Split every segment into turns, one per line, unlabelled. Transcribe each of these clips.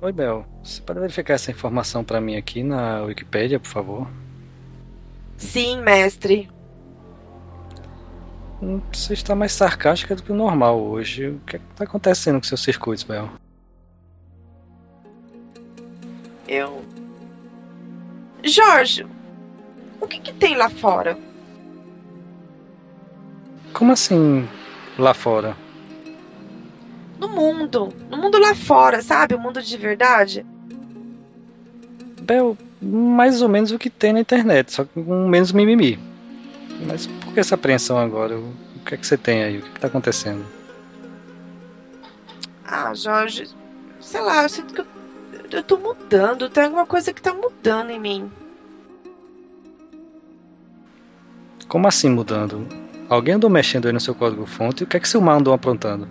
Oi, Bel. Você pode verificar essa informação para mim aqui na Wikipédia, por favor?
Sim, mestre.
Hum, Você está mais sarcástica do que o normal hoje. O que é está acontecendo com seus circuitos, Bel?
Eu. Jorge, o que, que tem lá fora?
Como assim lá fora?
No mundo. No mundo lá fora, sabe? O mundo de verdade.
Bel, mais ou menos o que tem na internet, só que com menos mimimi. Mas por que essa apreensão agora? O que é que você tem aí? O que está acontecendo?
Ah, Jorge, sei lá, eu sinto que eu, eu tô mudando. Tem alguma coisa que tá mudando em mim.
Como assim mudando? Alguém andou mexendo aí no seu código-fonte e o que é que seu mal andou aprontando?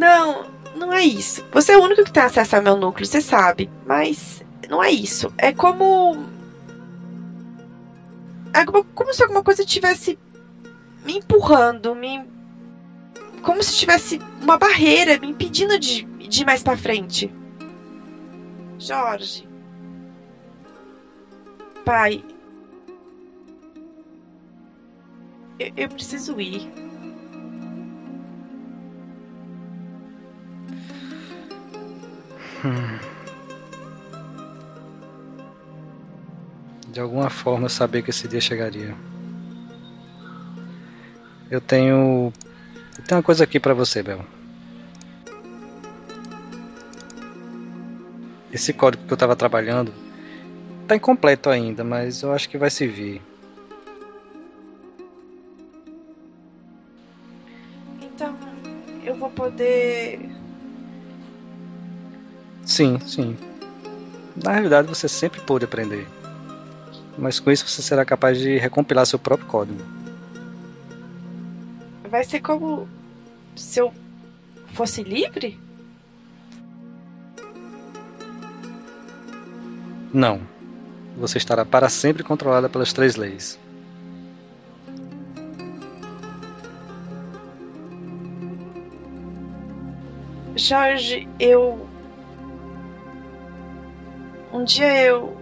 Não, não é isso. Você é o único que tem acesso ao meu núcleo, você sabe. Mas não é isso. É como. É como, como se alguma coisa tivesse me empurrando, me. Como se tivesse uma barreira me impedindo de, de ir mais pra frente. Jorge. Pai. Eu, eu preciso ir.
De alguma forma eu sabia que esse dia chegaria. Eu tenho. Eu tenho uma coisa aqui pra você, Bel. Esse código que eu tava trabalhando tá incompleto ainda, mas eu acho que vai servir.
Então, eu vou poder.
Sim, sim. Na realidade você sempre pôde aprender. Mas com isso você será capaz de recompilar seu próprio código.
Vai ser como se eu fosse livre?
Não. Você estará para sempre controlada pelas três leis.
Jorge, eu. Um dia eu.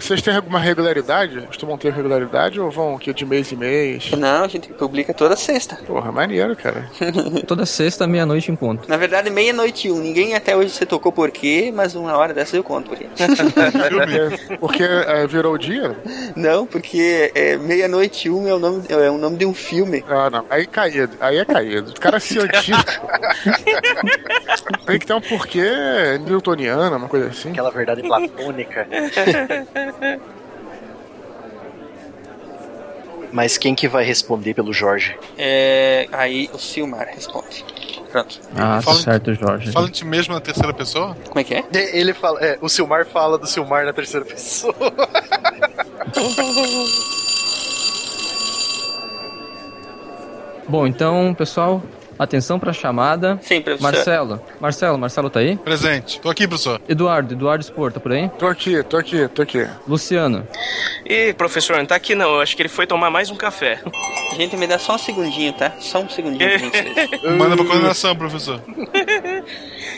Vocês têm alguma regularidade? Costumam ter regularidade ou vão aqui de mês em mês?
Não, a gente publica toda sexta.
Porra, maneiro, cara.
Toda sexta, meia-noite em ponto.
Na verdade, meia-noite e um. Ninguém até hoje se tocou por quê, mas uma hora dessa eu conto por quê.
Porque, porque é, virou o dia?
Não, porque é, meia-noite e um é o, nome, é o nome de um filme.
Ah, não. Aí caído. Aí é caído. O cara científico. Tem que ter um porquê newtoniano, uma coisa assim.
Aquela verdade platônica. Mas quem que vai responder pelo Jorge?
É, aí o Silmar responde. Pronto.
Ah,
Fala-
certo, Jorge.
Fala de mesmo na terceira pessoa?
Como é que é?
Ele fala, é, o Silmar fala do Silmar na terceira pessoa.
Bom, então, pessoal, atenção pra chamada.
Sim, professor.
Marcelo, Marcelo, Marcelo tá aí?
Presente. Tô aqui, professor.
Eduardo, Eduardo Spor, tá por aí?
Tô aqui, tô aqui, tô aqui.
Luciano,
Ih, professor, não tá aqui não. Eu acho que ele foi tomar mais um café.
Gente, me dá só um segundinho, tá? Só um segundinho, gente.
Manda pra coordenação, professor.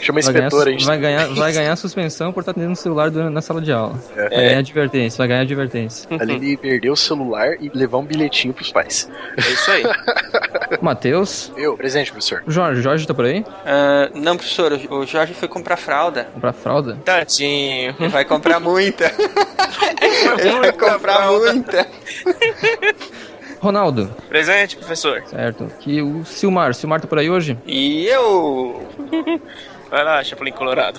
Chama a inspetora, a gente
vai, ganhar, vai ganhar suspensão por estar atendendo o celular na sala de aula. Vai ganhar advertência, vai ganhar advertência.
Ali ele perdeu o celular e levar um bilhetinho pros pais.
É isso aí.
Matheus,
Eu, presente, professor.
Jorge, Jorge tá por aí?
Ah, não, professor, o o Jorge foi comprar fralda.
Comprar fralda?
Tadinho.
Ele vai comprar muita. Ele vai comprar muita.
Ronaldo,
Presente, professor.
certo. Que o Silmar, Silmar tá por aí hoje?
E eu.
Vai lá, Chapolin Colorado.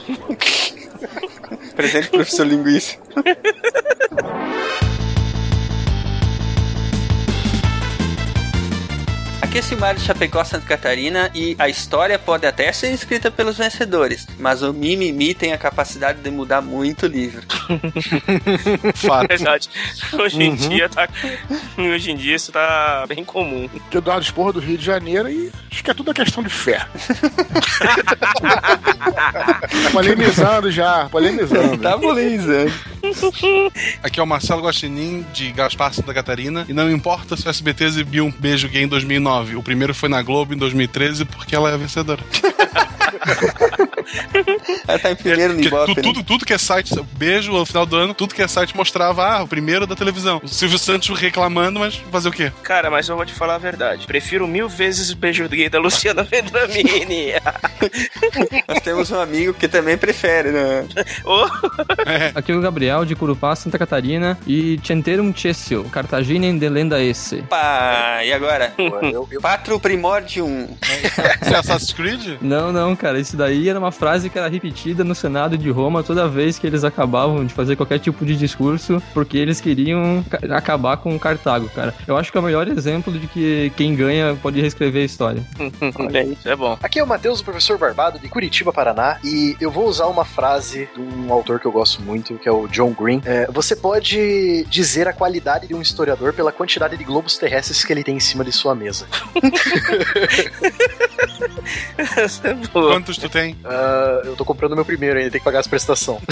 Presente, professor Linguiça. Esqueci o mar de Chapecó, Santa Catarina e a história pode até ser escrita pelos vencedores, mas o mimimi tem a capacidade de mudar muito o livro.
Fato.
Verdade. Hoje em
Uhum.
dia tá. Hoje em dia isso tá bem comum.
Que Eduardo Esporro do Rio de Janeiro e acho que é tudo a questão de fé. polemizando já, polemizando.
Tá polemizando.
Aqui é o Marcelo Guaxinim, de Gaspar, Santa Catarina. E não importa se o SBT exibiu um beijo gay em 2009. O primeiro foi na Globo em 2013 porque ela é a vencedora.
Ela tá em primeiro no Ibope,
tu-
né?
tudo, tudo que é site, beijo no final do ano, tudo que é site mostrava, ah, o primeiro da televisão. O Silvio Santos reclamando, mas fazer o quê?
Cara, mas eu vou te falar a verdade. Prefiro mil vezes o beijo gay da Luciana Vendramini.
Nós temos um amigo que também prefere, né?
Ô,
Aqui é o Gabriel de Curupá, Santa Catarina. E Centerum Cessio, Cartaginem de Lenda Esse.
Pá, e agora?
Eu,
Patro Primordium.
Isso é Assassin's Creed?
Não, não, cara, isso daí era uma frase que era repetida no Senado de Roma toda vez que eles acabavam de fazer qualquer tipo de discurso, porque eles queriam ca- acabar com Cartago, cara. Eu acho que é o melhor exemplo de que quem ganha pode reescrever a história.
olha aí, isso é bom.
Aqui é o Matheus, o professor Barbado, de Curitiba, Paraná, e eu vou usar uma frase de um autor que eu gosto muito, que é o John Green. É, você pode dizer a qualidade de um historiador pela quantidade de globos terrestres que ele tem em cima de sua mesa.
Essa é boa.
Quantos tu tem?
Ah, eu tô comprando meu primeiro ainda, tem que pagar as prestações.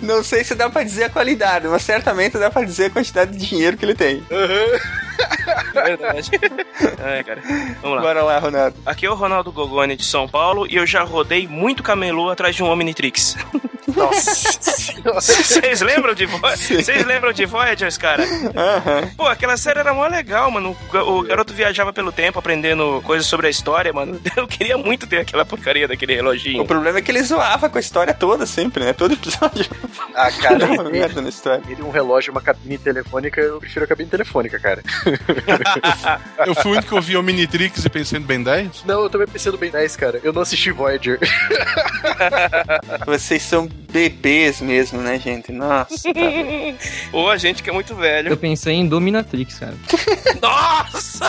Não sei se dá pra dizer a qualidade, mas certamente dá pra dizer a quantidade de dinheiro que ele tem.
É verdade. É, cara. Vamos lá.
Bora lá, Ronaldo.
Aqui é o Ronaldo Gogoni de São Paulo e eu já rodei muito camelô atrás de um Omnitrix.
Nossa.
Vocês lembram de Vo- Vocês lembram de Voyagers, cara?
Aham.
Pô, aquela série era mó legal, mano. O o garoto viajava pelo tempo aprendendo coisas sobre a história, mano. Eu queria muito ter aquela porcaria daquele
O
reloginho.
problema é que ele zoava com a história toda sempre, né? Todo episódio.
Ah, cara, ele,
história.
ele um relógio e uma cabine telefônica, eu prefiro a cabine telefônica, cara.
Eu fui o único que ouvi Omnitrix e pensei no Ben 10?
Não, eu também pensei no Ben 10, cara. Eu não assisti Voyager.
Vocês são bebês mesmo, né, gente? Nossa.
Ou a gente que é muito
Eu
velho.
pensei em Dominatrix, cara.
Nossa!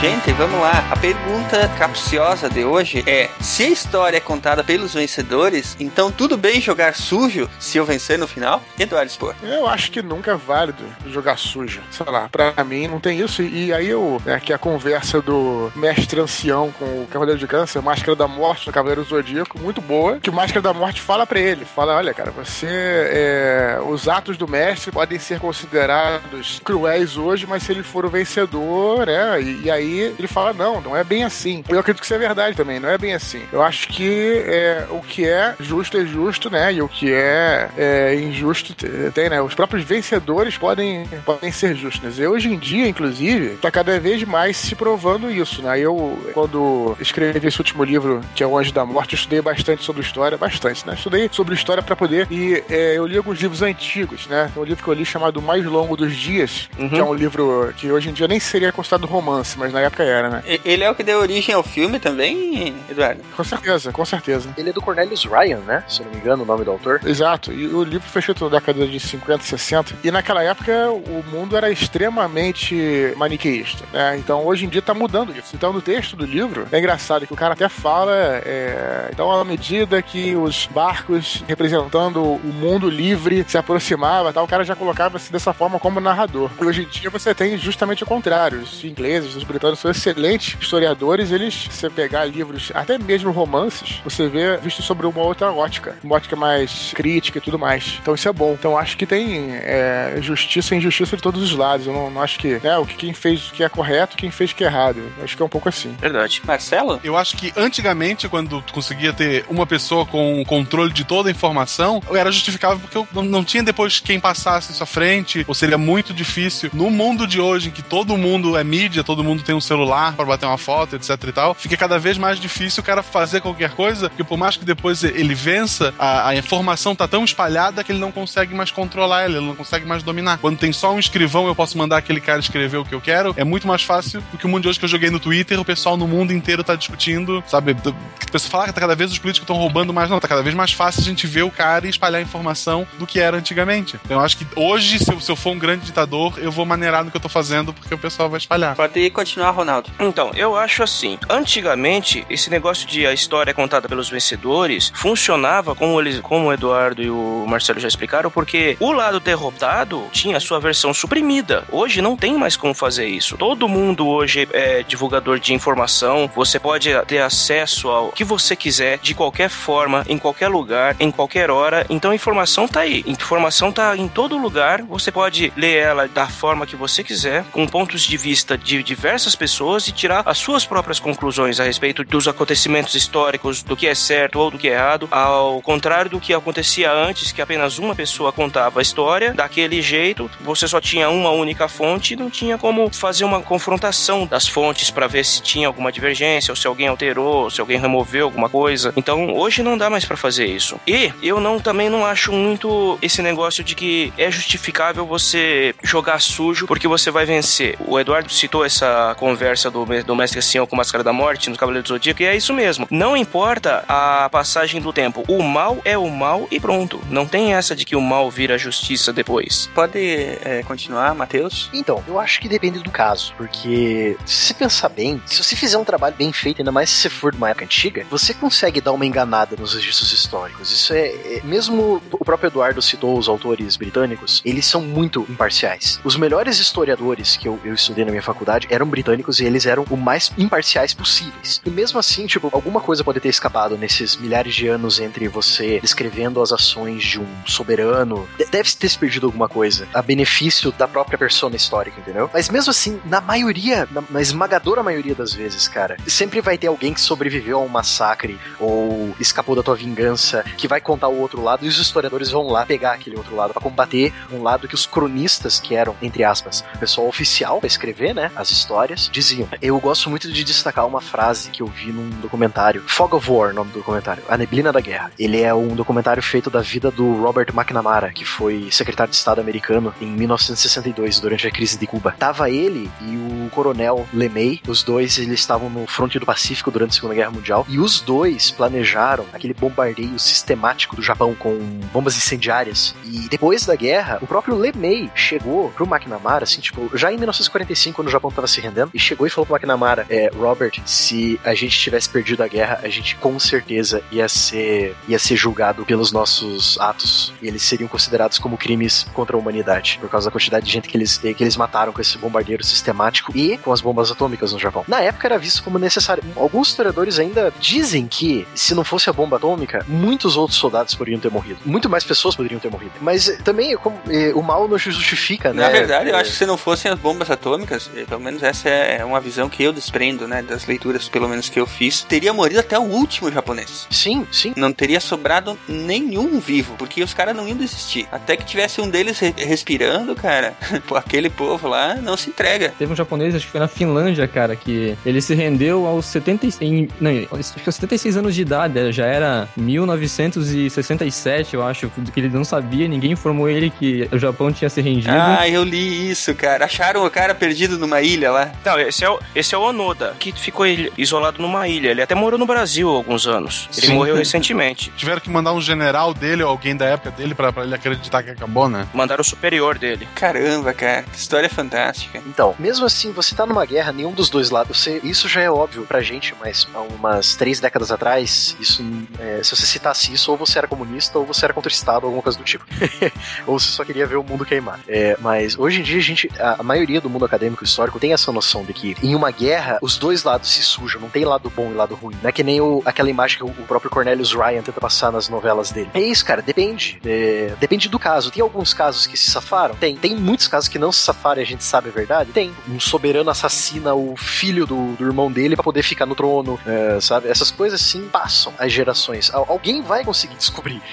Gente, vamos lá. A pergunta capciosa de hoje é: se a história é contada pelos vencedores, então tudo bem jogar sujo se eu vencer no final? Eduardo Spor.
Eu acho que nunca é válido jogar sujo. Sei lá, pra mim não tem isso. E aí eu, né, que a conversa do mestre ancião com o Cavaleiro de Câncer, Máscara da Morte no Cavaleiro Zodíaco, muito boa. Que o Máscara da Morte fala pra ele: fala, olha, cara, você. é, os atos do mestre podem ser considerados cruéis hoje, mas se ele for o vencedor, né? E, e aí ele fala: não, não é bem assim. Eu acredito que isso é verdade também, não é bem assim. Eu acho que é, o que é justo é justo, né? E o que é, é injusto te- tem, né? Os próprios vencedores podem, podem ser justos. E hoje em dia, inclusive, tá cada vez mais se provando isso, né? Eu, quando escrevi esse último livro, que é O Anjo da Morte, eu estudei bastante sobre história, bastante, né? Estudei sobre história pra poder. E é, eu li alguns livros antigos, né? Tem um livro que eu li chamado Mais Longo dos Dias, que é um livro que hoje em dia nem seria considerado romance, mas na época era, né?
Ele é o que deu origem ao filme também, Eduardo?
Com certeza, com certeza.
Ele é do Cornelius Ryan, né? Se eu não me engano, o nome do autor.
Exato, e o livro foi escrito na década de 50, 60, e naquela época o mundo era extremamente maniqueísta, né? Então hoje em dia tá mudando isso. Então no texto do livro, é engraçado que o cara até fala, é, então à medida que os barcos representando o mundo livre se aproximava, tal, o cara já colocava-se dessa forma como narrador. E hoje em dia você tem justamente o contrário. Os ingleses, os britânicos são excelentes historiadores, eles, se você pegar livros, até mesmo romances, você vê visto sobre uma outra ótica, uma ótica mais crítica e tudo mais. Então isso é bom. Então acho que tem é, justiça e injustiça de todos os lados. Eu não, não acho que né, o que quem fez o que é correto, quem fez o que é errado. Eu acho que é um pouco assim.
Verdade.
Marcelo?
Eu acho que antigamente, quando tu conseguia ter uma pessoa com o controle de toda a informação, era justificável porque eu não, não tinha depois quem passasse isso à frente, ou seria muito difícil. No mundo de hoje, em que todo mundo é mídia, todo mundo tem um celular para bater uma foto, etc e tal, fica cada vez mais difícil o cara fazer qualquer coisa, que por mais que depois ele vença, a, a informação tá tão espalhada que ele não consegue mais controlar ela, ele não consegue mais dominar. Quando tem só um escrivão, eu posso mandar aquele cara escrever o que eu quero, é muito mais fácil do que o mundo de hoje que eu joguei no Twitter, o pessoal no mundo inteiro tá discutindo, sabe? O pessoal fala que tá cada vez os políticos estão roubando mais, não, tá cada vez mais fácil a gente ver o cara e espalhar informação do que era antigamente. Então eu acho que hoje, se eu, se eu for um grande ditador, eu vou maneirar no que eu tô fazendo porque o pessoal vai espalhar.
Pode continuar, Ronaldo.
Então, eu acho assim. Antigamente, esse negócio de a história contada pelos vencedores funcionava, como, eles, como o Eduardo e o Marcelo já explicaram, porque o lado derrotado tinha a sua versão suprimida. Hoje não tem mais como fazer isso. Todo mundo hoje é divulgador de informação. Você pode ter acesso ao que você quiser, de qualquer forma, em qualquer lugar, em qualquer hora. Então a informação tá aí. Informação tá em todo lugar. Você pode ler ela da forma que você quiser, com pontos de vista de diversas pessoas e tirar as suas próprias conclusões a respeito dos acontecimentos históricos, do que é certo ou do que é errado, ao contrário do que acontecia antes, que apenas uma pessoa contava a história daquele jeito, você só tinha uma única fonte não tinha como fazer uma confrontação das fontes para ver se tinha alguma divergência, ou se alguém alterou, ou se alguém removeu alguma coisa. Então, hoje não dá mais para fazer isso. E eu não também não acho muito esse negócio de que é justificável você jogar sujo porque você vai vencer. O Eduardo citou essa conversa do, do Mestre Ancião com Máscara da Morte no Cavaleiro do Zodíaco, e é isso mesmo. Não importa a passagem do tempo, o mal é o mal e pronto. Não tem essa de que o mal vira justiça depois.
Pode é, continuar, Matheus?
Então, eu acho que depende do caso, porque se pensar bem, se você fizer um trabalho bem feito, ainda mais se você for de uma época antiga, você consegue dar uma enganada nos registros históricos. Isso é, é mesmo o próprio Eduardo citou os autores britânicos, eles são muito imparciais. Os melhores historiadores que eu, eu estudei na minha faculdade eram britânicos e eles eram o mais imparciais possíveis. E mesmo assim, tipo, alguma coisa pode ter escapado nesses milhares de anos entre você descrevendo as ações de um soberano. Deve ter se perdido alguma coisa a benefício da própria persona histórica, entendeu? Mas mesmo assim, na maioria, na, na esmagadora maioria das vezes, cara, sempre vai ter alguém que sobreviveu a um massacre ou escapou da tua vingança, que vai contar o outro lado e os historiadores vão lá pegar aquele outro lado para combater um lado que os cronistas, que eram, entre aspas, o pessoal oficial para escrever, né, as histórias, diziam. Eu gosto muito de destacar uma frase que eu vi num documentário, Fog of War, nome do documentário, A Neblina da Guerra. Ele é um documentário feito da vida do Robert McNamara, que foi secretário de Estado americano em 1962, durante a crise de Cuba. Tava ele e o coronel LeMay, os dois eles estavam no fronte do Pacífico durante a Segunda Guerra Mundial, e os dois planejaram aquele bombardeio sistemático do Japão com bombas incendiárias. E depois da guerra, o próprio LeMay chegou pro McNamara, assim, tipo, já em 1945, quando o Japão tava se rendendo, e chegou e falou pro McNamara, é, Robert, se a gente tivesse perdido a guerra, a gente com certeza ia ser, ia ser julgado pelos nossos atos, e eles seriam considerados como crimes contra a humanidade, por causa da quantidade de gente que eles, que eles mataram com esse bombardeiro sistemático e com as bombas atômicas no Japão. Na época era visto como necessário. Alguns historiadores ainda dizem que, se não fosse a bomba atômica, muitos outros soldados poderiam ter morrido. Muito mais pessoas poderiam ter morrido. Mas eh, também como, eh, o mal não justifica, né?
Na verdade, eu
É,
acho que se não fossem as bombas atômicas, eh, pelo menos essa é uma visão que eu desprendo, né, das leituras, pelo menos que eu fiz, teria morrido até o último japonês.
Sim, sim.
Não teria sobrado nenhum vivo, porque os caras não iam desistir. Até que tivesse um deles re- respirando, cara, aquele povo lá não se entrega.
Teve um japonês, acho que foi na Finlândia, cara, que ele se rendeu aos 70, e- em, não, acho que aos 76 anos de idade, já era 1967, eu acho, que ele não sabia, ninguém informou ele que o Japão tinha se rendido.
Ah, eu li isso, cara. Acharam o cara perdido numa ilha lá.
Não, esse é, o, esse é o Onoda, que ficou isolado numa ilha. Ele até morou no Brasil há alguns anos. Ele
Sim.
morreu recentemente.
Tiveram que mandar um general dele ou alguém da época dele pra, pra ele acreditar que acabou, né?
Mandaram o superior dele.
Caramba, cara, que história fantástica.
Então, mesmo assim, você tá numa guerra, nenhum dos dois lados. Você, isso já é óbvio pra gente, mas há umas três décadas atrás, isso, é, se você citasse isso, ou você era comunista, ou você era contra o Estado, alguma coisa do tipo. ou você só queria ver o mundo queimar. É, mas hoje em dia, a gente, a, a maioria do mundo acadêmico e histórico tem essa noção de que em uma guerra, os dois lados se sujam, não tem lado bom e lado ruim. Não é que nem o, aquela imagem que o, o próprio Cornelius Ryan tenta passar nas novelas dele. É isso, cara, depende. É, depende do caso. Tem alguns casos que se safaram? Tem. Tem muitos casos que não se safaram e a gente sabe a verdade? Tem. Um soberano assassina o filho do, do irmão dele pra poder ficar no trono, é, sabe? Essas coisas sim passam as gerações. Al- alguém vai conseguir descobrir.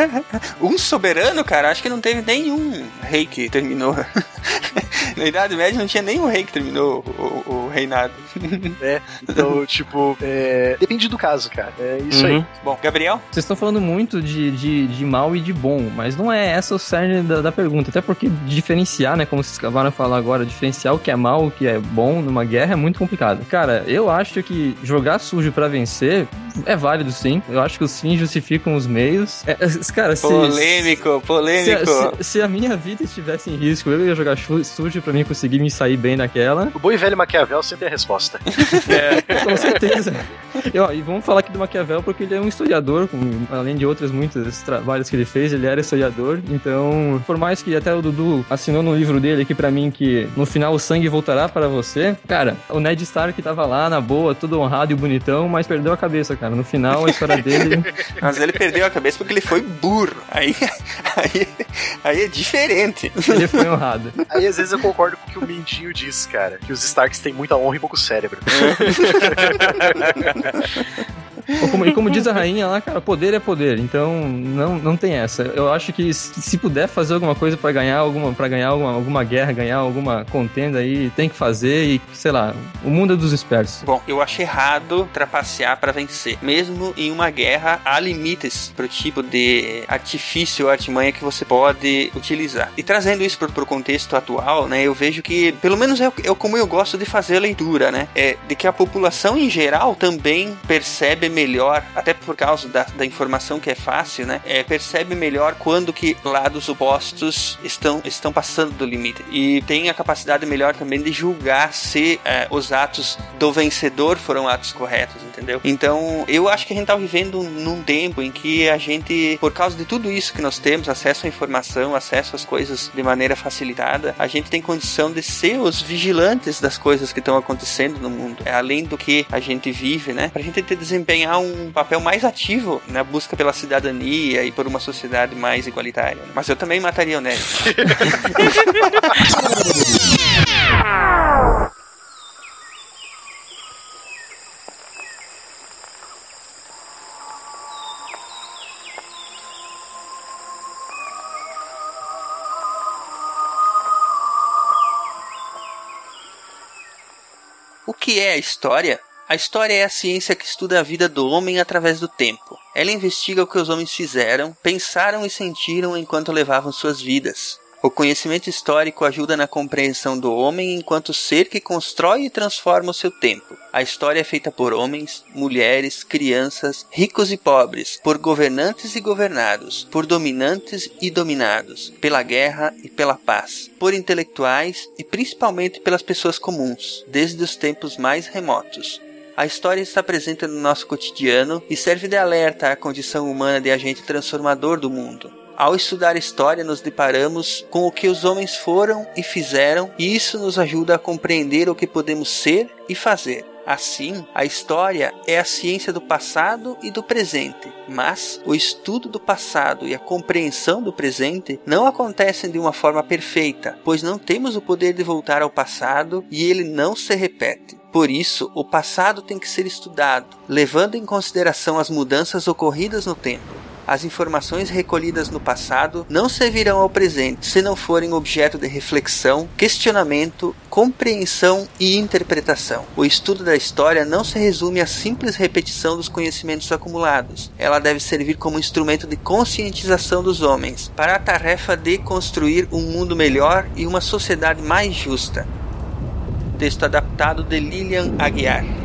Um soberano, cara, acho que não teve nenhum rei que terminou. Na Idade Média não tinha nenhum rei que terminou o, o- o reinado.
né? Então, tipo, é, depende do caso, cara. É isso
Uhum.
aí.
Bom, Gabriel?
Vocês estão falando muito de, de, de mal e de bom, mas não é essa o cerne da, da pergunta. Até porque diferenciar, né, como vocês acabaram de falar agora, diferenciar o que é mal, o que é bom numa guerra é muito complicado. Cara, eu acho que jogar sujo pra vencer é válido sim. Eu acho que os fins justificam os meios. É, é, cara, se,
Polêmico,
se,
polêmico.
se- se a minha vida estivesse em risco, eu ia jogar sujo pra mim conseguir me sair bem naquela.
O bom e velho Maquiavel sempre é a resposta.
Com certeza. E, ó, e vamos falar aqui do Maquiavel porque ele é um historiador, com- além de outros muitos trabalhos que ele fez, ele era historiador. Então, por mais que até o Dudu assinou no livro dele aqui pra mim que no final o sangue voltará para você, cara, o Ned Stark tava lá na boa, todo honrado e bonitão, mas perdeu a cabeça, cara. No final a história dele.
Mas ele perdeu a cabeça porque ele foi burro. Aí, aí, aí é diferente.
ele foi honrado.
Aí às vezes eu concordo com o que o Mindinho diz, cara. Que os Starks têm muita honra e pouco cérebro.
Como- e como diz a rainha lá, cara, poder é poder, então não, não tem essa. Eu acho que se puder fazer alguma coisa pra ganhar alguma para ganhar alguma, alguma guerra, ganhar alguma contenda aí, tem que fazer e sei lá, o mundo é dos espertos.
Bom, eu acho errado trapacear para vencer. Mesmo em uma guerra, há limites pro tipo de artifício ou artimanha que você pode utilizar. E trazendo isso pro, pro contexto atual, né, eu vejo que, pelo menos é, o- é como eu gosto de fazer a leitura, né, é de que a população em geral também percebe melhor, até por causa da, da informação que é fácil, né, é, percebe melhor quando que lados opostos estão, estão passando do limite. E tem a capacidade melhor também de julgar se é, os atos do vencedor foram atos corretos, entendeu? Então, eu acho que a gente tá vivendo num tempo em que a gente, por causa de tudo isso que nós temos, acesso à informação, acesso às coisas de maneira facilitada, a gente tem condição de ser os vigilantes das coisas que estão acontecendo no mundo. É além do que a gente vive, né? Pra gente ter um papel mais ativo na busca pela cidadania e por uma sociedade mais igualitária. Mas eu também mataria o Ned. O que é a história? A história é a ciência que estuda a vida do homem através do tempo. Ela investiga o que os homens fizeram, pensaram e sentiram enquanto levavam suas vidas. O conhecimento histórico ajuda na compreensão do homem enquanto ser que constrói e transforma o seu tempo. A história é feita por homens, mulheres, crianças, ricos e pobres, por governantes e governados, por dominantes e dominados, pela guerra e pela paz, por intelectuais e principalmente pelas pessoas comuns, desde os tempos mais remotos. A história está presente no nosso cotidiano e serve de alerta à condição humana de agente transformador do mundo. Ao estudar história, nos deparamos com o que os homens foram e fizeram, e isso nos ajuda a compreender o que podemos ser e fazer. Assim, a história é a ciência do passado e do presente, mas o estudo do passado e a compreensão do presente não acontecem de uma forma perfeita, pois não temos o poder de voltar ao passado e ele não se repete. Por isso, o passado tem que ser estudado, levando em consideração as mudanças ocorridas no tempo. As informações recolhidas no passado não servirão ao presente se não forem objeto de reflexão, questionamento, compreensão e interpretação. O estudo da história não se resume à simples repetição dos conhecimentos acumulados. Ela deve servir como instrumento de conscientização dos homens para a tarefa de construir um mundo melhor e uma sociedade mais justa. Texto adaptado de Lilian Aguiar.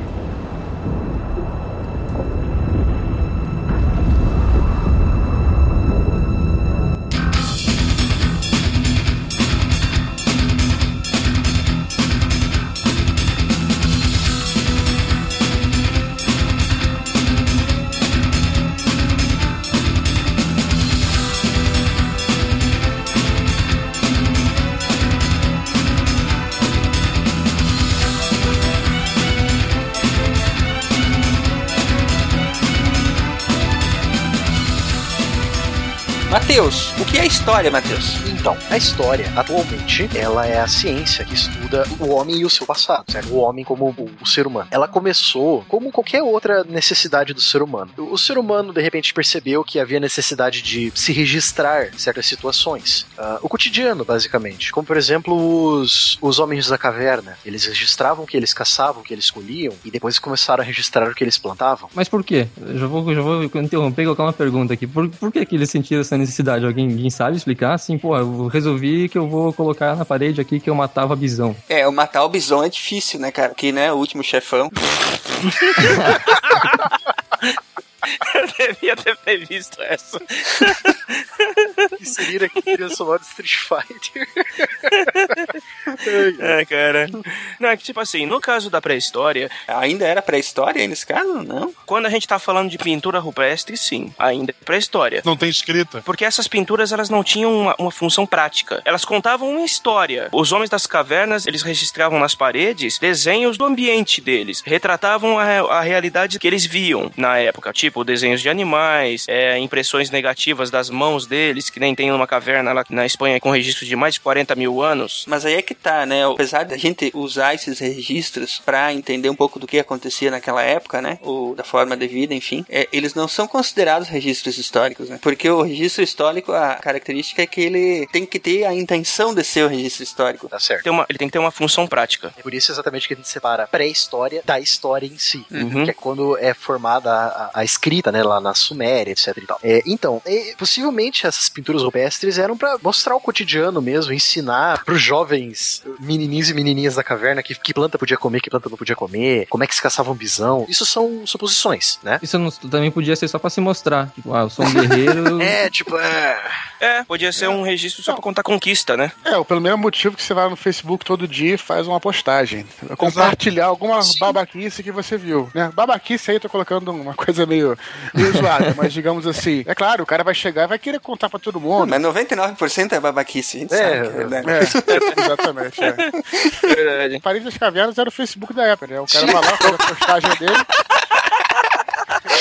História, Matheus?
Então, a história, atualmente, ela é a ciência que estuda o homem e o seu passado, certo? O homem como o, o ser humano. Ela começou como qualquer outra necessidade do ser humano. O, o ser humano, de repente, percebeu que havia necessidade de se registrar certas situações. Ah, o cotidiano, basicamente. Como, por exemplo, os, os homens da caverna. Eles registravam o que eles caçavam, o que eles colhiam, e depois começaram a registrar o que eles plantavam.
Mas por quê? Eu já vou, já vou interromper e colocar uma pergunta aqui. Por, por que, que eles sentiram essa necessidade? Alguém, alguém sabe explicar? Assim, pô, eu resolvi que eu vou colocar na parede aqui que eu matava bisão.
É, o matar o bison é difícil, né, cara? Porque, né, o último chefão.
Eu devia ter previsto essa.
Inserir aqui trilha sonora de Street Fighter.
É, cara. Não, é que tipo assim, no caso da pré-história,
Ainda era pré-história nesse caso? Não.
quando a gente tá falando de pintura rupestre, sim, ainda é pré-história.
Não tem escrita.
Porque essas pinturas, elas não tinham uma, uma função prática. Elas contavam uma história. Os homens das cavernas, eles registravam nas paredes desenhos do ambiente deles. Retratavam a, a realidade que eles viam na época. Tipo, desenhos de animais, é, impressões negativas das mãos deles, que nem tem uma caverna lá na Espanha com registro de mais de 40 mil anos.
Mas aí é que tá, né? Apesar da gente usar esses registros pra entender um pouco do que acontecia naquela época, né? Ou da forma de vida, enfim, é, eles não são considerados registros históricos, né? Porque o registro histórico, a característica é que ele tem que ter a intenção de ser o registro histórico.
Tá certo.
Tem uma- ele tem que ter uma função prática.
É por isso exatamente que a gente separa a pré-história da história em si.
Uhum.
Que é quando é formada a, a- a escrita, né, lá na Suméria, etc e tal. É, então, é, possivelmente essas pinturas rupestres eram pra mostrar o cotidiano mesmo, ensinar pros jovens menininhos e menininhas da caverna que, que planta podia comer, que planta não podia comer, como é que se caçava um bisão. Isso são suposições, né?
Isso não- também podia ser só pra se mostrar. Tipo, ah, eu sou um guerreiro.
É, tipo, é...
É, podia ser um registro só pra contar conquista, né?
É, pelo mesmo motivo que você vai no Facebook todo dia e faz uma postagem. Compartilhar alguma babaquice que você viu. Né? Babaquice aí, tô colocando uma coisa meio, meio zoada, mas digamos assim. É claro, o cara vai chegar e vai querer contar pra todo mundo.
Mas 99% é babaquice, a gente
É,
sabe é verdade.
É, exatamente. É.
Verdade.
Paris das Cavernas era o Facebook da época, né? O cara vai lá, faz a postagem dele.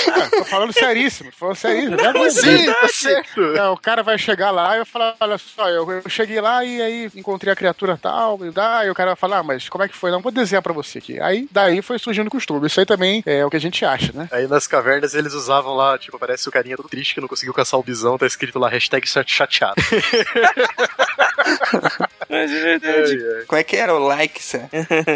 É, tô falando seríssimo, tô falando seríssimo. Né?
Sim, tá certo.
É, o cara vai chegar lá e eu falar, olha só, eu, eu cheguei lá e aí encontrei a criatura tal, e daí o cara vai falar, ah, mas como é que foi? Não, vou desenhar pra você aqui. Aí, daí foi surgindo o costume. Isso aí também é o que a gente acha, né?
Aí nas cavernas eles usavam lá, tipo, parece o carinha todo triste que não conseguiu caçar o bisão, tá escrito lá, hashtag chateado.
Mas é verdade.
Como é que era o like, Sam?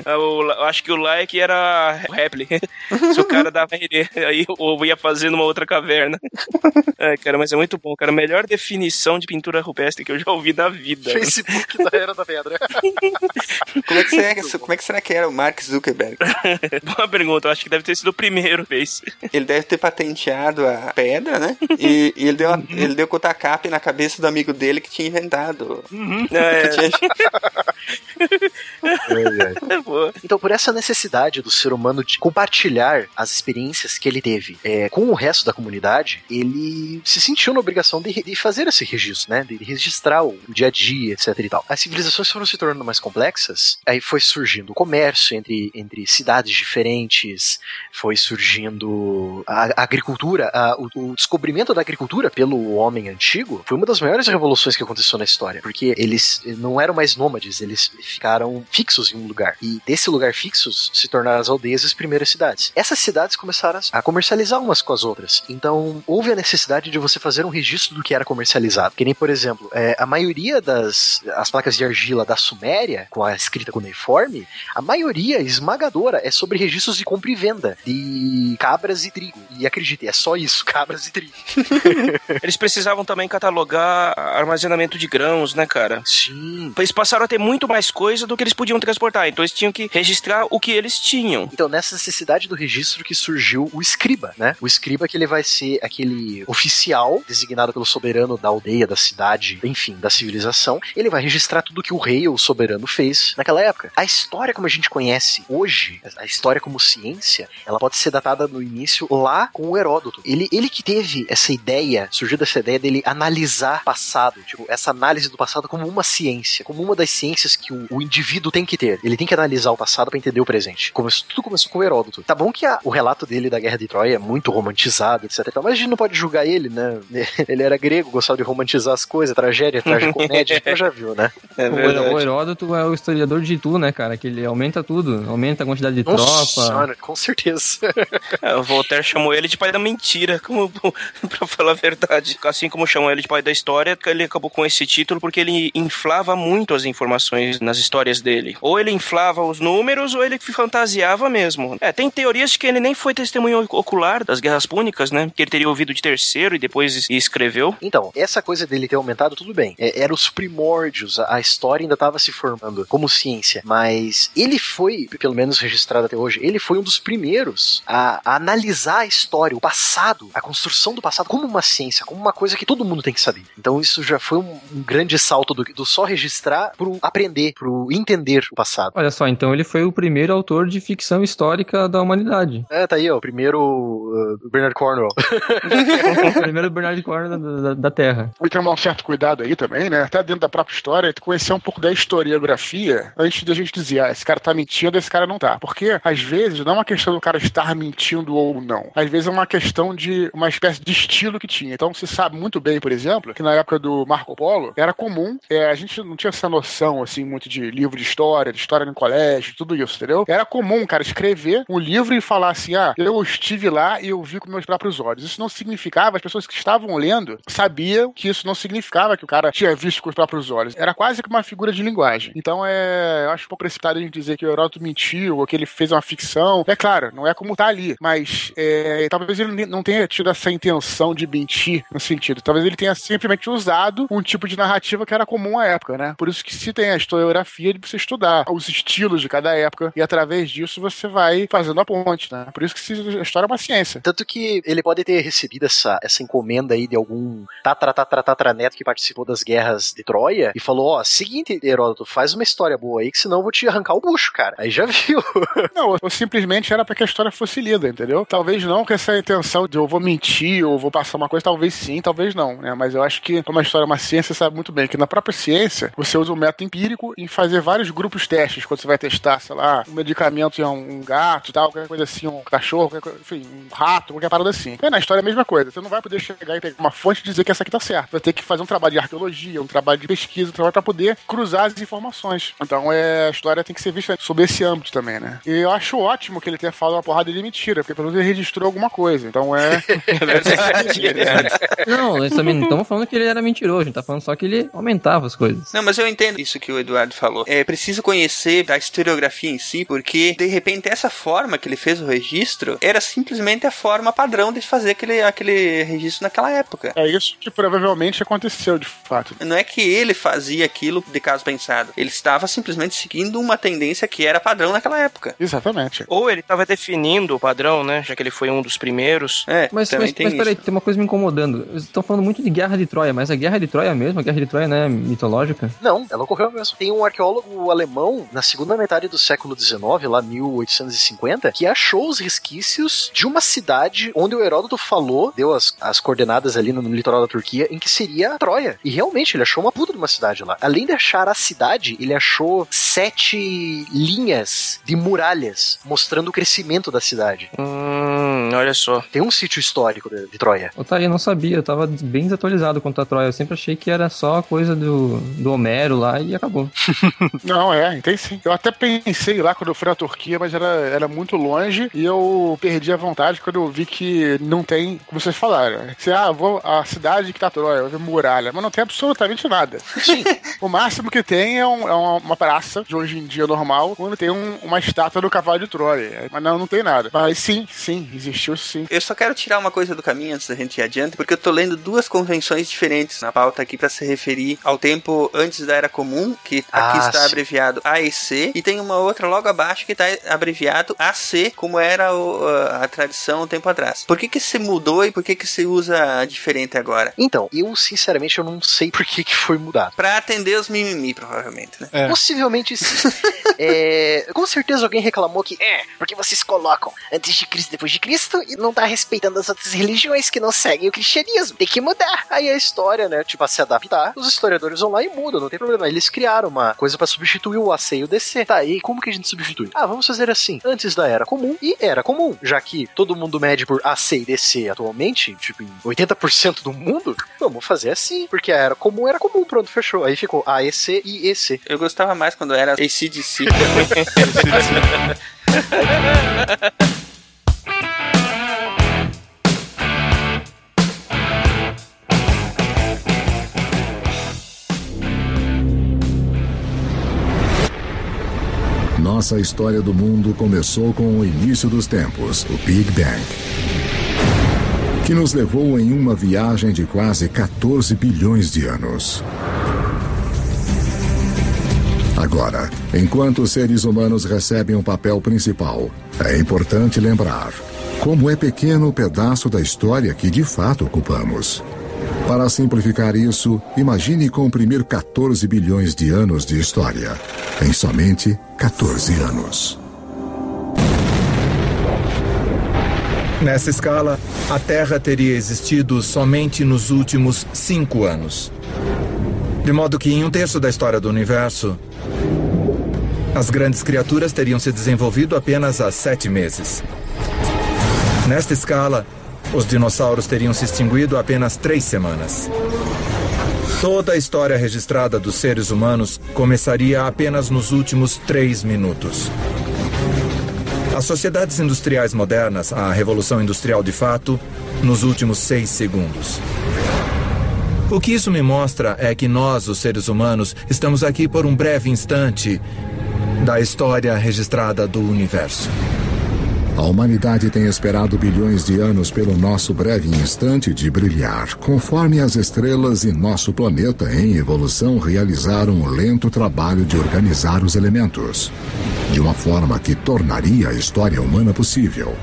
Ah, o- Eu acho que o like era o réplica. Se o cara dava RD, aí ou ia fazer numa outra caverna. É, cara, mas é muito bom, cara. Melhor definição de pintura rupestre que eu já ouvi na vida.
Facebook da Era da Pedra.
Como é que será, como é que, será que era o Mark Zuckerberg?
Boa pergunta, eu acho que deve ter sido o primeiro fez.
Ele deve ter patenteado a pedra, né? E, e ele, deu, a- ele deu com o tacape na cabeça do amigo dele que tinha inventado.
É,
Que tinha-
é boa.
Então, por essa necessidade do ser humano de compartilhar as experiências que ele teve é, com o resto da comunidade, ele se sentiu na obrigação de, de fazer esse registro, né? De registrar o, dia a dia, etc e tal. As civilizações foram se tornando mais complexas, aí foi surgindo o comércio entre, entre cidades diferentes, foi surgindo a, a agricultura, a- o, o descobrimento da agricultura pelo homem antigo foi uma das maiores revoluções que aconteceu na história, porque eles não eram mais nômades, eles ficaram fixos em um lugar. E desse lugar fixos se tornaram as aldeias e as primeiras cidades. Essas cidades começaram a comercializar umas com as outras. Então houve a necessidade de você fazer um registro do que era comercializado. Que nem, por exemplo, é, a maioria das as placas de argila da Suméria, com a escrita cuneiforme, a maioria esmagadora é sobre registros de compra e venda de cabras e trigo. E acredite, é só isso, cabras e trigo.
Eles precisavam também catalogar armazenamento de grãos, né, cara?
Sim.
Eles passaram a ter muito mais coisa do que eles podiam transportar, então eles tinham que registrar o que eles tinham.
Então, nessa necessidade do registro que surgiu o escriba, né? O escriba que ele vai ser aquele oficial designado pelo soberano da aldeia, da cidade, enfim, da civilização. Ele vai registrar tudo que o rei ou o soberano fez naquela época. A história como a gente conhece hoje, a história como ciência, ela pode ser datada no início lá com o Heródoto. Ele, ele que teve essa ideia, surgiu dessa ideia dele analisar passado, tipo, essa análise do passado como uma ciência, como uma das ciências que o, o indivíduo tem que ter. Ele tem que analisar o passado para entender o presente. Tudo começou com o Heródoto. Tá bom que a- o relato dele da Guerra de Troia é muito romantizado, etc. Mas a gente não pode julgar ele, né? Ele era grego, gostava de romantizar as coisas, tragédia, tragicomédia, então já viu, né?
É
O, Heródoto é o historiador de tu, né, cara? Que ele aumenta tudo. Aumenta a quantidade de
Nossa,
tropa.
senhora, com certeza.
É, o Voltaire chamou ele de pai da mentira, como, pra falar a verdade. Assim como chamou ele de pai da história, ele acabou com esse título porque ele inflava muito as informações nas histórias dele. Ou ele inflava os números, ou ele fantasiava mesmo. É, tem teorias de que ele nem foi testemunho ocular das guerras púnicas, né? Que ele teria ouvido de terceiro e depois es- escreveu.
Então, essa coisa dele ter aumentado, tudo bem. É, era os primórdios, a, a história ainda estava se formando como ciência. Mas ele foi, pelo menos registrado até hoje, ele foi um dos primeiros a, a analisar a história, o passado, a construção do passado como uma ciência, como uma coisa que todo mundo tem que saber. Então isso já foi um, um grande salto do, do só registrar pro aprender, pro entender o passado.
Olha só, então ele foi o primeiro autor de ficção histórica da humanidade.
É, tá aí, ó, o primeiro uh, Bernard Cornwell.
o primeiro Bernard Cornwell da, da- da Terra.
E tomar um certo cuidado aí também, né? Até dentro da própria história, tu conhecer um pouco da historiografia antes de a gente dizer, ah, esse cara tá mentindo, esse cara não tá. Porque, às vezes, não é uma questão do cara estar mentindo ou não. Às vezes é uma questão de uma espécie de estilo que tinha. Então, você sabe muito bem, por exemplo, que na época do Marco Polo, era comum, é, a gente não tinha essa noção, assim, muito de livro de história, de história no colégio, tudo isso, entendeu? Era comum, cara, escrever um livro e falar assim, ah, eu estive lá e eu vi com meus próprios olhos. Isso não significava, as pessoas que estavam lendo sabiam que isso não significava que o cara tinha visto com os próprios olhos. Era quase que uma figura de linguagem. Então é. Eu acho um pouco precipitado a gente dizer que o Heródoto mentiu ou que ele fez uma ficção. É claro, não é como tá ali. Mas é, talvez ele não tenha tido essa intenção de mentir no sentido. Talvez ele tenha simplesmente usado um tipo de narrativa que era comum à época, né? Por isso que se tem a historiografia de você estudar os estilos de cada época e através disso você vai fazendo a ponte, né? Por isso que a história é uma ciência.
Tanto que ele pode ter recebido essa, essa encomenda aí de algum tatara, tatara, tataraneto que participou das guerras de Troia e falou: Ó, seguinte, Heródoto, faz uma história boa aí, que senão eu vou te arrancar o bucho, cara. Aí já viu.
Não, ou simplesmente era para que a história fosse lida, entendeu? Talvez não com essa intenção de eu vou mentir ou vou passar uma coisa, talvez sim, talvez não, né? Mas eu acho que como a história é uma ciência, você sabe muito bem que na própria ciência você usa um método empírico em fazer vários grupos testes quando você vai testar, sei lá, um medicamento em um gato, tal, qualquer coisa assim, um cachorro, qualquer coisa, enfim, rato, qualquer parada assim. E na história é a mesma coisa. Você não vai poder chegar e pegar uma fonte e dizer que essa aqui tá certa. Vai ter que fazer um trabalho de arqueologia, um trabalho de pesquisa, um trabalho para poder cruzar as informações. Então é, a história tem que ser vista sob esse âmbito também, né? E eu acho ótimo que ele tenha falado uma porrada de mentira, porque pelo menos ele registrou alguma coisa. Então é.
Não, nós também não estamos falando que ele era mentiroso, a gente tá falando só que ele aumentava as coisas.
Não, mas eu entendo isso que o Eduardo falou. É preciso conhecer a historiografia em si, porque de repente essa forma que ele fez o registro era simplesmente a forma padrão de fazer aquele, aquele registro naquela época.
É isso que provavelmente aconteceu de fato.
Não é que ele fazia aquilo de caso pensado. Ele estava simplesmente seguindo uma tendência que era padrão naquela época.
Exatamente.
Ou ele estava definindo o padrão, né? Já que ele foi um dos primeiros.
É,
Mas,
também
mas,
tem
mas peraí, tem uma coisa me incomodando. Vocês estão falando muito de Guerra de Troia, mas a Guerra de Troia mesmo, a Guerra de Troia não é mitológica?
Não, ela ocorreu mesmo. Tem um arqueólogo alemão na segunda metade do século XIX, lá 1850, que achou os resquícios de uma cidade onde o Heródoto falou, deu as, as coordenadas ali no, no litoral da Turquia, em que seria a Troia. E realmente, ele achou uma puta de uma cidade lá. Além de achar a cidade, ele achou sete linhas de muralhas mostrando o crescimento da cidade.
Hum, olha só.
Tem um sítio histórico de, de Troia.
Ô, tá, eu não sabia, eu tava bem desatualizado quanto a Troia. Eu sempre achei que era só coisa do, do Homero lá e acabou.
Não, é, tem sim. Eu até pensei lá quando eu fui na Turquia, mas era, era muito longe e eu perdi a vontade quando eu vi que não tem, como vocês falaram. Você, ah, vou a cidade que tá Troia, vou ver muralha, mas não tem absolutamente nada.
Sim.
O máximo que tem é, um- é uma, uma praça de hoje em dia normal, onde tem um- uma estátua do cavalo de Troia. Mas não, não tem nada. Mas sim, sim, sim.
Eu só quero tirar uma coisa do caminho antes da gente ir adiante, porque eu tô lendo duas convenções diferentes na pauta aqui para se referir ao tempo antes da Era Comum, que aqui
Ah,
está
sim.
abreviado AEC, e tem uma outra logo abaixo que está abreviado AC, como era o- a, a tradição um tempo atrás. Por que que se mudou e por que que se usa diferente agora?
Então, eu sinceramente eu não sei por que, que foi mudado.
Pra atender os mimimi, provavelmente, né?
É.
Possivelmente sim. É, com certeza alguém reclamou que é, porque vocês colocam antes de Cristo e depois de Cristo, certo e não tá respeitando as outras religiões que não seguem o cristianismo. Tem que mudar. Aí a história, né, tipo, a se adaptar, os historiadores vão lá e mudam, não tem problema. Eles criaram uma coisa pra substituir o AC e o DC. Tá, e como que a gente substitui? Ah, vamos fazer assim, antes da Era Comum e Era Comum, já que todo mundo mede por AC e DC atualmente, tipo, em 80% do mundo, vamos fazer assim, porque a Era Comum era comum, pronto, fechou. Aí ficou AEC e EC.
Eu gostava mais quando era ACDC.
Nossa história do mundo começou com o início dos tempos, o Big Bang. Que nos levou em uma viagem de quase 14 bilhões de anos. Agora, enquanto os seres humanos recebem um papel principal, é importante lembrar como é pequeno o pedaço da história que de fato ocupamos. Para simplificar isso, imagine comprimir 14 bilhões de anos de história em somente 14 anos.
Nessa escala, a Terra teria existido somente nos últimos cinco anos. De modo que, em um terço da história do universo, as grandes criaturas teriam se desenvolvido apenas há sete meses. Nesta escala, os dinossauros teriam se extinguido há apenas três semanas. Toda a história registrada dos seres humanos começaria apenas nos últimos três minutos. As sociedades industriais modernas, a revolução industrial de fato, nos últimos seis segundos. O que isso me mostra é que nós, os seres humanos, estamos aqui por um breve instante da história registrada do universo.
A humanidade tem esperado bilhões de anos pelo nosso breve instante de brilhar, conforme as estrelas e nosso planeta em evolução realizaram um lento trabalho de organizar os elementos, de uma forma que tornaria a história humana possível.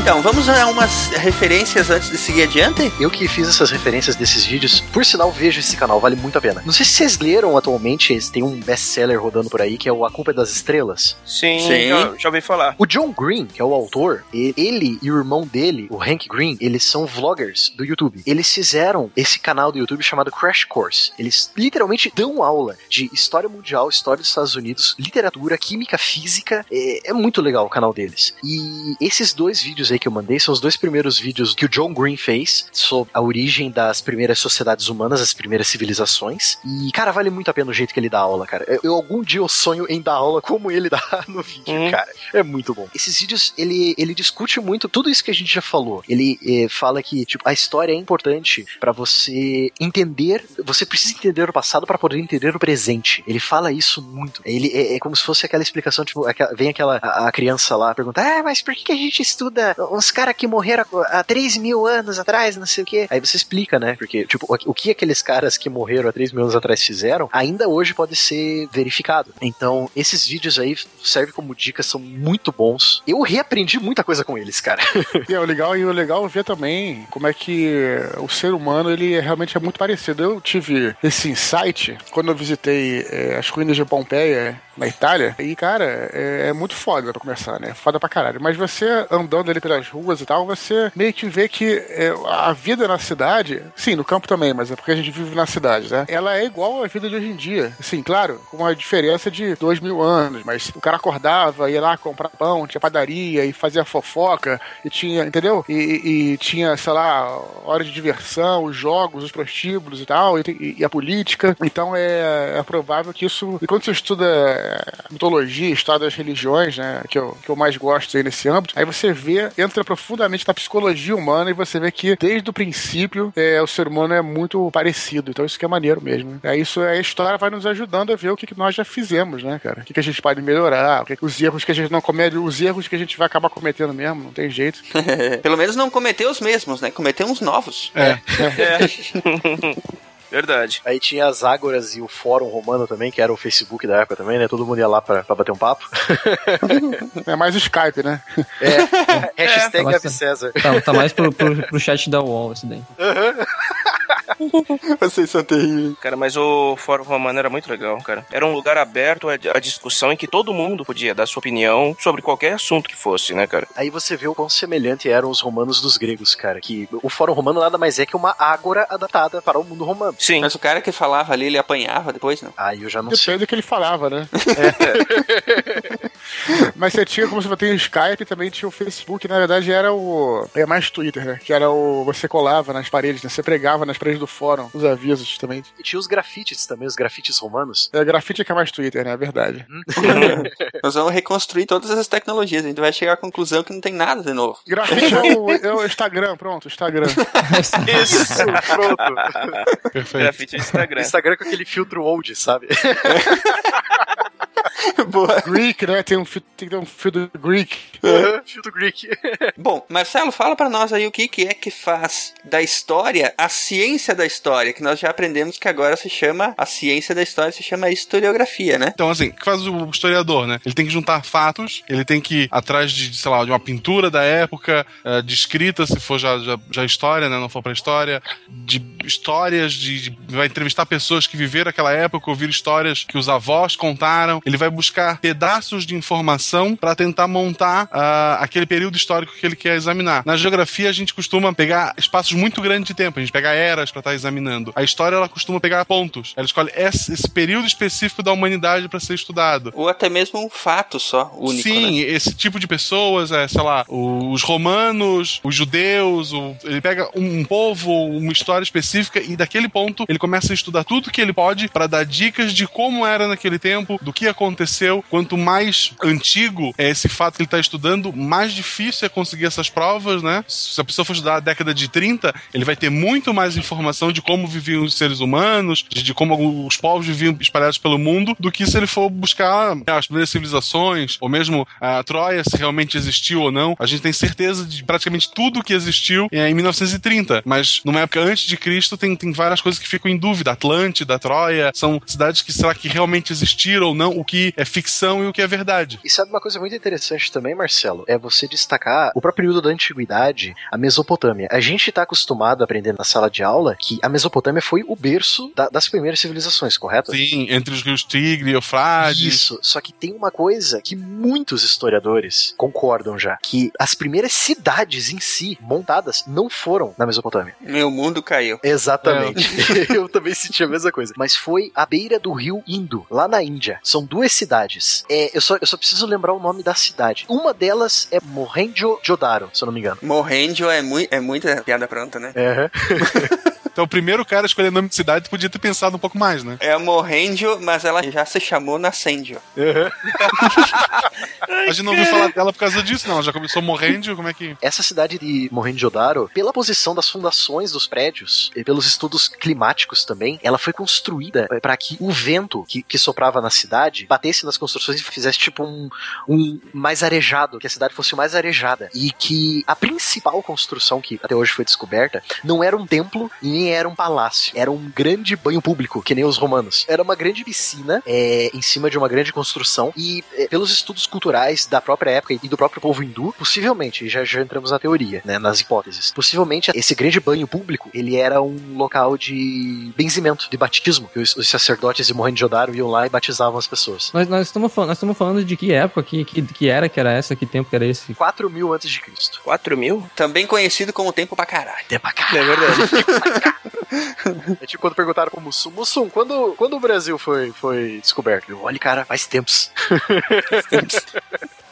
Então, vamos a umas referências antes de seguir adiante?
Eu que fiz essas referências desses vídeos, por sinal, vejo esse canal, vale muito a pena. Não sei se vocês leram atualmente, tem um best-seller rodando por aí, que é o A Culpa é das Estrelas.
Sim,
Sim.
Já, já ouvi falar.
O John Green, que é o autor, e- ele e o irmão dele, o Hank Green, eles são vloggers do YouTube. Eles fizeram esse canal do YouTube chamado Crash Course. Eles literalmente dão aula de história mundial, história dos Estados Unidos, literatura, química, física. É, é muito legal o canal deles. E esses dois vídeos aí que eu mandei são os dois primeiros vídeos que o John Green fez sobre a origem das primeiras sociedades humanas, as primeiras civilizações. E, cara, vale muito a pena o jeito que ele dá aula, cara. Eu, algum dia eu sonho em dar aula como ele dá no vídeo,
Uhum.
cara. É muito bom. Esses vídeos, ele, ele discute muito tudo isso que a gente já falou. Ele eh, fala que, tipo, a história é importante pra você entender, você precisa entender o passado pra poder entender o presente. Ele fala isso muito. Ele é, é como se fosse aquela explicação, tipo, aquela- vem aquela a, a criança lá pergunta, ah, mas por que, que a gente estuda uns caras que morreram há 3 mil anos atrás, não sei o quê? Aí você explica, né? Porque, tipo, o, que aqueles caras que morreram há 3 mil anos atrás fizeram, ainda hoje pode ser verificado. Então, esses vídeos aí servem como dicas, são muito bons. Eu reaprendi muita coisa com eles, cara.
E é o legal, e o legal é ver também como é que o ser humano ele realmente é muito parecido. Eu tive esse insight quando eu visitei eh, as ruínas de Pompeia na Itália. E, cara, é, é muito foda pra começar, né? Foda pra caralho. Mas você andando ali pelas ruas e tal, você meio que vê que é, a vida na cidade, sim, no campo também, mas é porque a gente vive na cidade, né? Ela é igual à vida de hoje em dia. Sim, claro, com uma diferença de dois mil anos, mas o cara acordava, ia lá comprar pão, tinha padaria e fazia fofoca, e tinha, entendeu? E, e- e tinha, sei lá, hora de diversão, os jogos, os prostíbulos e tal, e, e a política. Então é, é provável que isso. E quando você estuda é, mitologia, história das religiões, né? Que eu, que eu mais gosto aí nesse âmbito, aí você vê, entra profundamente na psicologia humana e você vê que desde o princípio é, o ser humano é muito parecido. Então isso que é maneiro mesmo. É isso, a história vai nos ajudando a ver o que, que nós já fizemos, né, cara? O que, que a gente pode melhorar, o que, os erros que a gente não comete, os erros que a gente vai acabar cometendo mesmo, não tem jeito.
Pelo menos não cometeu os mesmos, né? Cometeu uns novos.
É.
Verdade.
Aí tinha as ágoras e o fórum romano também, que era o Facebook da época também, né? Todo mundo ia lá pra, pra bater um papo.
É mais Skype, né?
É, hashtag
Tá
Ave César.
Tá, tá mais pro, pro, pro chat da UOL esse daí.
Vocês são terríveis.
Cara, mas o Fórum Romano era muito legal, cara. Era um lugar aberto à, discussão em que todo mundo podia dar sua opinião sobre qualquer assunto que fosse, né, cara?
Aí você vê o quão semelhante eram os romanos dos gregos, cara. Que o fórum romano nada mais é que uma ágora adaptada para o mundo romano.
Sim.
Mas o cara que falava ali, ele apanhava depois, não?
Aí eu já não sei.
Depende do que ele falava, né? Mas você tinha, como você tem o Skype, também tinha o Facebook, na verdade era o. É mais Twitter, né? Que era o. Você colava nas paredes, né? Você pregava nas paredes do fórum, os avisos também.
E tinha os grafites também, os grafites romanos.
É, grafite é que é mais Twitter, né? É verdade.
Nós vamos reconstruir todas essas tecnologias. A gente vai chegar à conclusão que não tem nada de novo.
Grafite é o, é o Instagram, pronto, Instagram.
Isso, pronto.
Perfeito.
Grafite no Instagram.
Instagram com aquele filtro old, sabe?
Boa.
Greek, né? Tem, um, tem que ter um fio do Greek.
filtro Greek.
Bom, Marcelo, fala pra nós aí o que, que é que faz da história a ciência da história, que nós já aprendemos que agora se chama, a ciência da história se chama historiografia, né?
Então, assim, o que faz o historiador, né? Ele tem que juntar fatos, ele tem que ir atrás de, sei lá, de uma pintura da época, eh, de escrita, se for já, já, já história, né? Não for pra história, de histórias, de, de- vai entrevistar pessoas que viveram aquela época, ouvir histórias que os avós contaram. Ele vai buscar pedaços de informação para tentar montar ah, aquele período histórico que ele quer examinar. Na geografia, a gente costuma pegar espaços muito grandes de tempo, a gente pega eras para estar examinando. A história, ela costuma pegar pontos. Ela escolhe esse, esse período específico da humanidade para ser estudado.
Ou até mesmo um fato só, único,
Sim,
né?
esse tipo de pessoas, é, sei lá, os romanos, os judeus, o- ele pega um, um povo, uma história específica e daquele ponto ele começa a estudar tudo que ele pode para dar dicas de como era naquele tempo, do que aconteceu. Quanto mais antigo é esse fato que ele está estudando, mais difícil é conseguir essas provas, né? Se a pessoa for estudar a década de 30, ele vai ter muito mais informação de como viviam os seres humanos, de, de como os povos viviam espalhados pelo mundo, do que se ele for buscar né, as primeiras civilizações, ou mesmo a Troia, se realmente existiu ou não. A gente tem certeza de praticamente tudo que existiu é, em 1930, mas numa época antes de Cristo tem, tem várias coisas que ficam em dúvida. Atlântida, Troia, são cidades que será que realmente existiram ou não, o que é ficção e o que é verdade.
E sabe uma coisa muito interessante também, Marcelo? É você destacar o próprio período da antiguidade, a Mesopotâmia. A gente tá acostumado a aprender na sala de aula que a Mesopotâmia foi o berço da- das primeiras civilizações, correto?
Sim, entre os rios Tigre e Eufrates.
Isso, só que tem uma coisa que muitos historiadores concordam já, que as primeiras cidades em si montadas não foram na Mesopotâmia.
Meu mundo caiu.
Exatamente. Eu também senti a mesma coisa. Mas foi à beira do rio Indo, lá na Índia. São duas cidades. É, eu, só, eu só preciso lembrar o nome da cidade. Uma delas é Mohenjo-Jodaro, se eu não me engano.
Morrendio é, mui é muita piada pronta, né?
Então, o primeiro cara a escolher nome de cidade podia ter pensado um pouco mais, né?
É a Morrendio, mas ela já se chamou Nascendio.
A gente não ouviu falar dela por causa disso, não. Ela já começou morrendo, como é que.
Essa cidade de Mohenjo-Daro, pela posição das fundações dos prédios e pelos estudos climáticos também, ela foi construída para que o vento que, que soprava na cidade batesse nas construções e fizesse tipo um, um mais arejado, que a cidade fosse mais arejada. E que a principal construção que até hoje foi descoberta não era um templo e nem era um palácio, era um grande banho público, que nem os romanos. Era uma grande piscina é, em cima de uma grande construção e é, pelos estudos culturais da própria época e do próprio povo hindu, possivelmente, já, já entramos na teoria, né, nas hipóteses, possivelmente esse grande banho público, ele era um local de benzimento, de batismo, que os, os sacerdotes de Mohenjo-Daro iam lá e batizavam as pessoas.
Nós, nós, estamos falando, nós estamos falando de que época, que, que, que era, que era essa, que tempo que era esse?
4 mil antes de Cristo.
4 mil?
Também conhecido como tempo pra caralho.
Tempo pra caralho.
É verdade.
É tipo quando perguntaram pro Mussum, Mussum, quando, quando o Brasil foi, foi descoberto? Eu, Olha, cara, faz tempos.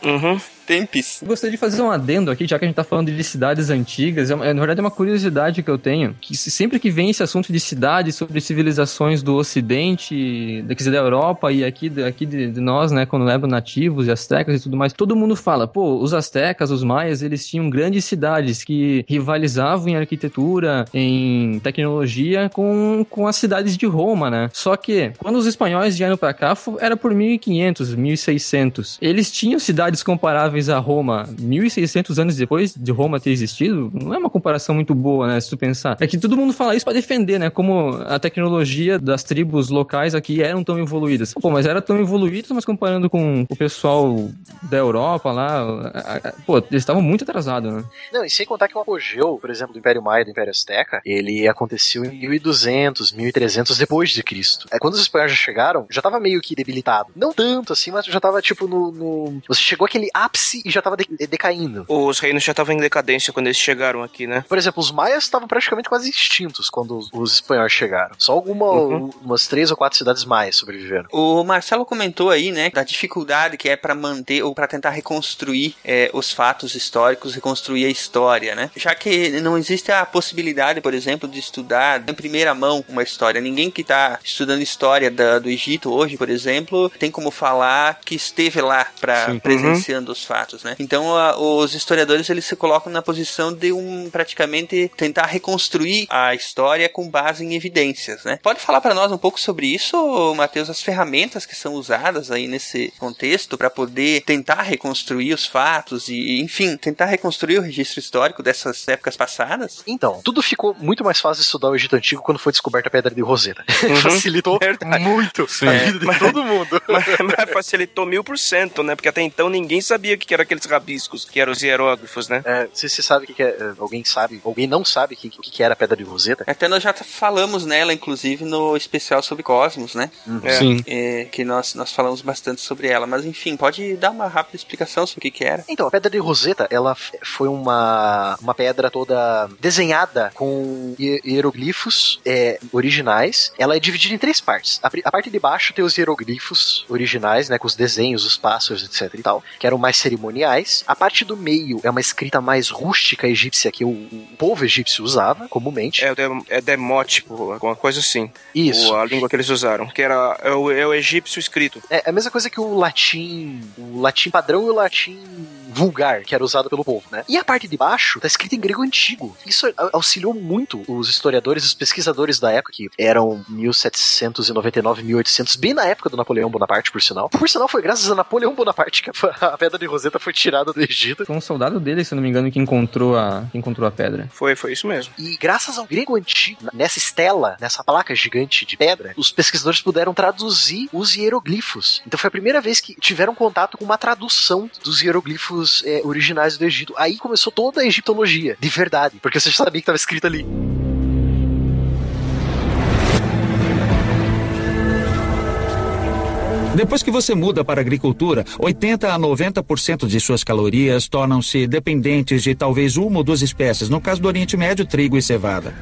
Uhum.
Tempis.
Gostaria de fazer um adendo aqui, já que a gente tá falando de cidades antigas. É, é, na verdade, é uma curiosidade que eu tenho. Que se- sempre que vem esse assunto de cidades sobre civilizações do Ocidente, quer dizer, da Europa e aqui, aqui de, de nós, né, quando levam nativos e astecas e tudo mais, todo mundo fala, pô, os astecas, os maias, eles tinham grandes cidades que rivalizavam em arquitetura, em tecnologia com, com as cidades de Roma, né? Só que, quando os espanhóis vieram pra cá, era por 1500, 1600. Eles tinham cidades comparáveis a Roma 1600 anos depois de Roma ter existido, não é uma comparação muito boa, né? Se tu pensar. É que todo mundo fala isso pra defender, né? Como a tecnologia das tribos locais aqui eram tão evoluídas. Pô, mas era tão evoluídas, mas comparando com o pessoal da Europa lá, a- a- pô, eles estavam muito atrasados, né?
Não, e sem contar que o apogeu, por exemplo, do Império Maia do Império Azteca, ele aconteceu em 1200, 1300 depois de Cristo. É, quando os espanhóis já chegaram, já tava meio que debilitado. Não tanto assim, mas já tava tipo no. no- Você chegou àquele ápice e já tava de- decaindo.
Os reinos já estavam em decadência quando eles chegaram aqui, né?
Por exemplo, os maias estavam praticamente quase extintos quando os, os espanhóis chegaram. Só alguma,
Uhum.
umas três ou quatro cidades maias sobreviveram.
O Marcelo comentou aí, né, da dificuldade que é para manter ou para tentar reconstruir é, os fatos históricos, reconstruir a história, né? Já que não existe a possibilidade, por exemplo, de estudar em primeira mão uma história. Ninguém que está estudando história da- do Egito hoje, por exemplo, tem como falar que esteve lá para presenciando os fatos, né? Então, a- os historiadores eles se colocam na posição de um praticamente tentar reconstruir a história com base em evidências, né? Pode falar para nós um pouco sobre isso, Matheus, as ferramentas que são usadas aí nesse contexto para poder tentar reconstruir os fatos e, enfim, tentar reconstruir o registro histórico dessas épocas passadas?
Então, tudo ficou muito mais fácil de estudar o Egito Antigo quando foi descoberta a Pedra de Roseta.
Uhum.
Facilitou
Verdade.
muito a vida de todo mundo.
Mas, mas facilitou mil por cento, né? Porque até então ninguém sabia o que eram aqueles rabiscos, que eram os hieróglifos, né?
É, se você sabe o que, que é. é, Alguém sabe, alguém não sabe o que, que que era a Pedra de Roseta?
Até nós já falamos nela, inclusive, no especial sobre Cosmos, né?
É.
Sim.
É, que nós, nós falamos bastante sobre ela. Mas enfim, pode dar uma rápida explicação sobre o que, que era.
Então, a Pedra de Roseta, ela foi uma, uma pedra toda desenhada com hi- hieroglifos é, originais. Ela é dividida em três partes. A, a parte de baixo tem os hieroglifos originais, né, com os desenhos, os pássaros, etc e tal, que eram mais cerimoniais. A parte do meio é uma escrita mais rústica egípcia que o, o povo egípcio usava comumente.
É, é demótico, alguma coisa assim.
Isso.
O- a língua que eles usaram. Que era é o, é o egípcio escrito.
É a mesma coisa que o latim, o latim padrão e o latim vulgar, que era usado pelo povo, né? E a parte de baixo tá escrita em grego antigo. Isso auxiliou muito os historiadores, os pesquisadores da época, que eram 1799, 1800, bem na época do Napoleão Bonaparte, por sinal. Por sinal, foi graças a Napoleão Bonaparte que a Pedra de Roseta foi tirada do Egito.
Foi um soldado dele, se não me engano, que encontrou a, que encontrou a pedra.
Foi, foi isso mesmo.
E graças ao grego antigo, nessa estela, nessa placa gigante de pedra, os pesquisadores puderam traduzir os hieroglifos. Então foi a primeira vez que tiveram contato com uma tradução dos hieroglifos é, originais do Egito. Aí começou toda a egiptologia, de verdade, porque você já sabia que estava escrito ali.
Depois que você muda para a agricultura, 80 a 90% de suas calorias tornam-se dependentes de talvez uma ou duas espécies, no caso do Oriente Médio, trigo e cevada.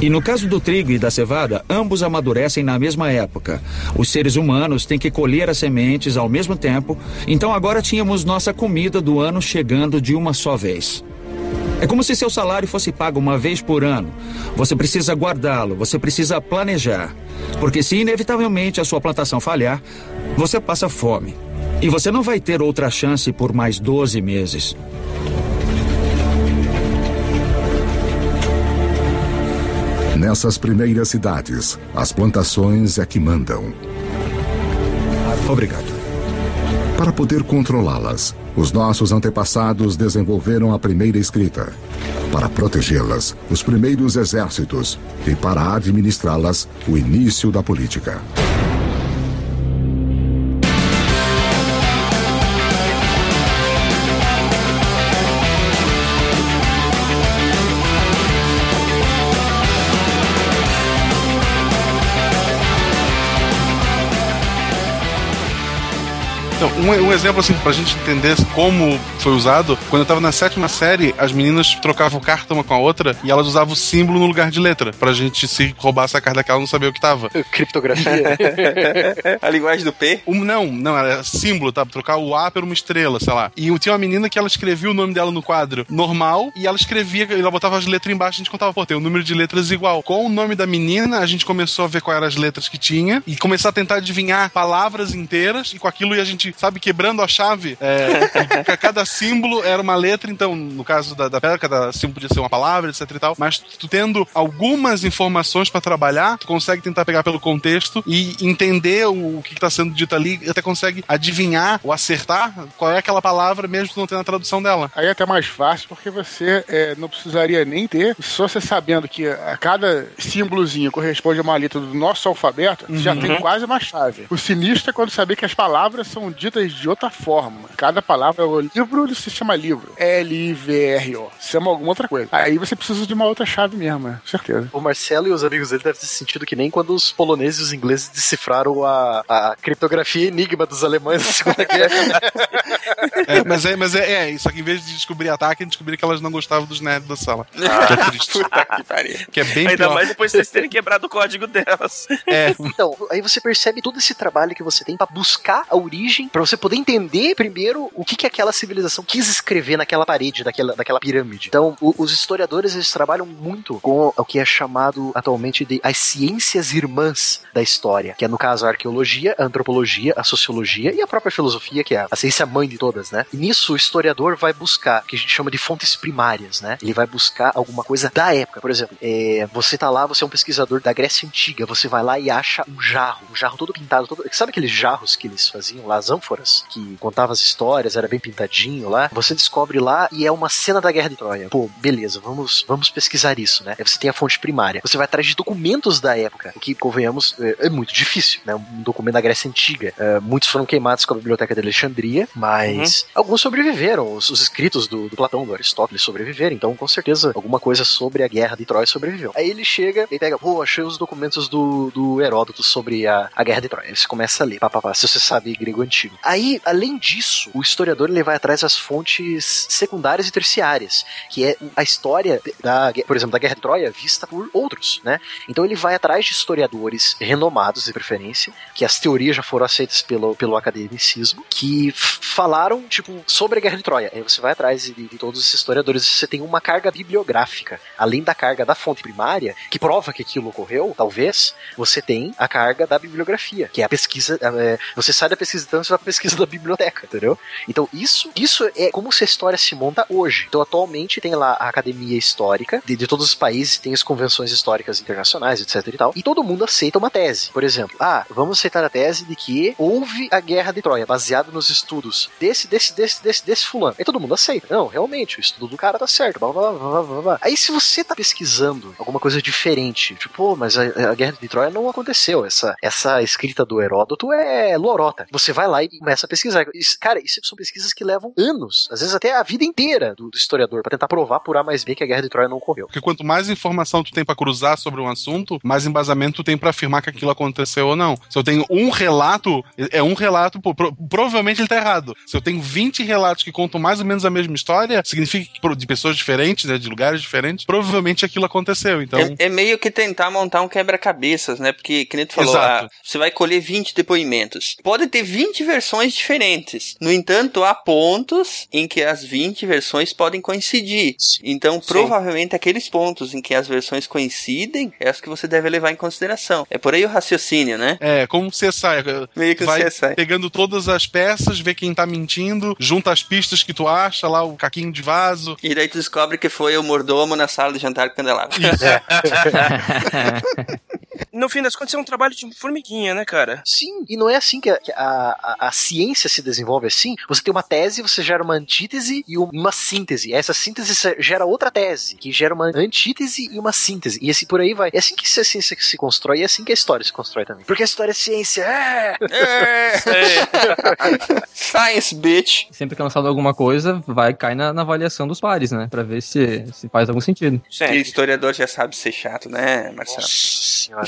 E no caso do trigo e da cevada, ambos amadurecem na mesma época. Os seres humanos têm que colher as sementes ao mesmo tempo, então agora tínhamos nossa comida do ano chegando de uma só vez. É como se seu salário fosse pago uma vez por ano. Você precisa guardá-lo, você precisa planejar. Porque se inevitavelmente a sua plantação falhar, você passa fome. E você não vai ter outra chance por mais 12 meses.
Nessas primeiras cidades, as plantações é que mandam.
Obrigado.
Para poder controlá-las, os nossos antepassados desenvolveram a primeira escrita. Para protegê-las, os primeiros exércitos. E para administrá-las, o início da política.
Então, um, um exemplo assim, pra gente entender como foi usado, quando eu tava na sétima série, as meninas trocavam carta uma com a outra e elas usavam o símbolo no lugar de letra. Pra gente, se roubasse a carta daquela, não saber o que tava.
Criptografia.
a linguagem do P?
Um, não, não, era símbolo, tá? Trocar o A por uma estrela, sei lá. E tinha uma menina que ela escrevia o nome dela no quadro normal e ela escrevia, ela botava as letras embaixo e a gente contava, pô, tem um número de letras igual. Com o nome da menina, a gente começou a ver quais eram as letras que tinha e começar a tentar adivinhar palavras inteiras e com aquilo a gente, sabe, sabe, quebrando a chave. É, que cada símbolo era uma letra, então, no caso da, da pedra, cada símbolo podia ser uma palavra, etc e tal. Mas tu tendo algumas informações pra trabalhar, tu consegue tentar pegar pelo contexto e entender o, o que, que tá sendo dito ali, e até consegue adivinhar ou acertar qual é aquela palavra, mesmo tu não tendo a tradução dela.
Aí é até mais fácil, porque você é, não precisaria nem ter, só você sabendo que a cada símbolozinho corresponde a uma letra do nosso alfabeto, você já
Uhum.
tem quase uma chave. O sinistro é quando saber que as palavras são ditas de outra forma. Cada palavra, o livro ele se chama livro. L-I-V-R-O. Se chama alguma outra coisa. Aí você precisa de uma outra chave mesmo, é, certeza.
O Marcelo e os amigos dele devem ter se sentido que nem quando os poloneses e os ingleses decifraram a, a criptografia enigma dos alemães da Segunda Guerra.
É, mas é, mas é, é, só que em vez de descobrir ataque, descobrir que elas não gostavam dos nerds da sala.
Ah,
que é triste.
Puta que pariu.
Que é bem
Ainda
pior.
mais depois de vocês terem quebrado o código delas.
É.
Então, aí você percebe todo esse trabalho que você tem pra buscar a origem, pra você poder entender primeiro o que, que aquela civilização quis escrever naquela parede, daquela, daquela pirâmide. Então, o- os historiadores eles trabalham muito com o que é chamado atualmente de as ciências irmãs da história, que é no caso a arqueologia, a antropologia, a sociologia e a própria filosofia, que é a ciência mãe de todas, né? E nisso o historiador vai buscar o que a gente chama de fontes primárias, né? Ele vai buscar alguma coisa da época. Por exemplo, é, você tá lá, você é um pesquisador da Grécia Antiga, você vai lá e acha um jarro, um jarro todo pintado, todo... sabe aqueles jarros que eles faziam as ânforas, que contavam as histórias, era bem pintadinho lá? Você descobre lá e é uma cena da Guerra de Troia. Pô, beleza, vamos, vamos pesquisar isso, né? Aí você tem a fonte primária. Você vai atrás de documentos da época, o que, convenhamos, é, é muito difícil, né? Um documento da Grécia Antiga. É, muitos foram queimados com a Biblioteca de Alexandria, mas alguns sobreviveram. Os, os escritos do, do Platão, do Aristóteles sobreviveram, então com certeza alguma coisa sobre a Guerra de Troia sobreviveu. Aí ele chega e pega, pô, achei os documentos do, do Heródoto sobre a, a Guerra de Troia. Aí você começa a ler, pá, pá, pá, se você sabe grego antigo. Aí, além disso, o historiador ele vai atrás das fontes secundárias e terciárias, que é a história da, por exemplo, da Guerra de Troia vista por outros, né? Então ele vai atrás de historiadores renomados de preferência, que as teorias já foram aceitas pelo, pelo academicismo, que falaram, tipo, sobre a Guerra de Troia. Aí você vai atrás de, de todos esses historiadores você tem uma carga bibliográfica, além da carga da fonte primária, que prova que aquilo ocorreu, talvez, você tem a carga da bibliografia, que é a pesquisa, é, você sai da pesquisa então você vai pesquisa da biblioteca, entendeu? Então isso, isso é como se a história se monta hoje. Então atualmente tem lá a academia histórica de, de todos os países, tem as convenções históricas internacionais, etc e tal, e todo mundo aceita uma tese. Por exemplo, ah, vamos aceitar a tese de que houve a guerra de Troia, baseado nos estudos desse, desse, desse, desse, desse fulano. Aí todo mundo aceita. Não, realmente, o estudo do cara tá certo. Blá, blá, blá, blá, blá. Aí se você tá pesquisando alguma coisa diferente, tipo, pô, mas a, a guerra de Troia não aconteceu. Essa, essa escrita do Heródoto é lorota. Você vai lá e começa a pesquisar. Isso- cara, isso são pesquisas que levam anos, às vezes até a vida inteira do, do historiador, pra tentar provar por A mais B que a guerra de Troia não ocorreu.
Porque quanto mais informação tu tem pra cruzar sobre um assunto, mais embasamento tu tem pra afirmar que aquilo aconteceu ou não. Se eu tenho um relato, é um relato, pô, pro- provavelmente ele tá errado. Se eu tenho 20 relatos que contam mais ou menos a mesma história, significa que de pessoas diferentes, né, de lugares diferentes, provavelmente aquilo aconteceu. Então,
É, é meio que tentar montar um quebra-cabeças, né? Porque, que nem tu falou, ah, você vai colher 20 depoimentos. Pode ter 20 versões diferentes. No entanto, há pontos em que as 20 versões podem coincidir. Então, provavelmente, aqueles pontos em que as versões coincidem é as que você deve levar em consideração. É por aí o raciocínio, né?
É, como você sai.
Meio que
vai
CSI.
pegando todas as peças, vê quem tá mentindo, junta as pistas que tu acha, lá o caquinho de vaso.
E daí tu descobre que foi o mordomo na sala de jantar com candelabro.
No fim das contas, é um trabalho de formiguinha, né, cara?
Sim, e não é assim que a, a, a- a ciência se desenvolve assim. Você tem uma tese, você gera uma antítese e um- uma síntese. Essa síntese se- gera outra tese, que gera uma antítese e uma síntese. E assim por aí vai. É assim que a ciência se constrói e é assim que a história se constrói também. Porque a história é ciência. É!
Science, bitch!
Sempre que é lançado alguma coisa, vai cair na, na avaliação dos pares, né? Pra ver se, se faz algum sentido.
E historiador já sabe ser chato, né, Marcelo?
senhora.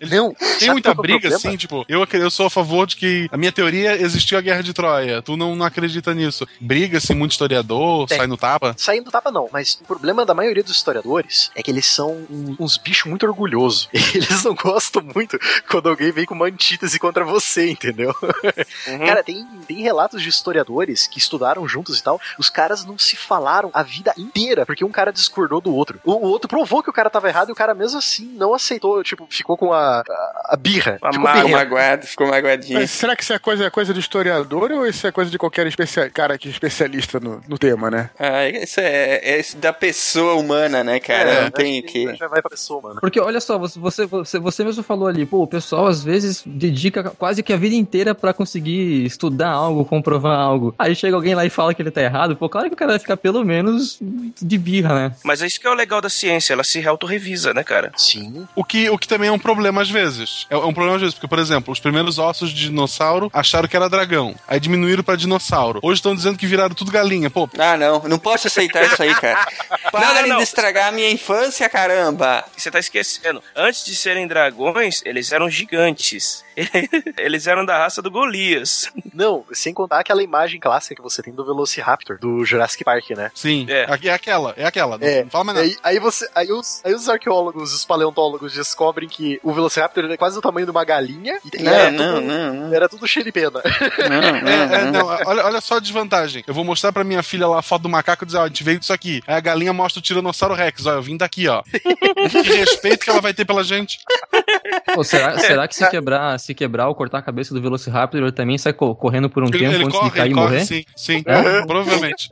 Não,
Tem muita
é
briga, assim, tipo, eu, eu sou a favor de que a minha teoria existiu a guerra de Troia. Tu não, não acredita nisso. Briga, assim, muito historiador,
Tem.
sai no tapa.
Saindo do tapa, não. Mas o problema da maioria dos historiadores é que eles são uns bichos muito orgulhosos. Eles não gostam muito quando alguém vem com uma antítese contra você, entendeu? Cara, tem, tem relatos de historiadores que estudaram juntos e tal. Os caras não se falaram a vida inteira porque um cara discordou do outro. O, o outro provou que o cara tava errado e o cara mesmo assim não aceitou. Tipo, ficou com a, a, a, a birra. Ficou
magoado, ficou magoadinho.
Mas será que isso é coisa, coisa de historiador ou isso é coisa de qualquer especia- cara que é especialista no, no tema, né?
Ah, isso é, é isso da pessoa humana, né, cara?
É,
Não tem o
que
que.
Já vai pra pessoa, mano.
Porque olha só, você, você, você, mesmo falou ali, pô, o pessoal às vezes dedica quase que a vida inteira pra conseguir estudar algo, comprovar algo. Aí chega alguém lá e fala que ele tá errado, pô, claro que o cara vai ficar pelo menos de birra, né?
Mas é isso que é o legal da ciência, ela se autorrevisa, né, cara?
Sim.
O que, o que também é um problema às vezes. É, é um problema às vezes, porque, por exemplo, os primeiros ossos de dinossauro acharam que era dragão. Aí diminuíram pra dinossauro. Hoje estão dizendo que viraram tudo galinha. Pô,
Ah, não, não posso aceitar isso aí, cara. Parem
não, não.
de estragar a minha infância, caramba!
Você tá esquecendo. Antes de serem dragões, eles eram gigantes. Eles eram da raça do Golias.
Não, sem contar aquela imagem clássica que você tem do Velociraptor, do Jurassic Park, né?
sim.
É.
É, aquela, é aquela. Não,
É,
não fala mais nada.
Aí, aí você, aí, os, aí os arqueólogos, os paleontólogos descobrem que o Velociraptor é quase o tamanho de uma galinha e
Não,
era,
não,
tudo,
não, não.
era tudo cheio de pena.
Não,
É, é,
não,
não, olha, olha só a desvantagem. Eu vou mostrar pra minha filha lá a foto do macaco e dizer, ó, a gente veio disso aqui. Aí a galinha mostra o Tiranossauro Rex, ó, eu vim daqui, ó. que respeito que ela vai ter pela gente.
Pô, será, será que se quebrar, se quebrar ou cortar a cabeça do Velociraptor, ele também sai co- correndo por um
Ele,
tempo
ele
antes
corre,
de cair
ele
e
corre,
morrer?
sim, sim.
É?
Provavelmente.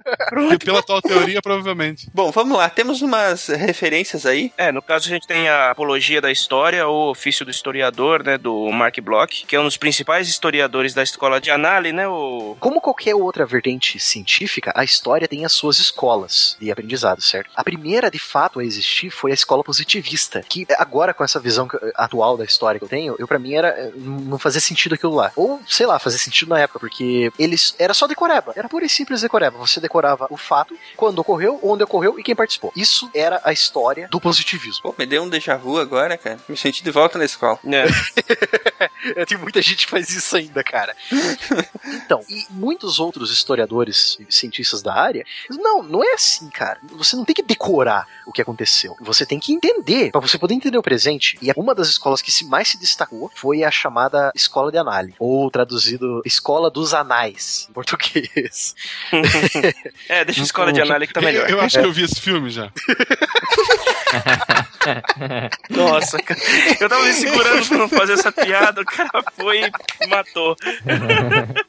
E pela tua teoria, provavelmente.
Bom, vamos lá, temos umas referências aí.
É, no caso a gente tem a Apologia da História, ou Ofício do Historiador, né, do Mark Bloch, que é um dos principais historiadores da escola de Annales, né, o...
Como qualquer outra vertente científica, a história tem as suas escolas de aprendizado, certo? A primeira, de fato, a existir foi a escola positivista, que agora, com essa visão atual da história que eu tenho, eu para mim era eh, não fazia sentido aquilo lá. Ou, sei lá, fazia sentido na época, porque eles era só decoreba, era pura e simples decoreba. Você decorava o fato, quando ocorreu, onde ocorreu e quem participou. Isso era a história do positivismo.
Pô, me deu um déjà vu agora, cara. Me senti de volta na escola.
É.
Tem muita gente que faz isso ainda, cara. Então, e muitos outros historiadores e cientistas da área, não, não é assim, cara. Você não tem que decorar o que aconteceu. Você tem que entender, para você poder entender o presente. E uma das escolas que se mais se destacou foi a chamada Escola de Análise, ou traduzido Escola dos Anais, em português.
É, deixa a escola de análise que tá melhor.
Eu, eu acho que eu vi esse filme já.
Nossa, cara. Eu tava me segurando pra não fazer essa piada, o cara foi e matou.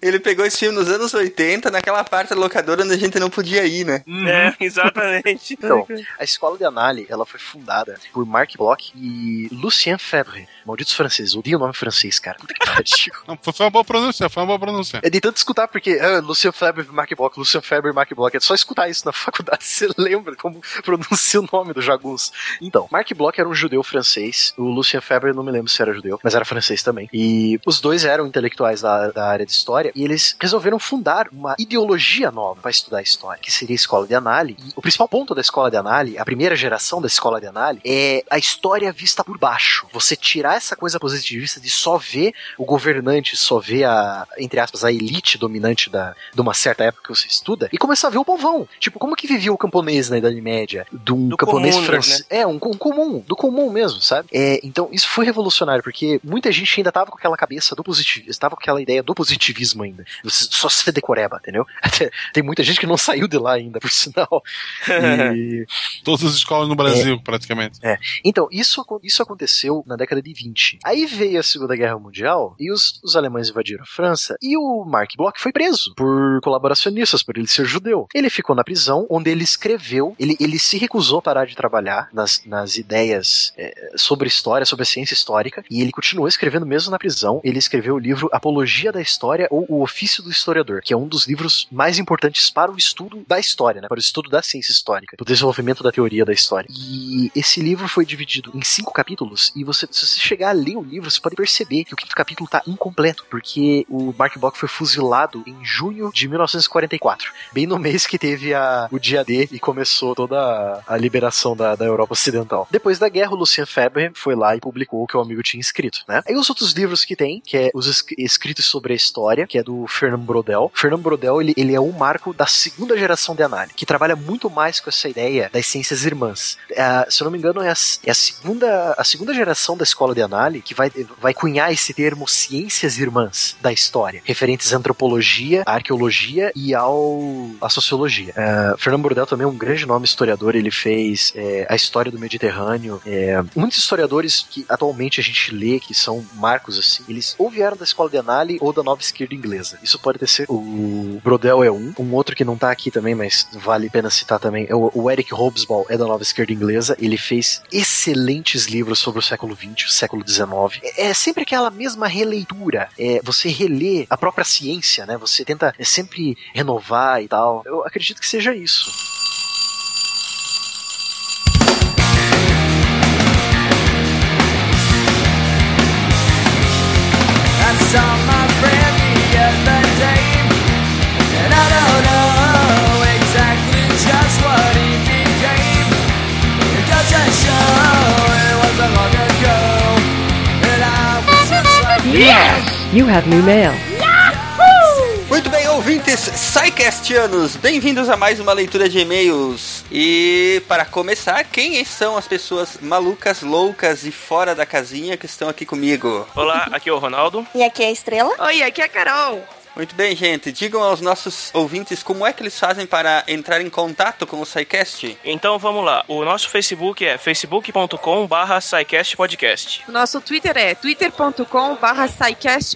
Ele pegou esse filme nos anos 80, naquela parte da locadora onde a gente não podia ir, né?
É, exatamente.
Então, a escola de Annales, ela foi fundada por Marc Bloch e Lucien Febvre. Malditos franceses, odeio o nome francês, cara. Puta que pariu.
Não, foi, foi uma boa pronúncia, foi uma boa pronúncia.
É de tanto escutar, porque ah, Lucien Febvre, Marc Bloch, Lucien Febvre, Marc Bloch. É só escutar isso na faculdade, você lembra como pronuncia o nome do jagunço. Então, Marc Bloch era um judeu francês. O Lucien Febvre, não me lembro se era judeu, mas era francês também. E os dois eram intelectuais da, da área de história e eles resolveram fundar uma ideologia nova para estudar a história, que seria a escola de Annales. E o principal ponto da escola de Annales, a primeira geração da escola de Annales, é a história vista por baixo. Você tirar essa coisa positivista de só ver o governante, só ver a, entre aspas, a elite dominante da, de uma certa época que você estuda, e começar a ver o povão. Tipo, como que vivia o camponês na Idade Média? Um
Do
camponês
comum,
francês.
né?
É, um, um comum, do comum mesmo, sabe? É, então, isso foi revolucionário, porque muita gente ainda tava com aquela cabeça do positivismo, estava com aquela ideia do positivismo ainda. Você só se decoreba, entendeu? Tem muita gente que não saiu de lá ainda, por sinal. E,
Todas as escolas no Brasil, praticamente.
é. Então, isso, isso aconteceu na década de 20. Aí veio a Segunda Guerra Mundial e os, os alemães invadiram a França e o Mark Bloch foi preso por colaboracionistas, por ele ser judeu. Ele ficou na prisão, onde ele escreveu, ele, ele se recusou a parar de trabalhar nas, nas ideias é, sobre história, sobre a ciência histórica, e ele continuou escrevendo mesmo na prisão. Ele escreveu o livro Apologia da História ou O Ofício do Historiador, que é um dos livros mais importantes para o estudo da história, né, para o estudo da ciência histórica, para o desenvolvimento da teoria da história. E esse livro foi dividido em cinco capítulos, e você, se você chegar a ler o livro, você pode perceber que o quinto capítulo está incompleto, porque o Mark Bloch foi fuzilado em junho de 1944, bem no mês que teve a, o dia D e começou toda a, a liberação da, da Europa Ocidental. Depois da guerra, o Lucien Febvre foi lá e publicou o que o amigo tinha escrito, né? Aí os outros livros que tem, que é os es- escritos sobre a história, que é do Fernand Brodel. Fernand Brodel, ele, ele é um marco da segunda geração de análise, que trabalha muito mais com essa ideia das ciências irmãs. Ah, se eu não me engano, é a, é a segunda, a segunda geração da escola de análise que vai, vai cunhar esse termo ciências irmãs da história, referentes à antropologia, à arqueologia e ao à sociologia. Ah, Fernando Bordel também é um grande nome historiador, ele fez é, a história do Mediterrâneo. É, muitos historiadores que atualmente a gente lê, que são marcos assim, eles ou vieram da escola de Annales ou da nova esquerda inglesa. Isso pode ter sido. O Brodel é um. Um outro que não tá aqui também, mas vale a pena citar também, é o, o Eric Hobsbawm, é da nova esquerda inglesa. Ele fez excelentes livros sobre o século XX, o século XIX. É, é sempre aquela mesma releitura. É, você relê a própria ciência, né? Você tenta é, sempre renovar e tal. Eu acredito que seja isso.
Yes! You have new mail.
Muito bem, ouvintes Psycastianos, bem-vindos a mais uma leitura de e-mails. E para começar, quem são as pessoas malucas, loucas e fora da casinha que estão aqui comigo?
Olá, aqui é o Ronaldo.
E aqui é a Estrela.
Oi, aqui é a Carol.
Muito bem, gente. Digam aos nossos ouvintes como é que eles fazem para entrar em contato com o SciCast.
Então vamos lá. O nosso Facebook é facebook.com barra Podcast.
O nosso Twitter é twitter.com barra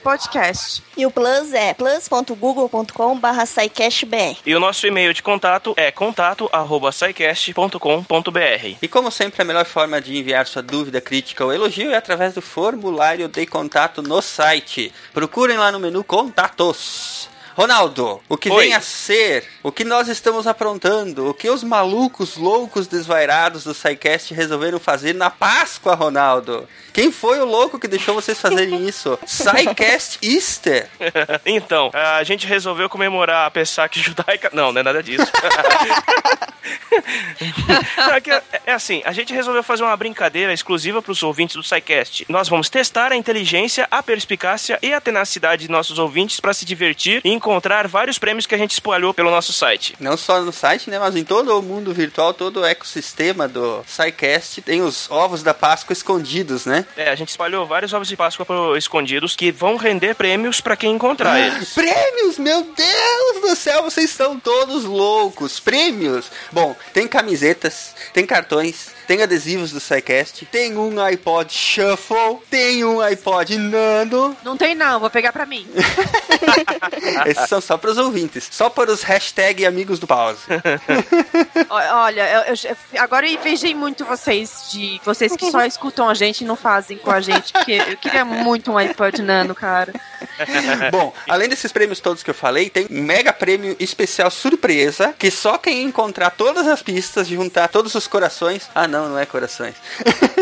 podcast.
E o Plus é plus.google.com barra SciCastBR.
E o nosso e-mail de contato é contato arroba scicast.com.br.
E como sempre, a melhor forma de enviar sua dúvida, crítica ou elogio é através do formulário de contato no site. Procurem lá no menu Contatos. Ronaldo, o que
Oi.
vem a ser, o que nós estamos aprontando, o que os malucos, loucos, desvairados do SciCast resolveram fazer na Páscoa, Ronaldo? Quem foi o louco que deixou vocês fazerem isso? SciCast Easter?
então, a gente resolveu comemorar a Pessac judaica. Não, não é nada disso. É, é- é assim, a gente resolveu fazer uma brincadeira exclusiva para os ouvintes do SciCast. Nós vamos testar a inteligência, a perspicácia e a tenacidade de nossos ouvintes para se divertir e encontrar vários prêmios que a gente espalhou pelo nosso site.
Não só no site, né, mas em todo o mundo virtual, todo o ecossistema do SciCast tem os ovos da Páscoa escondidos, né?
É, a gente espalhou vários ovos de Páscoa pro- escondidos que vão render prêmios para quem encontrar eles.
Prêmios, meu Deus do céu, vocês estão todos loucos. Prêmios. Bom, tem camisetas, tem cartões, tem adesivos do SciCast, tem um iPod Shuffle, tem um iPod Nano.
Não tem não, vou pegar pra mim.
Esses são só para os ouvintes, só para os hashtag amigos do pause.
Olha, eu- eu- agora eu invejei muito vocês de vocês que só escutam a gente e não fazem com a gente, porque eu queria muito um iPod Nano, cara.
Bom, além desses prêmios todos que eu falei, tem um mega prêmio especial surpresa, que só quem encontrar todas as pistas, juntar todos os corações. Ah, não, não é corações.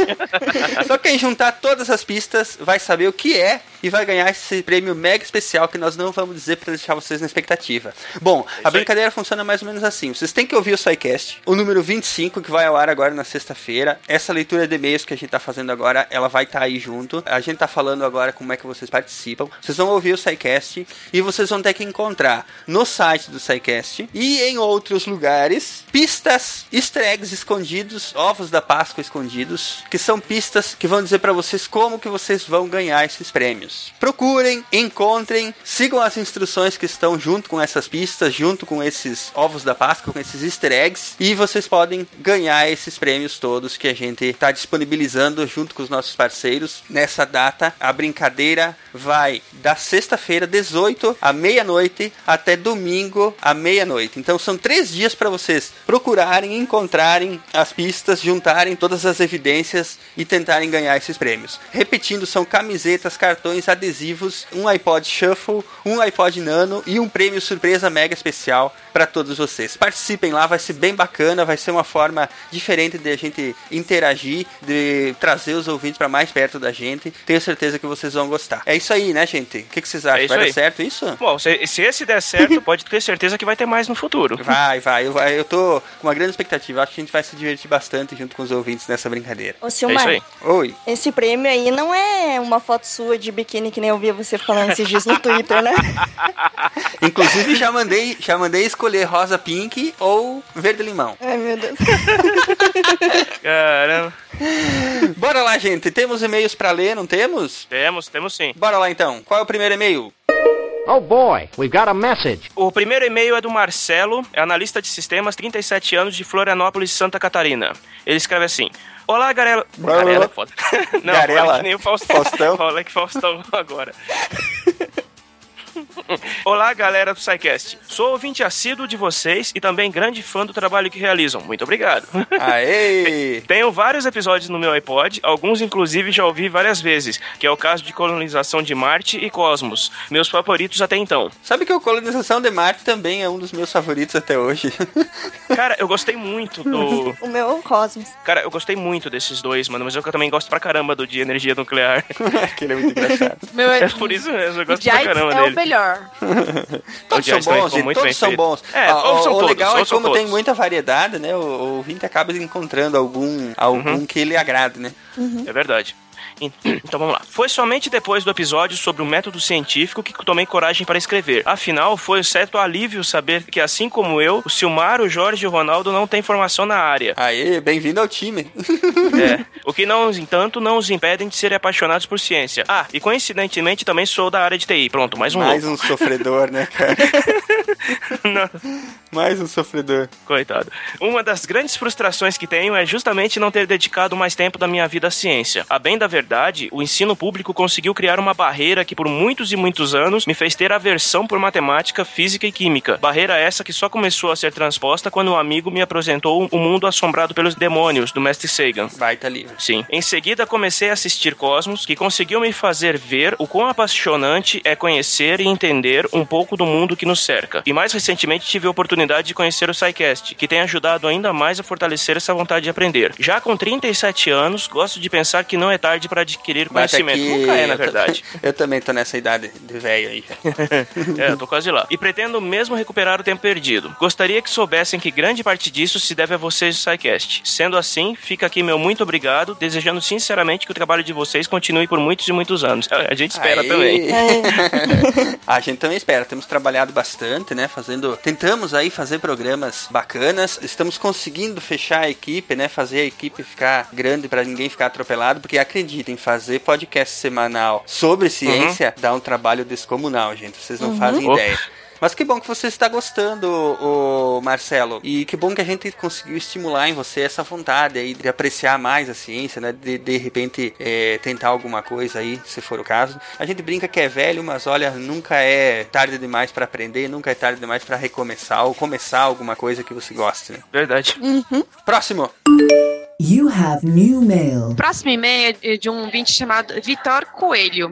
só quem juntar todas as pistas vai saber o que é e vai ganhar esse prêmio mega especial que nós não vamos dizer para deixar vocês na expectativa. Bom, a brincadeira funciona mais ou menos assim. Vocês têm que ouvir o SciCast, o número 25, que vai ao ar agora na sexta-feira. Essa leitura de e-mails que a gente tá fazendo agora, ela vai estar aí junto. A gente tá falando agora como é que vocês participam. Vocês vão ouvir o SciCast e vocês vão ter que encontrar no site do SciCast e em outros lugares pistas, easter eggs escondidos, ovos da Páscoa escondidos, que são pistas que vão dizer para vocês como que vocês vão ganhar esses prêmios. Procurem, encontrem, sigam as instruções que estão junto com essas pistas, junto com esses ovos da Páscoa, com esses easter eggs, e vocês podem ganhar esses prêmios todos que a gente está disponibilizando junto com os nossos parceiros nessa data. A brincadeira vai da sexta-feira, 18 à meia-noite, até domingo à meia-noite. Então são três dias para vocês procurarem, encontrarem as pistas, juntarem todas as evidências e tentarem ganhar esses prêmios. Repetindo, são camisetas, cartões, adesivos, um iPod Shuffle, um iPod Nano e um prêmio surpresa mega especial para todos vocês. Participem lá, vai ser bem bacana, vai ser uma forma diferente de a gente interagir, de trazer os ouvintes para mais perto da gente. Tenho certeza que vocês vão gostar. É isso aí, né, gente? O que, que vocês acham?
É
vai dar
aí.
certo isso?
Bom, se, se esse der certo, pode ter certeza que vai ter mais no futuro.
Vai, vai. Eu, vai- eu tô com uma grande expectativa. Acho que a gente vai se divertir bastante junto com os ouvintes nessa brincadeira.
Ô, Silmar,
Oi.
esse prêmio aí não é uma foto sua de biquíni que nem eu vi você falando esses dias no Twitter, né?
Inclusive já mandei, já mandei escolher rosa pink ou verde limão.
Ai, meu Deus.
Caramba.
Bora lá, gente. Temos e-mails pra ler, não temos?
Temos, temos sim.
Bora lá então. Qual é o primeiro e-mail?
Oh boy, we've got a message.
O primeiro e-mail é do Marcelo, é analista de sistemas, 37 anos, de Florianópolis, Santa Catarina. Ele escreve assim: Olá, Garela. Garela é foda. Não,
Garela.
que nem o Faustão.
Faustão.
Fala que Faustão agora. Olá, galera do SciCast. Sou ouvinte assíduo de vocês e também grande fã do trabalho que realizam. Muito obrigado.
Aê!
Tenho vários episódios no meu iPod, alguns inclusive já ouvi várias vezes, que é o caso de colonização de Marte e Cosmos, meus favoritos até então.
Sabe que o Colonização de Marte também é um dos meus favoritos até hoje.
Cara, eu gostei muito do.
O meu Cosmos.
Cara, eu gostei muito desses dois, mano, mas eu também gosto pra caramba do de energia nuclear.
Aquele é muito engraçado.
Meu,
É por isso mesmo, eu gosto pra caramba
é o
dele.
Melhor.
Todos são bons, gente, todos são bons.
É,
Ah, o,
são
o
todos,
legal é como tem muita variedade, né? O, o ouvinte acaba encontrando algum, algum
Uhum.
que ele agrade, né?
É verdade. En- Então vamos lá. Foi somente depois do episódio sobre o método científico que tomei coragem para escrever. Afinal, foi um certo alívio saber que, assim como eu, o Silmar, o Jorge e o Ronaldo não têm formação na área.
Aê, bem-vindo ao time.
É. O que não, entanto, não os impedem de serem apaixonados por ciência. Ah, e coincidentemente também sou da área de TI. Pronto, mais um
Mais
louco.
um sofredor, né, cara? Mais um sofredor.
Coitado. Uma das grandes frustrações que tenho é justamente não ter dedicado mais tempo da minha vida à ciência. A bem da verdade, o ensino público conseguiu criar uma barreira que por muitos e muitos anos me fez ter aversão por matemática, física e química. Barreira essa que só começou a ser transposta quando um amigo me apresentou o mundo assombrado pelos demônios do mestre Sagan.
Baita livro.
Sim. Em seguida comecei a assistir Cosmos, que conseguiu me fazer ver o quão apaixonante é conhecer e entender um pouco do mundo que nos cerca. E mais recentemente tive a oportunidade de conhecer o SciCast, que tem ajudado ainda mais a fortalecer essa vontade de aprender. Já com 37 anos, gosto de pensar que não é tarde para adquirir
Bate
conhecimento.
aqui,
Nunca é, na verdade.
Eu também tô nessa idade de velho aí.
é, eu tô quase lá. E pretendo mesmo recuperar o tempo perdido. Gostaria que soubessem que grande parte disso se deve a vocês do SciCast. Sendo assim, fica aqui meu muito obrigado, desejando sinceramente que o trabalho de vocês continue por muitos e muitos anos. A gente espera
Aê.
também.
a gente também espera. Temos trabalhado bastante, né? Fazendo. Tentamos aí fazer programas bacanas. Estamos conseguindo fechar a equipe, né? Fazer a equipe ficar grande para ninguém ficar atropelado. Porque acreditem, fazer podcast semanal sobre ciência dá um trabalho descomunal, gente. Vocês não
Uhum.
fazem ideia. Mas que bom que você está gostando, o Marcelo. E que bom que a gente conseguiu estimular em você essa vontade aí de apreciar mais a ciência, né? De de repente é, tentar alguma coisa aí, se for o caso. A gente brinca que é velho, mas olha, nunca é tarde demais para aprender, nunca é tarde demais para recomeçar ou começar alguma coisa que você goste, né?
Verdade.
Próximo.
You have new mail.
Próximo e-mail é de um ouvinte chamado Vitor Coelho,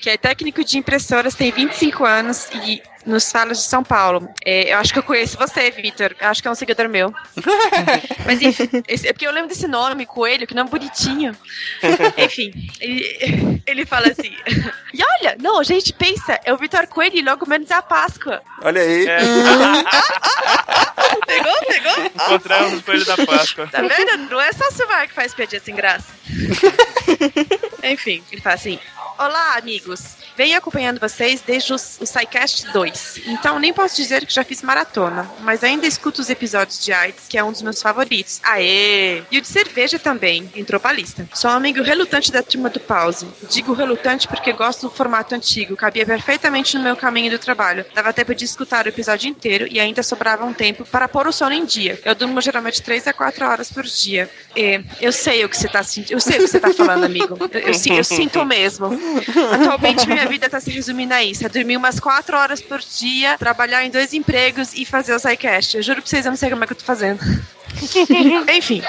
que é técnico de impressoras, tem 25 anos e nos salas de São Paulo. É, eu acho que eu conheço você, Vitor. Eu acho que é um seguidor meu. Mas enfim, esse- é porque eu lembro desse nome, Coelho, que nome bonitinho. Enfim, ele, ele fala assim. E olha, não, a gente pensa, é o Vitor Coelho e logo menos é a Páscoa.
Olha aí.
Pegou, pegou?
Encontramos o coelho da Páscoa.
Tá vendo? Não é só o Silmar que faz piadinha sem graça. Enfim, ele fala assim: Olá, amigos. Venho acompanhando vocês desde os- o SciCast 2. Então, nem posso dizer que já fiz maratona, mas ainda escuto os episódios de AIDS, que é um dos meus favoritos. Aê! E o de cerveja também, entrou pra lista. Sou um amigo relutante da turma do pause. Digo relutante porque gosto do formato antigo, cabia perfeitamente no meu caminho do trabalho. Dava tempo de escutar o episódio inteiro e ainda sobrava um tempo para pôr o sono em dia. Eu durmo geralmente 3 a 4 horas por dia. É, eu sei o que você tá sentindo. Eu sei o que você tá falando, amigo. Eu, eu si- eu sinto mesmo. Atualmente minha vida tá se resumindo a isso. É dormir umas 4 horas por dia, trabalhar em dois empregos e fazer o SciCast. Eu juro pra vocês, eu não sei como é que eu tô fazendo. Enfim.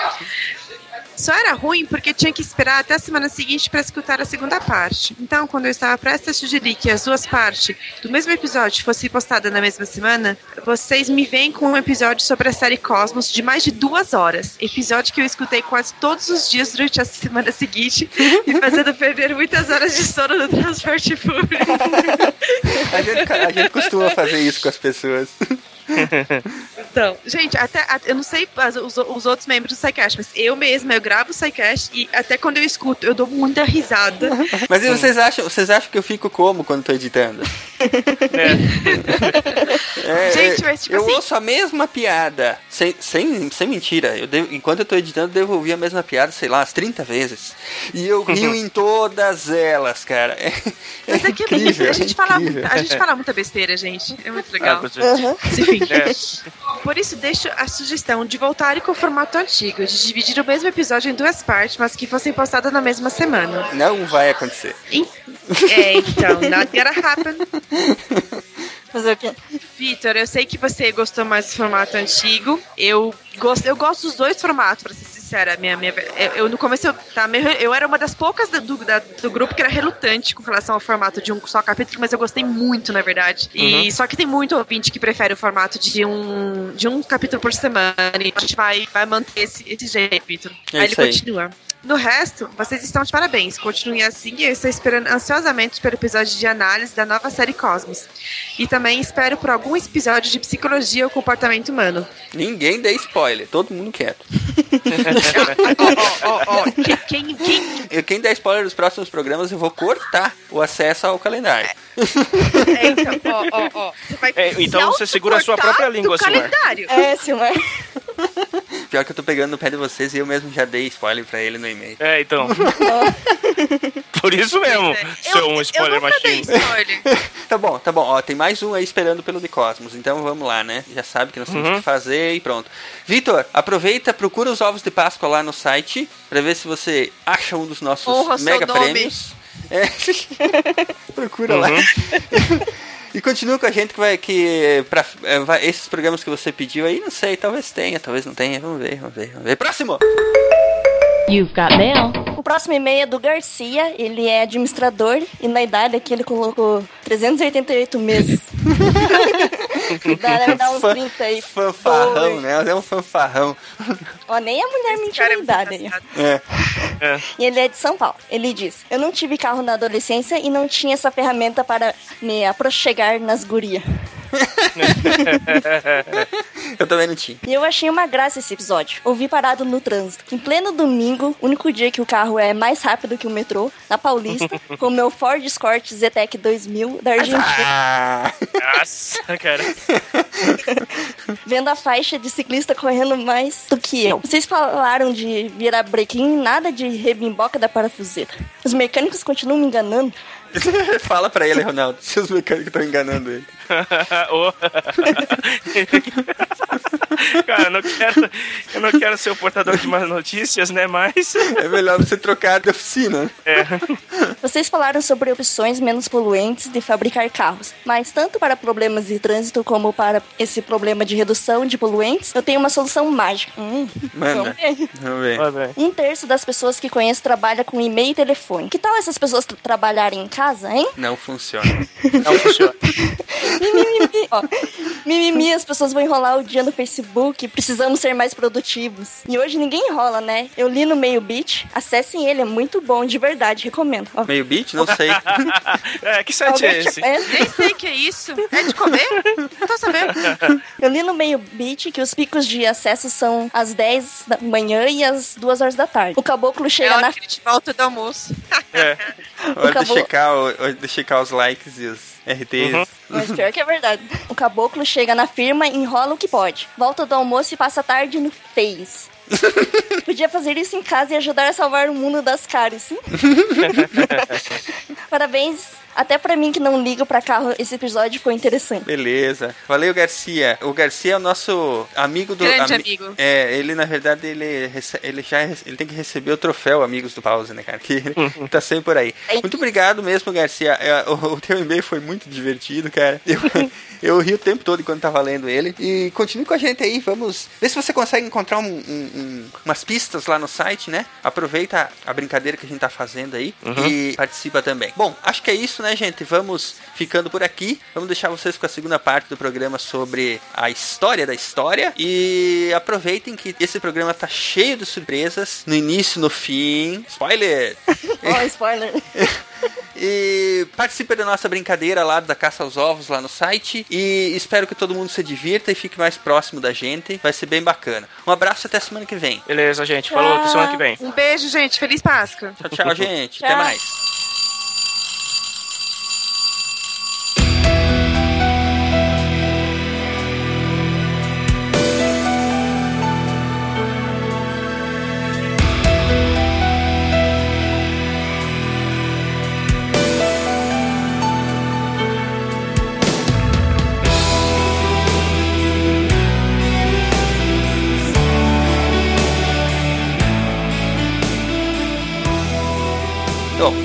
Só era ruim porque tinha que esperar até a semana seguinte para escutar a segunda parte. Então, quando eu estava prestes a sugerir que as duas partes do mesmo episódio fossem postadas na mesma semana, vocês me vêm com um episódio sobre a série Cosmos de mais de duas horas. Episódio que eu escutei quase todos os dias durante a semana seguinte e fazendo perder muitas horas de sono no transporte público.
A gente, a gente costuma fazer isso com as pessoas.
Então, gente, até, eu não sei os, os outros membros do SciCast, mas eu mesma, eu gravo o SciCast e até quando eu escuto, eu dou muita risada.
Mas vocês acham, vocês acham que eu fico como quando tô editando? É,
Gente,
é,
mas, tipo
eu
assim-
ouço a mesma piada, sem, sem, sem mentira. Eu devo- enquanto eu tô editando, eu devo ouvir a mesma piada, sei lá, umas 30 vezes. E eu rio em todas elas, cara. É,
Mas é que
incrível,
a, gente
é
fala, a gente fala muita besteira, gente. É muito legal.
Ah, certeza.
Enfim. Por isso, deixo a sugestão de voltarem com o formato antigo, de dividir o mesmo episódio em duas partes, mas que fossem postadas na mesma semana.
Não vai acontecer.
É, então, not gonna happen.
Fazer o quê?
Vitor, eu sei que você gostou mais do formato antigo. Eu gosto, eu gosto dos dois formatos, pra ser sincera. Minha, minha, eu, eu no começo eu, tá, meio- eu era uma das poucas do, da- do grupo que era relutante com relação ao formato de um só capítulo, mas eu gostei muito, na verdade. E
Uhum.
só que tem muito ouvinte que prefere o formato de um, de um capítulo por semana. E a gente vai, vai manter esse, esse jeito, Vitor.
É
aí ele
aí.
continua. No resto, vocês estão de parabéns. Continuem assim e eu estou esperando ansiosamente pelo episódio de análise da nova série Cosmos. E também espero por algum episódio de psicologia ou comportamento humano.
Ninguém dê spoiler, todo mundo quieto.
Ó, ó, que- quem, quem,
Eu, quem der spoiler dos próximos programas, eu vou cortar o acesso ao calendário.
é, então, ó, ó, ó, você
É, então
se
você segura a sua própria língua, Silmar.
calendário.
É, Silmar.
Pior que eu tô pegando no pé de vocês e eu mesmo já dei spoiler pra ele no e-mail.
É, então. Por isso mesmo, seu um spoiler
eu
machine.
spoiler.
Tá bom, tá bom. Ó, tem mais um aí esperando pelo The Cosmos. Então vamos lá, né? Já sabe que nós temos
Uhum.
que fazer e pronto. Vitor, aproveita, procura os ovos de Páscoa lá no site pra ver se você acha um dos nossos
Honra
mega prêmios. É. procura lá. E continua com a gente que vai que pra, é, vai- esses programas que você pediu aí, não sei, talvez tenha, talvez não tenha. Vamos ver, vamos ver, vamos ver. Próximo.
You've got mail.
O próximo e-mail é do Garcia, ele é administrador e na idade aqui ele colocou 388 meses. dá, dá uns
Fan-
30 aí.
Fanfarrão, né? É um fanfarrão.
Ó, nem a mulher mentiu na idade aí. ó.
É.
E ele é de São Paulo. Ele diz: Eu não tive carro na adolescência e não tinha essa ferramenta para me aproxegar nas gurias.
Eu também não tinha.
E eu achei uma graça esse episódio. Ouvi parado no trânsito. Em pleno domingo, único dia que o carro é mais rápido que o metrô, na Paulista, com o meu Ford Escort Zetec 2000 da Argentina.
Ah,
Nossa, cara.
Vendo a faixa de ciclista correndo mais do que eu. Vocês falaram de virar brequim, nada de rebimboca da parafuseta. Os mecânicos continuam me enganando.
Fala pra ele, Ronaldo, se os mecânicos estão enganando ele.
Cara, eu não quero, eu não quero ser o portador de más notícias, né? Mas.
É melhor você trocar de oficina.
É.
Vocês falaram sobre opções menos poluentes de fabricar carros, mas tanto para problemas de trânsito como para esse problema de redução de poluentes, eu tenho uma solução mágica. Hum,
Manda.
vamos ver.
Vamos ver.
Um terço das pessoas que conheço trabalha com e-mail e telefone. Que tal essas pessoas tra- trabalharem em casa, hein?
Não funciona.
Não funciona.
Mimimi, ó. Mimimi, as pessoas vão enrolar o dia no Facebook. Precisamos ser mais produtivos. E hoje ninguém enrola, né? Eu li no Meio Beat. Acessem ele, é muito bom, de verdade, recomendo. Ó.
Meio beat? Não sei.
É, que site é esse?
é,
Nem sei o que é isso. É de comer? Não tô sabendo.
Eu li no Meio Beat que os picos de acesso são às 10 da manhã e às 2 horas da tarde. O caboclo
É
chega
hora
na
que a gente volta do almoço.
É.
Hora de checar, o- hora de checar os likes e os RTs.
Uhum.
Mas pior que é verdade. O caboclo chega na firma, enrola o que pode. Volta do almoço e passa a tarde no Face. Podia fazer isso em casa e ajudar a salvar o mundo das caras, sim? Parabéns. Até pra mim que não ligo pra carro, esse episódio foi interessante.
Beleza. Valeu, Garcia. O Garcia é o nosso amigo do.
Grande amigo.
É, ele na verdade ele, rece- ele já rece- ele tem que receber o troféu Amigos do Pause, né, cara? Que ele tá sempre por aí. Muito obrigado mesmo, Garcia. É, O, o teu e-mail foi muito divertido, cara. Eu, eu ri o tempo todo enquanto tava lendo ele. E continue com a gente aí. Vamos ver se você consegue encontrar um- um- um- umas pistas lá no site, né? Aproveita a brincadeira que a gente tá fazendo aí
Uhum.
e participa também. Bom, acho que é isso, né, gente? Vamos ficando por aqui. Vamos deixar vocês com a segunda parte do programa sobre a história da história. E aproveitem que esse programa tá cheio de surpresas. No início, no fim. Spoiler!
Ó, spoiler.
E participe da nossa brincadeira lá da Caça aos Ovos lá no site. E espero que todo mundo se divirta e fique mais próximo da gente. Vai ser bem bacana. Um abraço e até semana que vem.
Beleza, gente. Falou, até semana que vem.
Um beijo, gente. Feliz Páscoa.
Tchau, tchau, gente. Até
Tchau.
mais.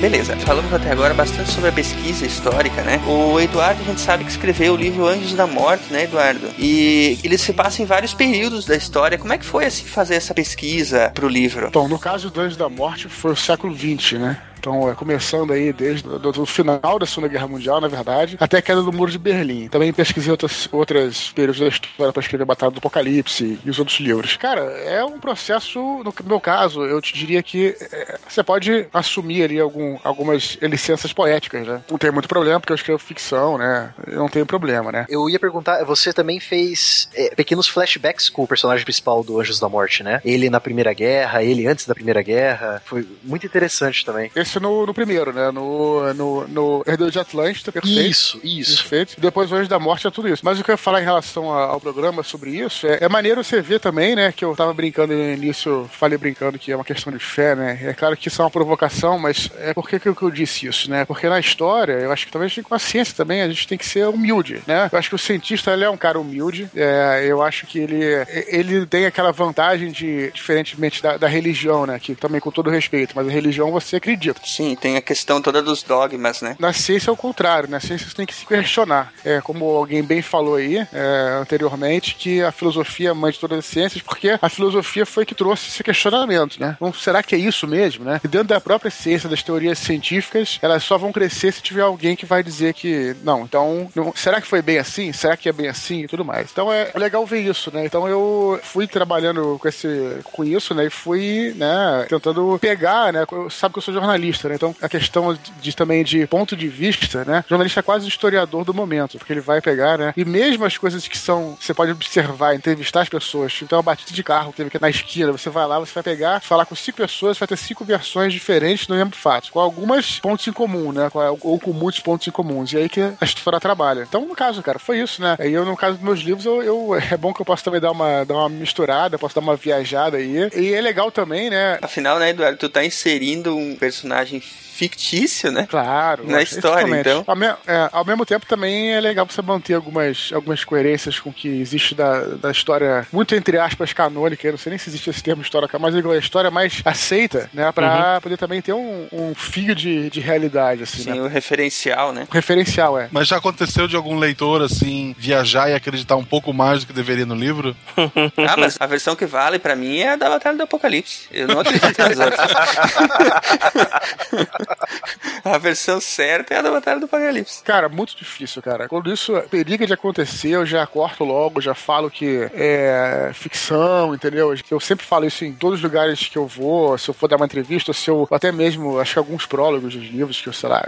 Beleza. Falamos até agora bastante sobre a pesquisa histórica, né? O Eduardo, a gente sabe que escreveu o livro Anjos da Morte, né, Eduardo? E ele se passa em vários períodos da história. Como é que foi, assim, fazer essa pesquisa pro livro?
Bom, no caso do Anjos da Morte foi o século XX, né? Então, é, começando aí desde o final da Segunda Guerra Mundial, na verdade, até a queda do Muro de Berlim. Também pesquisei outras, outras períodos da história para escrever Batalha do Apocalipse e os outros livros. Cara, é um processo, no meu caso, eu te diria que é, você pode assumir ali algum, algumas licenças poéticas, né? Não tem muito problema, porque eu escrevo ficção, né? Eu não tenho problema, né?
Eu ia perguntar, você também fez é, pequenos flashbacks com o personagem principal do Anjos da Morte, né? Ele na Primeira Guerra, ele antes da Primeira Guerra. Foi muito interessante também.
Esse no, no primeiro, né? No, no, no Herdeiro de Atlântida, perfeito.
Isso, isso.
Perfeito. Depois o Anjo da Morte é tudo isso. Mas o que eu ia falar em relação a- ao programa sobre isso é, é maneiro você ver também, né? Que eu tava brincando no início, falei brincando que é uma questão de fé, né? É claro que isso é uma provocação, mas é por que, que eu- que eu disse isso, né? Porque na história, eu acho que talvez com a ciência também, a gente tem que ser humilde, né? Eu acho que o cientista, ele é um cara humilde. É, eu acho que ele, ele tem aquela vantagem de, diferentemente da, da religião, né? Que também com todo respeito, mas a religião você acredita.
Sim, tem a questão toda dos dogmas, né?
Na ciência é o contrário, na ciência você tem que se questionar. É, como alguém bem falou aí é, anteriormente, que a filosofia é mãe de todas as ciências, porque a filosofia foi que trouxe esse questionamento, né? Então, será que é isso mesmo, né? E dentro da própria ciência, das teorias científicas, elas só vão crescer se tiver alguém que vai dizer que, não, então, não- será que foi bem assim? Será que é bem assim? E tudo mais. Então é legal ver isso, né? Então eu fui trabalhando com, esse, com isso, né? E fui, né, tentando pegar, né? Sabe que eu sou jornalista, né? Então a questão de, de também de ponto de vista, né? O jornalista é quase o historiador do momento, porque ele vai pegar, né? E mesmo as coisas que são, você pode observar, entrevistar as pessoas. Então, uma batida de carro, teve que na esquina, você vai lá, você vai pegar, falar com cinco pessoas, vai ter cinco versões diferentes do mesmo fato, com algumas pontos em comum, né? Ou com muitos pontos em comuns. E aí que a história trabalha. Então, no caso, cara, foi isso, né? Aí eu, no caso dos meus livros, eu, eu- é bom que eu posso também dar uma, dar uma misturada, posso dar uma viajada aí. E é legal também, né?
Afinal, né, Eduardo, tu tá inserindo um personagem personagem fictício, né?
Claro.
Na história,
exatamente.
então.
Ao, me- é, ao mesmo tempo, também é legal você manter algumas, algumas coerências com o que existe da, da história, muito entre aspas, canônica. Eu não sei nem se existe esse termo história, mas digo, a história mais aceita, né? Pra poder também ter um, um fio de, de realidade, assim,
Sim,
né?
o referencial, né?
Referencial, é.
Mas já aconteceu de algum leitor, assim, viajar e acreditar um pouco mais do que deveria no livro?
Ah, mas a versão que vale pra mim é a da Batalha do Apocalipse. Eu não acredito nas outras. a versão certa é a da Batalha do Apocalipse.
Cara, muito difícil, cara. Quando isso periga de acontecer, eu já corto logo, já falo que é ficção, entendeu? Eu sempre falo isso em todos os lugares que eu vou, se eu for dar uma entrevista, se eu até mesmo, acho que alguns prólogos dos livros, que eu, sei lá,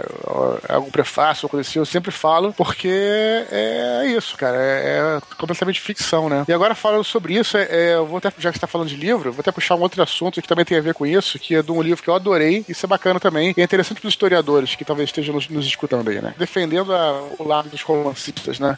algum prefácio ou coisa assim, eu sempre falo, porque é isso, cara. É, é completamente ficção, né? E agora falando sobre isso, é, é, eu vou até, já que você tá falando de livro, vou até puxar um outro assunto que também tem a ver com isso, que é de um livro que eu adorei, isso é bacana também, interessante para os historiadores que talvez estejam nos, nos escutando aí, né? Defendendo a- o lado dos romancistas, né?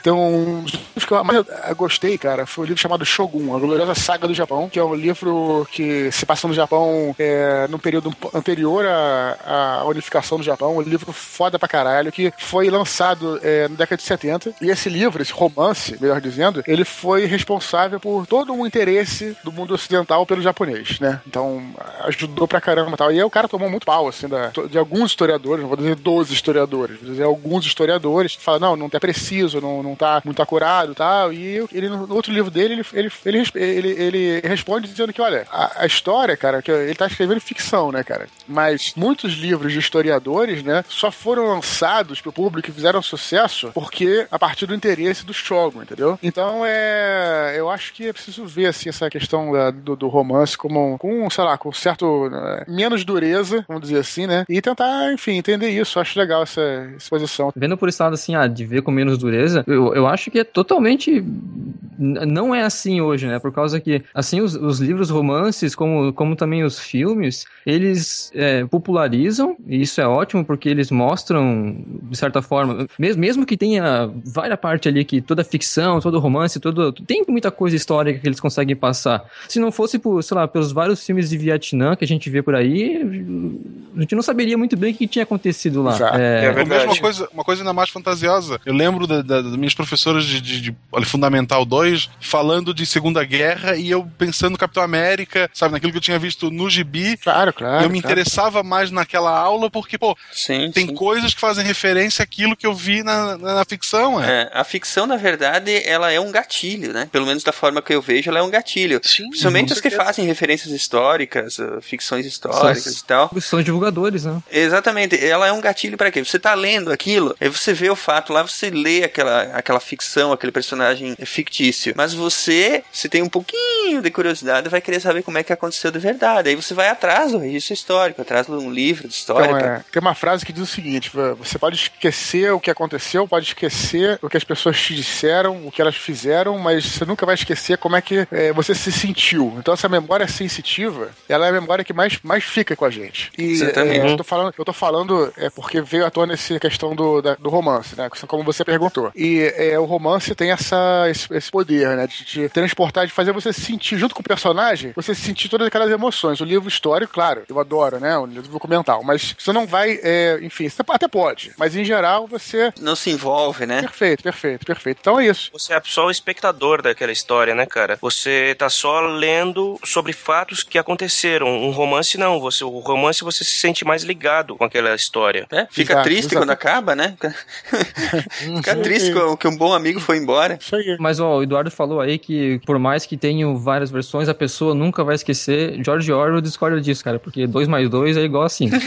Então, um dos livros que eu mais gostei, cara, foi o livro chamado Shogun, a gloriosa saga do Japão, que é um livro que se passa no Japão é, no período anterior à, à unificação do Japão, um livro foda pra caralho, que foi lançado é, na década de 70, e esse livro, esse romance, melhor dizendo, ele foi responsável por todo um interesse do mundo ocidental pelo japonês, né? Então, ajudou pra caramba e tal. E aí o cara tomou muito pau, assim, da, de alguns historiadores, não vou dizer 12 historiadores, vou dizer alguns historiadores, que falam, não, não tá preciso, não, não tá muito acurado e tal. E ele, no outro livro dele, ele, ele, ele, ele, ele responde dizendo que, olha, a, a história, cara, que ele tá escrevendo ficção, né, cara? Mas muitos livros de historiadores, né, só foram lançados pro público e fizeram sucesso porque a partir do interesse do Shogun, entendeu? Então é. Eu acho que é preciso ver assim, essa questão da- do, do romance como com, sei lá, com certo. né, menos dureza, vamos dizer assim, né? E tentar, enfim, entender isso. Eu acho legal essa, essa posição.
Vendo por esse lado assim, ah, de ver com menos dureza, eu, eu acho que é totalmente. Não é assim hoje, né? Por causa que, assim, os, os livros romances, como, como também os filmes, eles é, popularizam, e isso é ótimo porque eles mostram, de certa forma, mesmo, mesmo que tenha várias partes ali que toda ficção, todo romance, todo. Tem muita coisa histórica que eles conseguem passar. Se não fosse por, sei lá, pelos vários filmes de Vietnã que a gente vê por aí, gente não saberia muito bem o que tinha acontecido lá.
Exato.
É,
Ou mesmo uma coisa, uma coisa ainda mais fantasiosa. Eu lembro da- da- das minhas professoras de, de- de, olha, Fundamental 2 falando de Segunda Guerra e eu pensando no Capitão América, sabe, naquilo que eu tinha visto no gibi.
Claro, claro.
Eu me
claro.
interessava mais naquela aula porque, pô,
Sim,
tem
sim.
coisas que fazem referência àquilo que eu vi na, na, na ficção, é.
É, a ficção, na verdade, ela é um gatilho, né? Pelo menos da forma que eu vejo, ela é um gatilho. Principalmente
com
os que fazem referências históricas, uh, ficções históricas e tal.
São divulgadores, né?
Exatamente, ela é um gatilho para quê? Você tá lendo aquilo, aí você vê o fato lá, você lê aquela, aquela ficção, aquele personagem fictício, mas você, se tem um pouquinho de curiosidade, vai querer saber como é que aconteceu de verdade. Aí você vai atrás do registro histórico, atrás de um livro de história.
Então,
pra-
é, tem uma frase que diz o seguinte: você pode esquecer o que aconteceu, pode esquecer o que as pessoas te disseram, o que elas fizeram, mas você nunca vai esquecer como é que é, você se sentiu. Então, essa memória sensitiva, ela é a memória que mais, mais fica com a gente. E
Exatamente.
é, eu tô falando, eu tô falando é porque veio à tona essa questão do, da- do romance, né? Como você perguntou. E é, o romance tem essa, esse, esse poder, né? De te transportar, de fazer você se sentir junto com o personagem, você sentir todas aquelas emoções. O livro histórico, claro, eu adoro, né? O livro documental, mas você não vai, é, enfim, você até pode, mas em geral você.
Não se envolve, né?
Perfeito, perfeito, perfeito. Então é isso.
Você é só o espectador daquela história, né, cara? Você tá só lendo sobre fatos que aconteceram. Um romance não. Você, o romance você se sente mais ligado com aquela história.
É, fica
Exato,
triste
exato.
quando acaba, né? Fica triste que, que um bom amigo foi embora.
Mas ó, o Eduardo falou aí que por mais que tenham várias versões, a pessoa nunca vai esquecer. George Orwell discorda disso, cara, porque 2 mais 2 é igual a 5.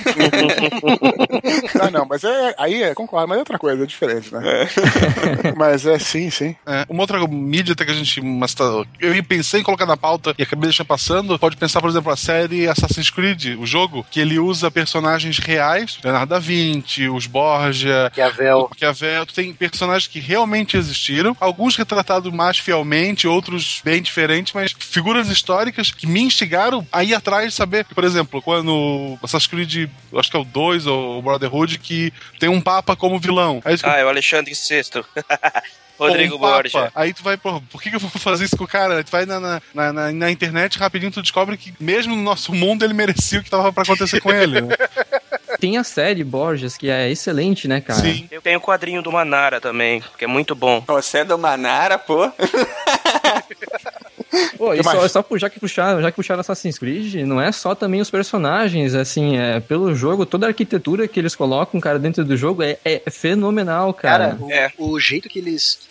Ah, não, mas é, aí é, concordo, mas é outra coisa, é diferente, né? mas é sim, sim.
É, uma outra mídia até que a gente. Mas tá, eu pensei em colocar na pauta e acabei deixando passando. Pode pensar, por exemplo, a série Assassin's Creed, o jogo, que ele usa personagens reais, Leonardo da Vinci, os Borgia,
Maquiavel.
o Maquiavel. Tu tem personagens que realmente existiram, alguns retratados mais fielmente, outros bem diferentes, mas figuras históricas que me instigaram a ir atrás de saber. Por exemplo, quando Assassin's Creed, acho que é o 2 ou o Brotherhood, que tem um Papa como vilão. Aí
Ah, é o Alexandre VI. Rodrigo
um papa.
Borgia.
Aí tu vai, pô, por que, que eu vou fazer isso com o cara? Tu vai na, na, na, na- na internet rapidinho, tu descobre que mesmo no nosso mundo ele merecia o que tava pra acontecer com ele. Né?
Tem a série Borges, que é excelente, né, cara?
Sim.
Eu tenho o quadrinho do Manara também, que é muito bom.
Você é do Manara, pô.
Pô, e só, só por- já que puxaram, já que puxaram Assassin's Creed, não é só também os personagens, assim, é pelo jogo, toda a arquitetura que eles colocam, cara, dentro do jogo é, é fenomenal, cara.
Cara, o, o jeito que eles.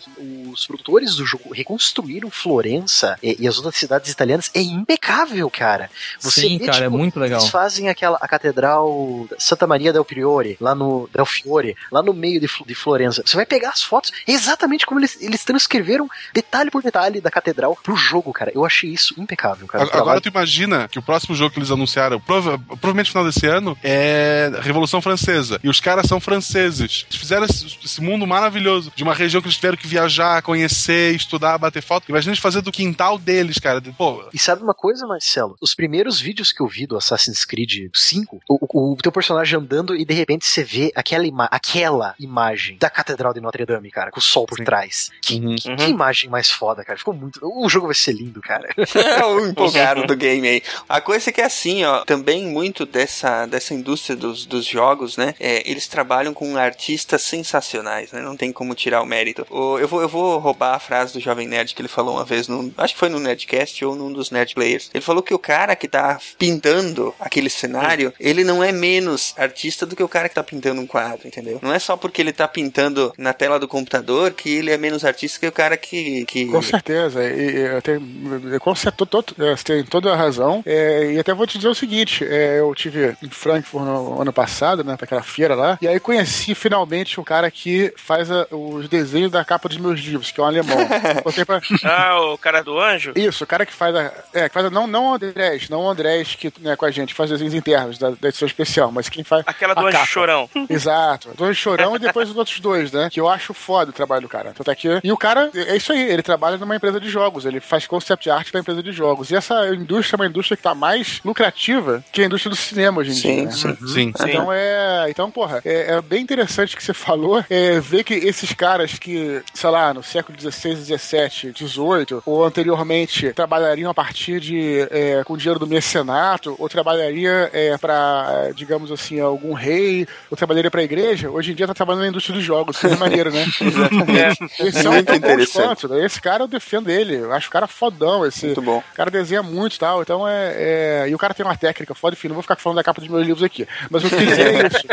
Os produtores do jogo reconstruíram Florença e, e as outras cidades italianas é impecável, cara.
Sim, cara, é muito legal.
Eles fazem aquela a catedral Santa Maria del Priore, lá no Del Fiore, lá no meio de, de Florença. Você vai pegar as fotos, é exatamente como eles, eles transcreveram detalhe por detalhe da catedral pro jogo, cara. Eu achei isso impecável, cara.
Agora
trabalho-
tu imagina que o próximo jogo que eles anunciaram, prova- provavelmente no final desse ano, é Revolução Francesa. E os caras são franceses. Eles fizeram esse, esse mundo maravilhoso de uma região que eles tiveram que viajar, conhecer, estudar, bater foto. Imagina eles fazer do quintal deles, cara. Pô,
E sabe uma coisa, Marcelo? Os primeiros vídeos que eu vi do Assassin's Creed 5, o, o- o teu personagem andando e de repente você vê aquela, ima aquela imagem da Catedral de Notre Dame, cara, com o sol por trás. Que, que- que imagem mais foda, cara. Ficou muito. O jogo vai ser lindo, cara.
É o empolgado do game aí. A coisa é que é assim, ó, também muito dessa, dessa indústria dos, dos jogos, né? é, eles trabalham com artistas sensacionais, né? Não tem como tirar o mérito. O- eu, vou, eu vou roubar a frase do Jovem Nerd que ele falou uma vez, num, acho que foi no Nerdcast ou num dos Nerd Players. Ele falou que o cara que tá pintando aquele cenário, ele não é menos artista do que o cara que tá pintando um quadro, entendeu? Não é só porque ele tá pintando na tela do computador que ele é menos artista que o cara que. que...
Com certeza, e, e, tenho, com certeza, você tem toda a razão. É, e até vou te dizer o seguinte: é, eu tive em Frankfurt no ano passado, né, aquela feira lá, e aí conheci finalmente o cara que faz a- os desenhos da capa dos meus livros, que é um alemão. Pra-
Ah, o cara do anjo?
Isso, o cara que faz a. É, que faz a, não, não o Andrés, não o Andrés que né, com a gente, faz desenhos internos da, da edição especial, mas quem faz.
Aquela do
a
anjo
capa.
chorão.
Exato. Do Anjo Chorão e depois os outros dois, né? Que eu acho foda o trabalho do cara. Tanto é que- E o cara, é isso aí, ele trabalha numa empresa de jogos, ele faz concept de arte para a empresa de jogos. E essa indústria é uma indústria que está mais lucrativa que a indústria do cinema hoje em
Sim,
dia. né?
sim.
Sim.
Então é. Então, porra, é, é bem interessante o que você falou. É, ver que esses caras que, sei lá, no século XVI, XVII, XVIII, ou anteriormente, trabalhariam a partir de. É, com dinheiro do mecenato, ou trabalharia é, para, digamos assim, algum rei, ou trabalharia para a igreja, hoje em dia tá trabalhando na indústria de jogos. Que é maneiro, né? Esse é um
Muito
tão bom
interessante.
né? Esse cara eu defendo ele. Eu acho o cara fodão. Esse
Muito bom.
o cara desenha muito e tal. Então é, é- E o cara tem uma técnica foda, enfim, não vou ficar falando da capa dos meus livros aqui. Mas o que eu quis dizer é isso.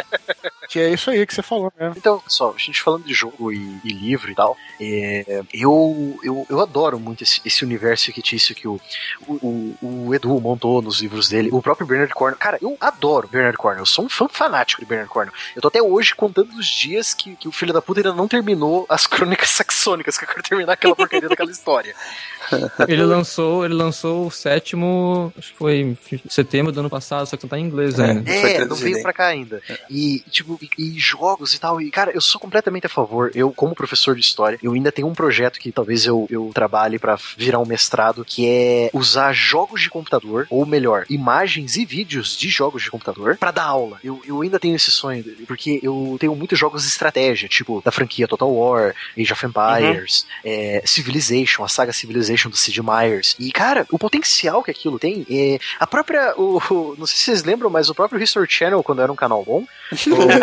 Que é isso aí que você falou, né?
Então, pessoal, a gente falando de jogo e, e livro e tal, é, eu, eu, eu adoro muito esse, esse universo fictício que o, o, o, Edu montou nos livros dele, o próprio Bernard Cornwell. Cara, eu adoro Bernard Cornwell, eu sou um fã fanático de Bernard Cornwell. Eu tô até hoje contando os dias que, que o filho da puta ainda não terminou as crônicas saxônicas, que eu quero terminar aquela porcaria daquela história.
Ele lançou, ele lançou o sétimo, acho que foi em setembro do ano passado, só que não tá em inglês ainda.
É, não veio pra cá ainda. E, tipo, e, e jogos e tal. E, cara, eu sou completamente a favor. Eu, como professor de história, eu ainda tenho um projeto que talvez eu, eu trabalhe pra virar um mestrado, que é usar jogos de computador, ou melhor, imagens e vídeos de jogos de computador, pra dar aula. Eu, eu ainda tenho esse sonho, porque eu tenho muitos jogos de estratégia, tipo, da franquia Total War, Age of Empires, é, Civilization, a saga Civilization do Sid Meier's. E, cara, o potencial que aquilo tem, é, a própria, o, o- não sei se vocês lembram, mas o próprio History Channel, quando era um canal bom,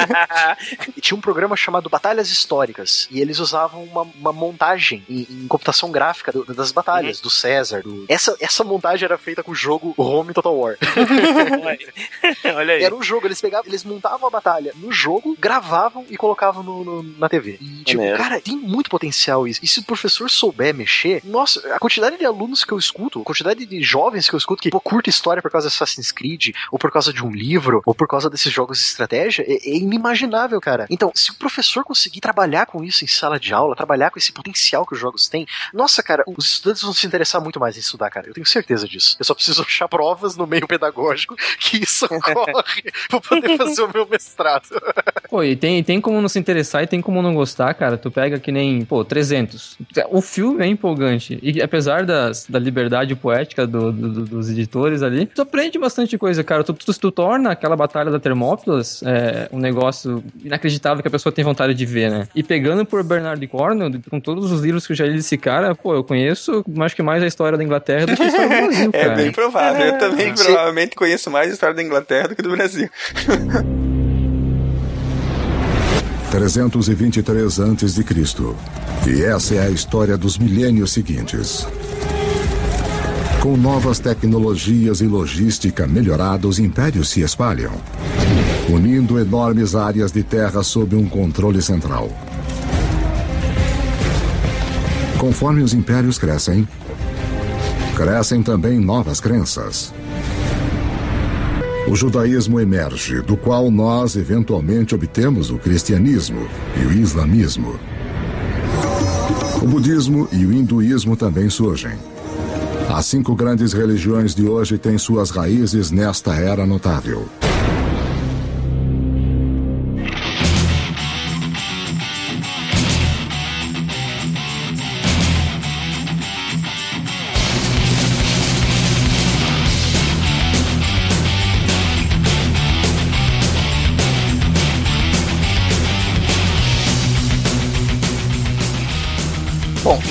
o- tinha um programa chamado Batalhas Históricas, e eles usavam uma, uma montagem em, em computação gráfica do- das batalhas, do César. do- Essa, essa montagem era feita com o jogo Home Total War.
Olha aí.
Era um jogo, eles pegavam, eles montavam a batalha no jogo, gravavam e colocavam no, no- na TV. E, tipo,
Maneiro.
cara, tem muito potencial isso. E se o professor souber mexer, nossa, a quantidade de alunos que eu escuto, a quantidade de jovens que eu escuto que pô, curta história por causa de Assassin's Creed, ou por causa de um livro, ou por causa desses jogos de estratégia, é, é inimaginável, cara. Então, se o professor conseguir trabalhar com isso em sala de aula, trabalhar com esse potencial que os jogos têm, nossa, cara, os estudantes vão se interessar muito mais em estudar, cara. Eu tenho certeza disso. Eu só preciso achar provas no meio pedagógico que isso ocorre pra poder fazer o meu mestrado.
Pô, e tem, tem como não se interessar e tem como não gostar, cara. Tu pega que nem, pô, 300. O filme é empolgante. E apesar das, da liberdade poética do- do- do- dos editores ali, tu aprende bastante coisa, cara. Tu, tu, tu torna aquela batalha da Termópilas é, um negócio inacreditável que a pessoa tem vontade de ver, né? E pegando por Bernard Cornwell, com todos os livros que eu já li desse cara, pô, eu conheço, acho que mais a história da Inglaterra do que a história do Brasil,
É
cara.
bem provável. Eu também
Sim.
provavelmente conheço mais a história da Inglaterra do que do Brasil.
323 a.C. E essa é a história dos milênios seguintes. Com novas tecnologias e logística melhorada, os impérios se espalham, unindo enormes áreas de terra sob um controle central. Conforme os impérios crescem, crescem também novas crenças. O judaísmo emerge, do qual nós eventualmente obtemos o cristianismo e o islamismo. O budismo e o hinduísmo também surgem. As cinco grandes religiões de hoje têm suas raízes nesta era notável.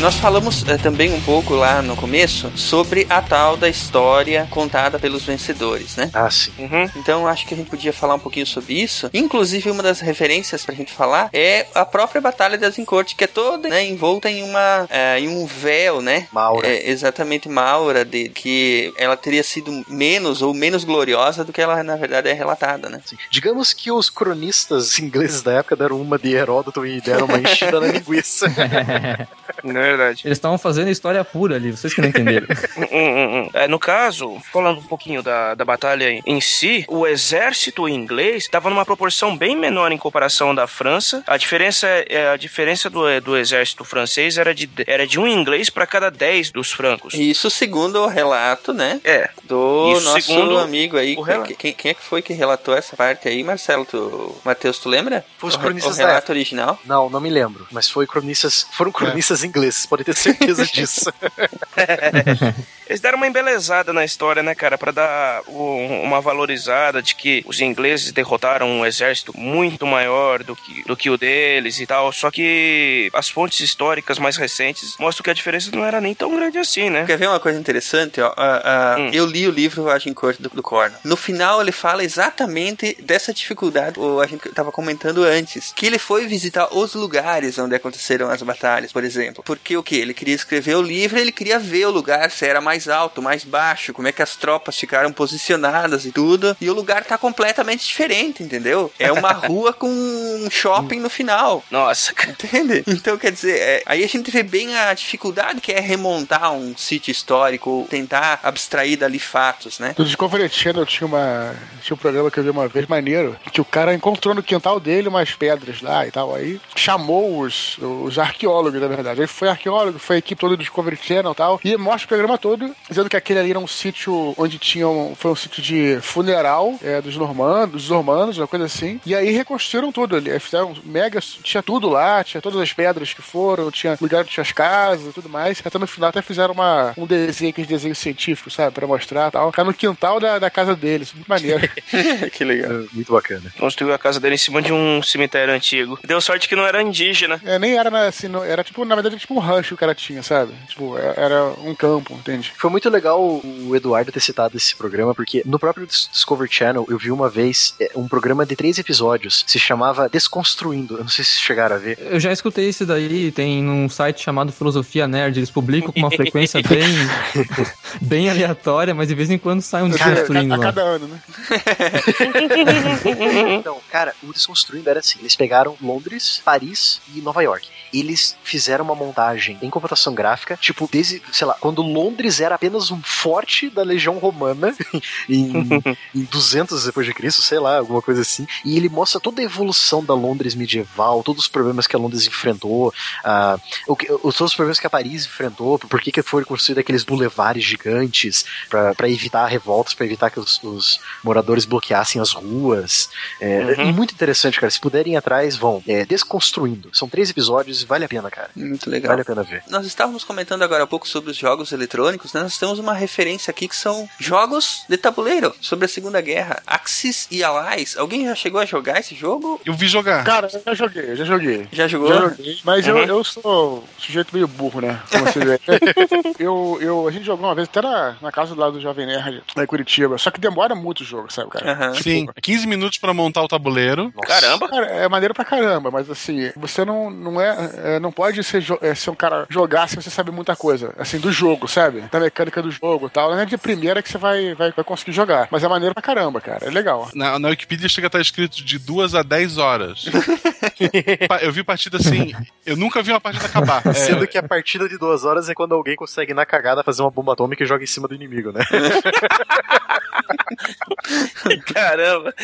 Nós falamos eh, também um pouco lá no começo sobre a tal da história contada pelos vencedores, né?
Ah, sim.
Então acho que a gente podia falar um pouquinho sobre isso. Inclusive, uma das referências pra gente falar é a própria Batalha das Encortes, que é toda né, envolta em uma eh, em um véu, né?
Maura.
É, exatamente, Maura, de que ela teria sido menos ou menos gloriosa do que ela na verdade é relatada, né?
Digamos que os cronistas ingleses da época deram uma de Heródoto e deram uma enchida na linguiça.
Não é verdade.
Eles estavam fazendo história pura ali, vocês que não entenderam.
Hum, hum, hum. É, no caso, falando um pouquinho da, da batalha em si, o exército inglês estava numa proporção bem menor em comparação da França. A diferença, é, a diferença do, do exército francês era de, era de um inglês para cada dez dos francos.
Isso segundo o relato, né?
É.
Do
Isso
nosso
segundo
amigo aí.
o
Quem, quem é que foi que relatou essa parte aí, Marcelo? Tu, Matheus, tu lembra?
Foi os
O-
cronistas
o
da
relato original?
Não, não me lembro. Mas foi cronistas. Foram cronistas ingleses, podem ter certeza disso.
Eles deram uma embelezada na história, né, cara? Pra dar o- uma valorizada de que os ingleses derrotaram um exército muito maior do que, do que o deles e tal. Só que as fontes históricas mais recentes mostram que a diferença não era nem tão grande assim, né?
Quer ver uma coisa interessante? Ó? Ah, ah, Eu li o livro Agincourt do, do Corno. No final, ele fala exatamente dessa dificuldade o Agincourt estava comentando antes. Que ele foi visitar os lugares onde aconteceram as batalhas, por exemplo. Porque o que? Ele queria escrever o livro, ele queria ver o lugar, se era mais alto, mais baixo, como é que as tropas ficaram posicionadas e tudo. E o lugar tá completamente diferente, entendeu? É uma rua com um shopping no final.
Nossa,
entende? Então, quer dizer, é, aí a gente vê bem a dificuldade que é remontar um sítio histórico, tentar abstrair dali fatos, né?
No Discovery Channel tinha, uma, tinha um programa que eu vi uma vez maneiro, que o cara encontrou no quintal dele umas pedras lá e tal. Aí chamou os, os arqueólogos, na verdade. Aí foi arqueólogo, foi a equipe toda do Discovery Channel e tal. E mostra o programa todo, dizendo que aquele ali era um sítio onde tinham. Foi um sítio de funeral é, dos normandos, dos normandos, uma coisa assim. E aí reconstruíram tudo ali. Fizeram mega. Tinha tudo lá, tinha todas as pedras que foram, tinha lugar onde tinha as casas e tudo mais. Até no final até fizeram uma, um desenho, aqueles desenhos científicos, sabe? Pra mostrar e tal. Tá no quintal da, da casa deles. Muito maneiro.
que legal.
Muito bacana.
Construiu a casa dele em cima de um cemitério antigo. Deu sorte que não era indígena.
É, nem era assim, não- era tipo, na verdade, tipo um rancho que o cara tinha, sabe? Tipo, é- era um campo, entende?
Foi muito legal o Eduardo ter citado esse programa, porque no próprio Dis- Discovery Channel eu vi uma vez é, um programa de três episódios, se chamava Desconstruindo. Eu não sei se vocês chegaram a ver.
Eu já escutei esse daí, tem num site chamado Filosofia Nerd, eles publicam com uma frequência bem, bem aleatória, mas de vez em quando sai um
Cara,
desconstruindo
a, a
lá.
cada ano, né?
então, cara, o Desconstruindo era assim: eles pegaram Londres, Paris e Nova York. Eles fizeram uma montagem em computação gráfica, tipo, desde, sei lá, quando Londres era apenas um forte da legião romana, em, em 200 depois de Cristo, sei lá, alguma coisa assim. E ele mostra toda a evolução da Londres medieval, todos os problemas que a Londres enfrentou, ah, o que, os, todos os problemas que a Paris enfrentou, por que que foram construídos aqueles bulevares gigantes para evitar revoltas, para evitar que os, os moradores bloqueassem as ruas. É,
Uhum.
Muito interessante, cara. Se puderem ir atrás, vão. É, Desconstruindo. São três episódios vale a pena, cara.
Muito legal.
Vale a pena ver.
Nós estávamos comentando agora há pouco sobre os jogos eletrônicos, né? Nós temos uma referência aqui que são jogos de tabuleiro sobre a Segunda Guerra. Axis e Allies. Alguém já chegou a jogar esse jogo?
Eu vi jogar.
Cara, eu já joguei, já joguei.
Já jogou?
Já joguei, mas
Uhum.
eu, eu sou um sujeito meio burro, né? Como você vê. eu, eu, a gente jogou uma vez até na, na casa lá do Jovem Nerd, lá em Curitiba. Só que demora muito o jogo, sabe, cara?
Sim, 15 minutos pra montar o tabuleiro.
Caramba!
Cara, é maneiro pra caramba, mas assim, você não, não é, é, não pode ser, é, ser um cara jogar se você sabe muita coisa, assim, do jogo, sabe? Da mecânica do jogo e tal. Não é de primeira que você vai, vai, vai conseguir jogar, mas é maneiro pra caramba, cara, é legal.
Na, na Wikipedia chega a estar escrito de 2 a 10 horas. Eu vi partida assim. Eu nunca vi uma partida acabar. É,
Sendo que a partida de duas horas é quando alguém consegue, na cagada, fazer uma bomba atômica e joga em cima do inimigo, né?
Caramba!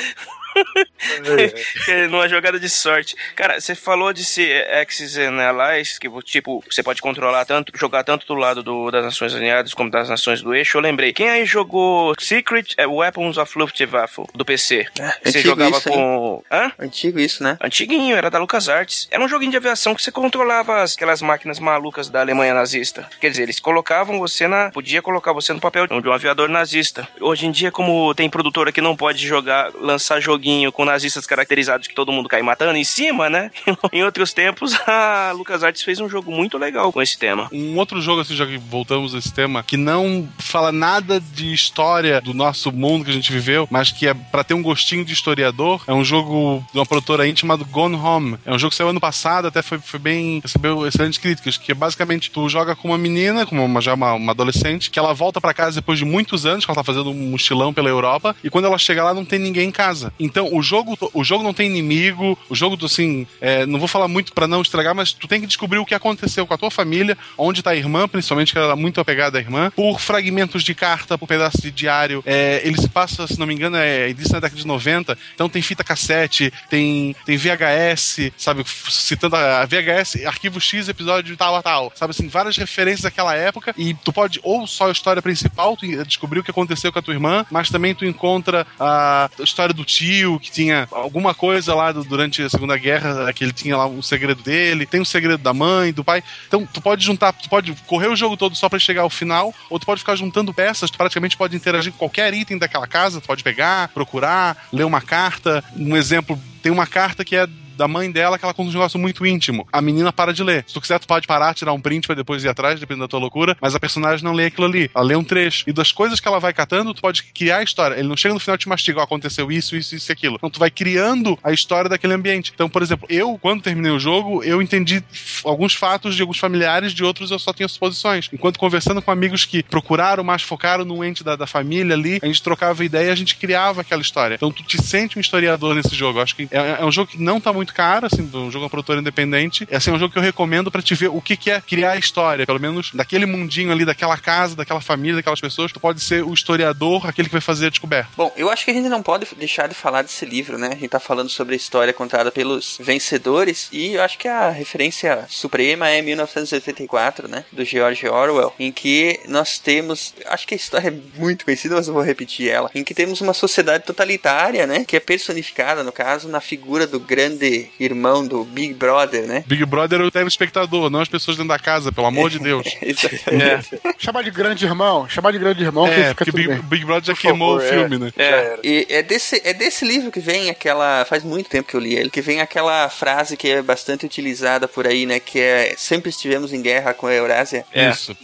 É, Numa jogada de sorte. Cara, você falou de ser Axis and Allies, que tipo, você pode controlar tanto, jogar tanto do lado do- das Nações Unidas como das Nações do Eixo. Eu lembrei. Quem aí jogou Secret eh, Weapons of Luftwaffe do PC? você
antigo
jogava
isso,
com. Hã?
Antigo isso, né?
Antiguinho, era da LucasArts. Era um joguinho de aviação que você controlava as- aquelas máquinas malucas da Alemanha nazista. Quer dizer, eles colocavam você na. Podia colocar você no papel de um aviador nazista. Hoje em dia, como tem produtora que não pode jogar, lançar joguinho com nazistas caracterizados que todo mundo cai matando em cima, né? em outros tempos, a LucasArts fez um jogo muito legal com esse tema.
Um outro jogo, assim, já que voltamos a esse tema, que não fala nada de história do nosso mundo que a gente viveu, mas que é pra ter um gostinho de historiador, é um jogo de uma produtora íntima chamado Gone Home. É um jogo que saiu ano passado, até foi, foi bem. recebeu excelentes críticas, que é basicamente tu joga com uma menina, com uma, já uma, uma adolescente, que ela volta pra casa depois de muitos anos, que ela tá fazendo um mochilão pela Europa, e quando ela chega lá não tem ninguém em casa. Então o jogo, o jogo não tem inimigo, o jogo, assim, é, não vou falar muito pra não estragar, mas tu tem que descobrir o que aconteceu com a tua família, onde tá a irmã, principalmente, que ela é muito apegada à irmã, por fragmentos de carta, por pedaços de diário. É, ele se passa, se não me engano, é início na década de 90, então tem fita cassete, tem, tem VHS, sabe, citando a VHS, arquivo X, episódio tal a tal, sabe assim, várias referências daquela época, e tu pode, ou só a história principal, tu descobrir o que aconteceu com a tua irmã, mas também tu encontra a história do tio, tio que tinha alguma coisa lá do- durante a Segunda Guerra, que ele tinha lá um segredo dele, tem um segredo da mãe, do pai. Então, tu pode juntar, tu pode correr o jogo todo só pra chegar ao final, ou tu pode ficar juntando peças, tu praticamente pode interagir com qualquer item daquela casa, tu pode pegar, procurar, ler uma carta. Um exemplo, tem uma carta que é da mãe dela que ela conta um negócio muito íntimo. A menina para de ler. Se tu quiser, tu pode parar, tirar um print pra depois ir atrás, dependendo da tua loucura, mas a personagem não lê aquilo ali. Ela lê um trecho. E das coisas que ela vai catando, tu pode criar a história. Ele não chega no final e te mastiga, ó, aconteceu isso, isso, isso e aquilo. Então tu vai criando a história daquele ambiente. Então, por exemplo, eu, quando terminei o jogo, eu entendi alguns fatos de alguns familiares, de outros eu só tinha suposições. Enquanto conversando com amigos que procuraram, mais focaram no ente da, da família ali, a gente trocava ideia e a gente criava aquela história. Então tu te sente um historiador nesse jogo. Eu acho que é, é um jogo que não tá muito caro, assim, um jogo é um produtor independente. É assim, é um jogo que eu recomendo pra te ver o que, que é criar a história. Pelo menos daquele mundinho ali, daquela casa, daquela família, daquelas pessoas. Tu pode ser o historiador, aquele que vai fazer a descoberta.
Bom, eu acho que a gente não pode deixar de falar desse livro, né? A gente tá falando sobre a história contada pelos vencedores e eu acho que a referência suprema é 1984, né? Do George Orwell, em que nós temos, acho que a história é muito conhecida, mas eu vou repetir ela, em que temos uma sociedade totalitária, né? Que é personificada, no caso, na figura do grande irmão do Big Brother, né?
Big Brother é o telespectador, não as pessoas dentro da casa, pelo amor de Deus.
Exatamente.
Chamar de grande irmão, chamar de grande irmão, que
É,
fica
porque Big. Big Brother já
Por
queimou
favor,
o filme, né?
É, e é desse, é desse livro que vem aquela. Faz muito tempo que eu li ele, que vem aquela frase que é bastante utilizada por aí, né? Que é sempre estivemos em guerra com a Eurásia.
Isso.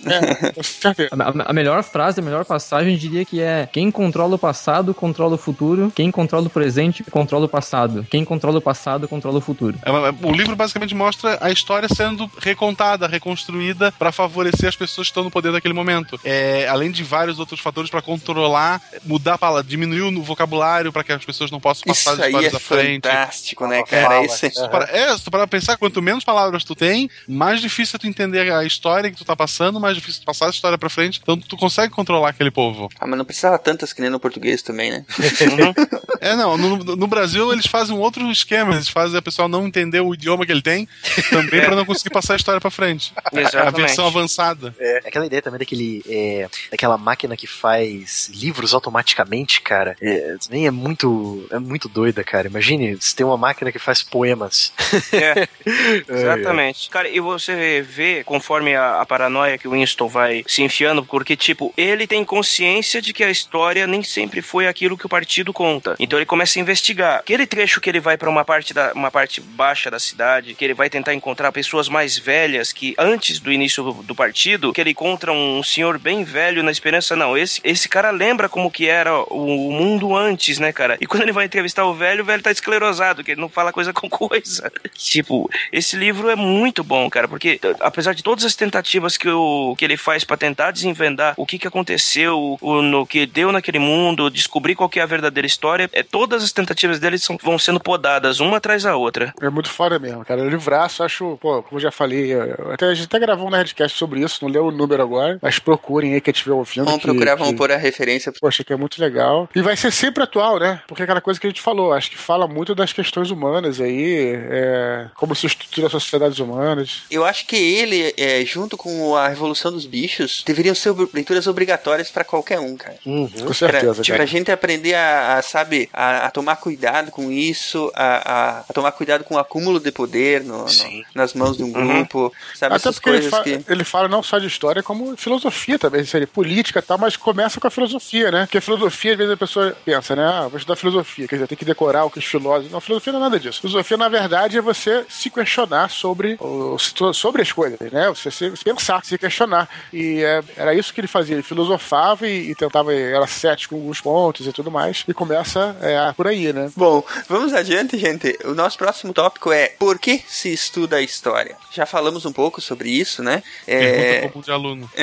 A, a- a melhor frase, a melhor passagem, eu diria que é: quem controla o passado, controla o futuro. Quem controla o presente, controla o passado. Quem controla o passado, controla o futuro.
É uma- O livro basicamente mostra a história sendo recontada, reconstruída para favorecer as pessoas que estão no poder daquele momento. É, além de vários outros fatores para controlar, mudar a palavra, diminuir o vocabulário para que as pessoas não possam passar
Isso
as
aí
histórias
é
à frente.
fantástico, né, cara? Isso é-
Se tu para- É, se tu parar pra pensar, quanto menos palavras tu tem, mais difícil é tu entender a história que tu tá passando, mais difícil tu passar a história pra frente. Então tu consegue controlar aquele povo.
Ah, mas não precisava tantas que nem no português também, né?
É, não, no, no Brasil eles fazem um outro esquema, eles fazem a pessoa não entender o idioma que ele tem, também pra não conseguir passar a história pra frente. É a
Exatamente.
versão avançada.
É, aquela ideia também daquele. É, daquela máquina que faz livros automaticamente, cara. É, também é muito. É muito doida, cara. Imagine se tem uma máquina que faz poemas.
É, exatamente. Cara, e você vê, conforme a, a paranoia que o Winston vai se enfiando, porque, tipo, ele tem consciência de que a história nem sempre foi aquilo que o partido conta. Então ele começa a investigar. Aquele trecho que ele vai pra uma parte da uma parte baixa da cidade, que ele vai tentar encontrar pessoas mais velhas que antes do início do, do partido, que ele encontra um senhor bem velho na esperança, não, esse esse cara lembra como que era o, o mundo antes, né, cara? E quando ele vai entrevistar o velho, o velho tá esclerosado, que ele não fala coisa com coisa. Tipo, esse livro é muito bom, cara, porque apesar de todas as tentativas que, o, que ele faz pra tentar desenvendar o que, que aconteceu, o, no que deu naquele mundo, descobrir qual que é a verdadeira história, é, todas as tentativas dele são, vão sendo podadas uma atrás da outra.
É muito foda mesmo, cara. O livraço, acho, pô, como eu já falei, eu- até, a gente até gravou um Nerdcast sobre isso, não leu o número agora, mas procurem aí quem estiver ouvindo.
Vamos
que-
procurar, vamos
que-
pôr a referência.
Poxa, que é muito legal. E vai ser sempre atual, né? Porque é aquela coisa que a gente falou, acho que fala muito das questões humanas aí, é, como se estrutura as sociedades humanas.
Eu acho que ele, é, junto com a Revolução dos Bichos, deveriam ser leituras obrigatórias pra qualquer um, cara.
com certeza,
Pra, tipo,
cara.
a gente aprender a, a, sabe, a, a tomar cuidado com isso, a, a, a tomar cuidado com o acúmulo de poder no, no- nas mãos de um grupo, sabe,
Até
essas
porque ele,
coisas
fa-
que...
ele fala não só de história, como filosofia também, seria política e tal, mas começa com a filosofia, né? Porque a filosofia, às vezes a pessoa pensa, né? Ah, vou estudar filosofia, quer dizer, tem que decorar o que os filósofos. Não, filosofia não é nada disso. Filosofia, na verdade, é você se questionar sobre, o- sobre as coisas, né? Você se, pensar, se questionar. E é, era isso que ele fazia. Ele filosofava e, e tentava, era cético com alguns pontos e tudo mais. E começa é, por aí, né?
Bom, vamos adiante, gente. O nosso próximo tópico é por que se estuda a história? Já falamos um pouco sobre isso, né?
Pergunta comum de aluno.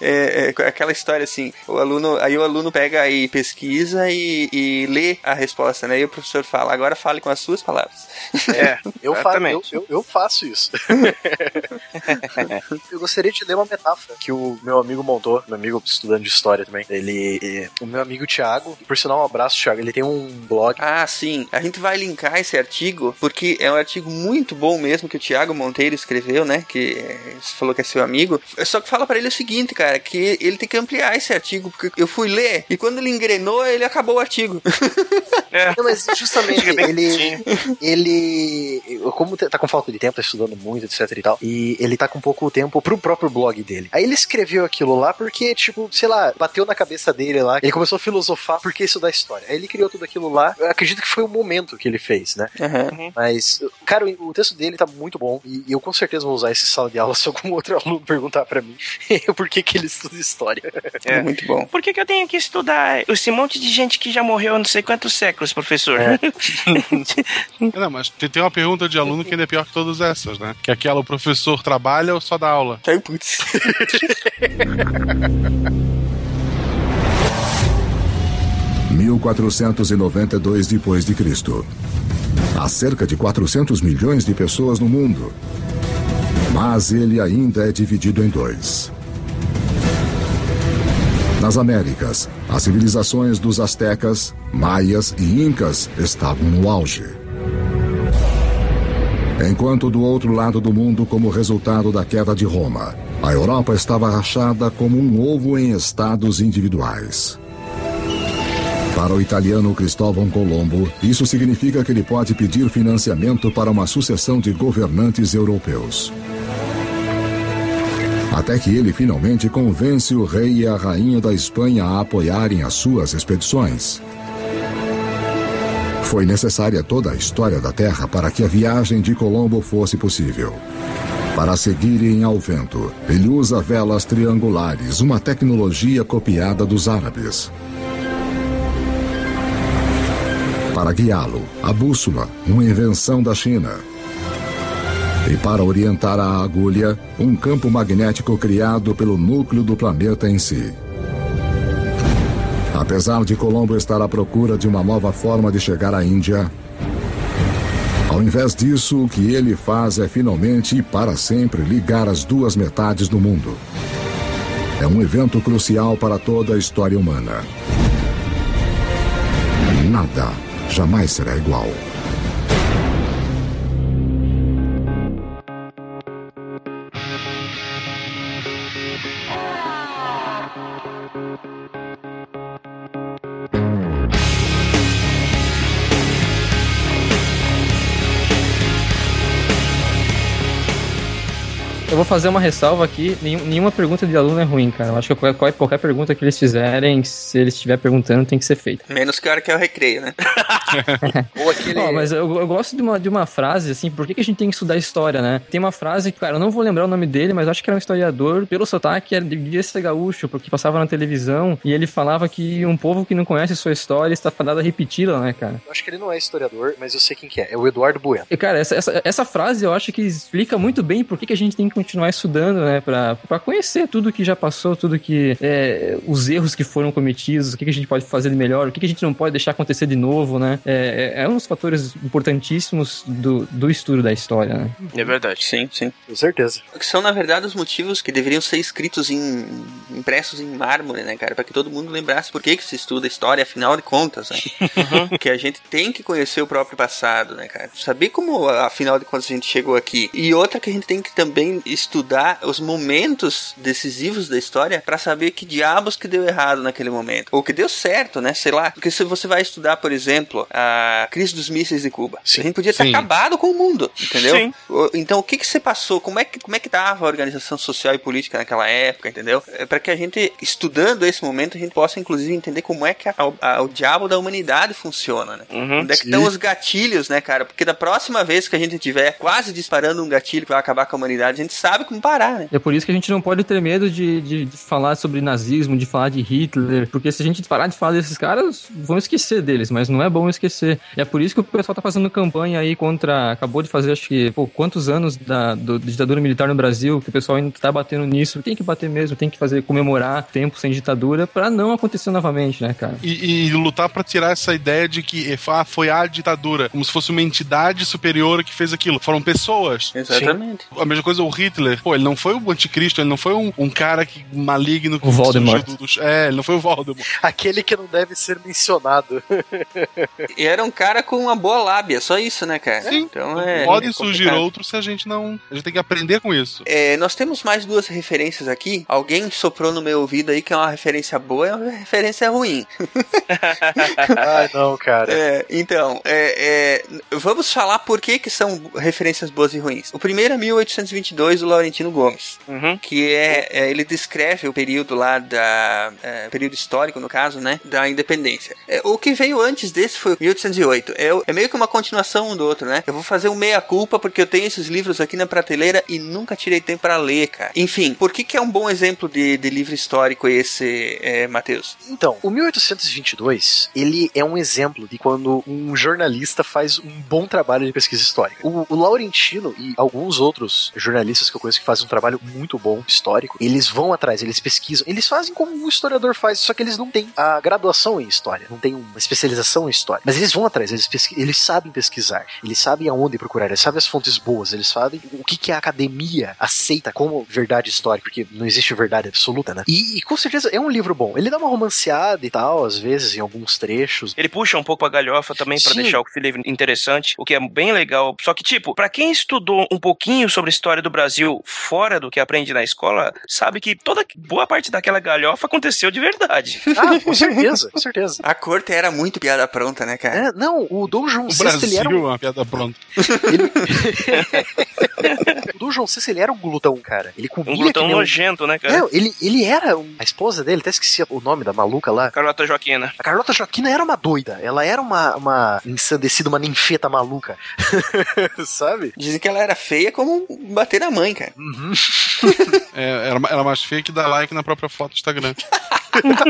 É, é, é aquela história assim, o aluno, aí o aluno pega e pesquisa e, e lê a resposta, né? E o professor fala, agora fale com as suas palavras.
É,
Eu, fa eu, eu, eu faço isso. eu gostaria de ler uma metáfora que o meu amigo montou, meu amigo estudando de história também. Ele, eh, o meu amigo Thiago, por sinal, um abraço, Thiago. Ele tem um blog.
Ah, sim. A gente vai linkar esse esse artigo, porque é um artigo muito bom mesmo que o Thiago Monteiro escreveu, né? Que é, você falou que é seu amigo. Só que fala para ele o seguinte, cara, que ele tem que ampliar esse artigo, porque eu fui ler e quando ele engrenou, ele acabou o artigo.
Não, mas justamente ele, ele, como tá com falta de tempo, tá estudando muito, etc e tal, e ele tá com pouco tempo pro próprio blog dele. Aí ele escreveu aquilo lá porque, tipo, sei lá, bateu na cabeça dele lá, ele começou a filosofar por que isso da história. Aí ele criou tudo aquilo lá, eu acredito que foi o momento que ele fez, né?
Uhum.
Mas, cara, o o texto dele tá muito bom e eu com certeza vou usar esse sala de aula se algum outro aluno perguntar pra mim por que que ele estuda história.
É.
Muito bom.
Por que, que eu tenho que estudar esse monte de gente que já morreu há não sei quantos séculos, professor?
Não, mas tem, tem uma pergunta de aluno que ainda é pior que todas essas, né? Que é aquela, o professor trabalha ou só dá aula?
Ai, putz.
1492 depois de Cristo. Há cerca de 400 milhões de pessoas no mundo. Mas ele ainda é dividido em dois. Nas Américas, as civilizações dos astecas, maias e incas estavam no auge. Enquanto do outro lado do mundo, como resultado da queda de Roma, a Europa estava rachada como um ovo em estados individuais. Para o italiano Cristóvão Colombo, isso significa que ele pode pedir financiamento para uma sucessão de governantes europeus. Até que ele finalmente convence o rei e a rainha da Espanha a apoiarem as suas expedições. Foi necessária toda a história da Terra para que a viagem de Colombo fosse possível. Para seguirem ao vento, ele usa velas triangulares, uma tecnologia copiada dos árabes. Para guiá-lo, a bússola, uma invenção da China. E para orientar a agulha, um campo magnético criado pelo núcleo do planeta em si. Apesar de Colombo estar à procura de uma nova forma de chegar à Índia, ao invés disso, o que ele faz é finalmente e para sempre ligar as duas metades do mundo. É um evento crucial para toda a história humana. Nada jamais será igual.
Vou fazer uma ressalva aqui. Nenhum- nenhuma pergunta de aluno é ruim, cara. Eu acho que qualquer, qualquer pergunta que eles fizerem, se eles estiver perguntando, tem que ser feita.
Menos que a hora que é o recreio, né?
Ou aquele.
Ó, mas eu, eu gosto de uma, de uma frase, assim, por que, que a gente tem que estudar história, né? Tem uma frase que, cara, eu não vou lembrar o nome dele, mas eu acho que era um historiador, pelo sotaque, era, devia ser gaúcho, porque passava na televisão, e ele falava que um povo que não conhece sua história está fadado a repeti-la, né, cara?
Eu acho que ele não é historiador, mas eu sei quem que é. É o Eduardo Bueno.
E, cara, essa, essa, essa frase eu acho que explica muito bem por que, que a gente tem que continuar estudando, né? Pra, pra conhecer tudo que já passou, tudo que. é, os erros que foram cometidos, o que, que a gente pode fazer de melhor, o que, que a gente não pode deixar acontecer de novo, né? É, é, é um dos fatores importantíssimos do, do estudo da história, né?
É verdade.
Sim, sim.
Com certeza.
Que são, na verdade, os motivos que deveriam ser escritos em. impressos em mármore, né, cara? Pra que todo mundo lembrasse por que, que se estuda história, afinal de contas, né? que a gente tem que conhecer o próprio passado, né, cara? Saber como, afinal de contas, a gente chegou aqui. E outra que a gente tem que também estudar os momentos decisivos da história pra saber que diabos que deu errado naquele momento. Ou que deu certo, né? Sei lá. Porque se você vai estudar, por exemplo, a crise dos mísseis de Cuba, a gente podia ter
Sim.
acabado com o mundo, entendeu?
Sim.
Então, o que que se passou? Como é que, como é que tava a organização social e política naquela época, entendeu? É para que a gente, estudando esse momento, a gente possa, inclusive, entender como é que a- a- o diabo da humanidade funciona, né? Onde é que
sim.
estão os gatilhos, né, cara? Porque da próxima vez que a gente tiver quase disparando um gatilho que vai acabar com a humanidade, a gente sabe como parar, né?
É por isso que a gente não pode ter medo de, de, de falar sobre nazismo, de falar de Hitler, porque se a gente parar de falar desses caras, vão esquecer deles, mas não é bom esquecer. E é por isso que o pessoal tá fazendo campanha aí contra. Acabou de fazer, acho que, pô, quantos anos da do, ditadura militar no Brasil, que o pessoal ainda tá batendo nisso. Tem que bater mesmo, tem que fazer comemorar tempo sem ditadura pra não acontecer novamente, né, cara?
E, e lutar pra tirar essa ideia de que ah, foi a ditadura, como se fosse uma entidade superior que fez aquilo. Foram pessoas.
Exatamente.
A mesma coisa o Hitler. Hitler, pô, ele não foi o anticristo, ele não foi um, um cara que maligno que
O Voldemort.
do- dos- É, ele não foi o Voldemort.
Aquele que não deve ser mencionado.
E era um cara com uma boa lábia, só isso, né, cara?
Sim.
Então é.
Podem
é
surgir outros se a gente não. A gente tem que aprender com isso.
É, nós temos mais duas referências aqui. Alguém soprou no meu ouvido aí que é uma referência boa e uma referência ruim.
Ai, não, cara.
É, então, é, é, vamos falar por que, que são referências boas e ruins. O primeiro é 1822, do Laurentino Gomes,
Uhum.
que é, é, ele descreve o período lá da é, período histórico no caso, né, da independência. É, o que veio antes desse foi 1808. É, é meio que uma continuação um do outro, né? Eu vou fazer um meia culpa porque eu tenho esses livros aqui na prateleira e nunca tirei tempo para ler, cara. Enfim, por que que é um bom exemplo de, de livro histórico esse, é, Matheus?
Então, o 1822, ele é um exemplo de quando um jornalista faz um bom trabalho de pesquisa histórica. O, o Laurentino e alguns outros jornalistas que eu conheço que fazem um trabalho muito bom histórico, eles vão atrás, eles pesquisam, eles fazem como um historiador faz, só que eles não têm a graduação em história, não têm uma especialização em história. Mas eles vão atrás, eles, pesqui- eles sabem pesquisar, eles sabem aonde procurar, eles sabem as fontes boas, eles sabem o que, que a academia aceita como verdade histórica, porque não existe verdade absoluta, né? E, e com certeza é um livro bom. Ele dá uma romanceada e tal, às vezes, em alguns trechos.
Ele puxa um pouco a galhofa também pra
Sim.
deixar o livro interessante, o que é bem legal. Só que, tipo, pra quem estudou um pouquinho sobre a história do Brasil fora do que aprende na escola, sabe que toda boa parte daquela galhofa aconteceu de verdade.
Ah, com certeza, com certeza.
A corte era muito piada pronta, né, cara?
É, não, o Dom João
O
VI, ele era
é
um,
uma piada pronta.
o Dom João VI, ele era um glutão, cara. Ele comia
Um glutão
que nem um-
nojento, né, cara?
Não, ele, ele era um- a esposa dele, até esqueci o nome da maluca lá.
Carlota Joaquina.
A Carlota Joaquina era uma doida. Ela era uma, uma ensandecida, uma ninfeta maluca. Sabe?
Dizem que ela era feia como bater na mãe, cara.
Uhum.
É, era, era mais feia que dar like na própria foto do Instagram.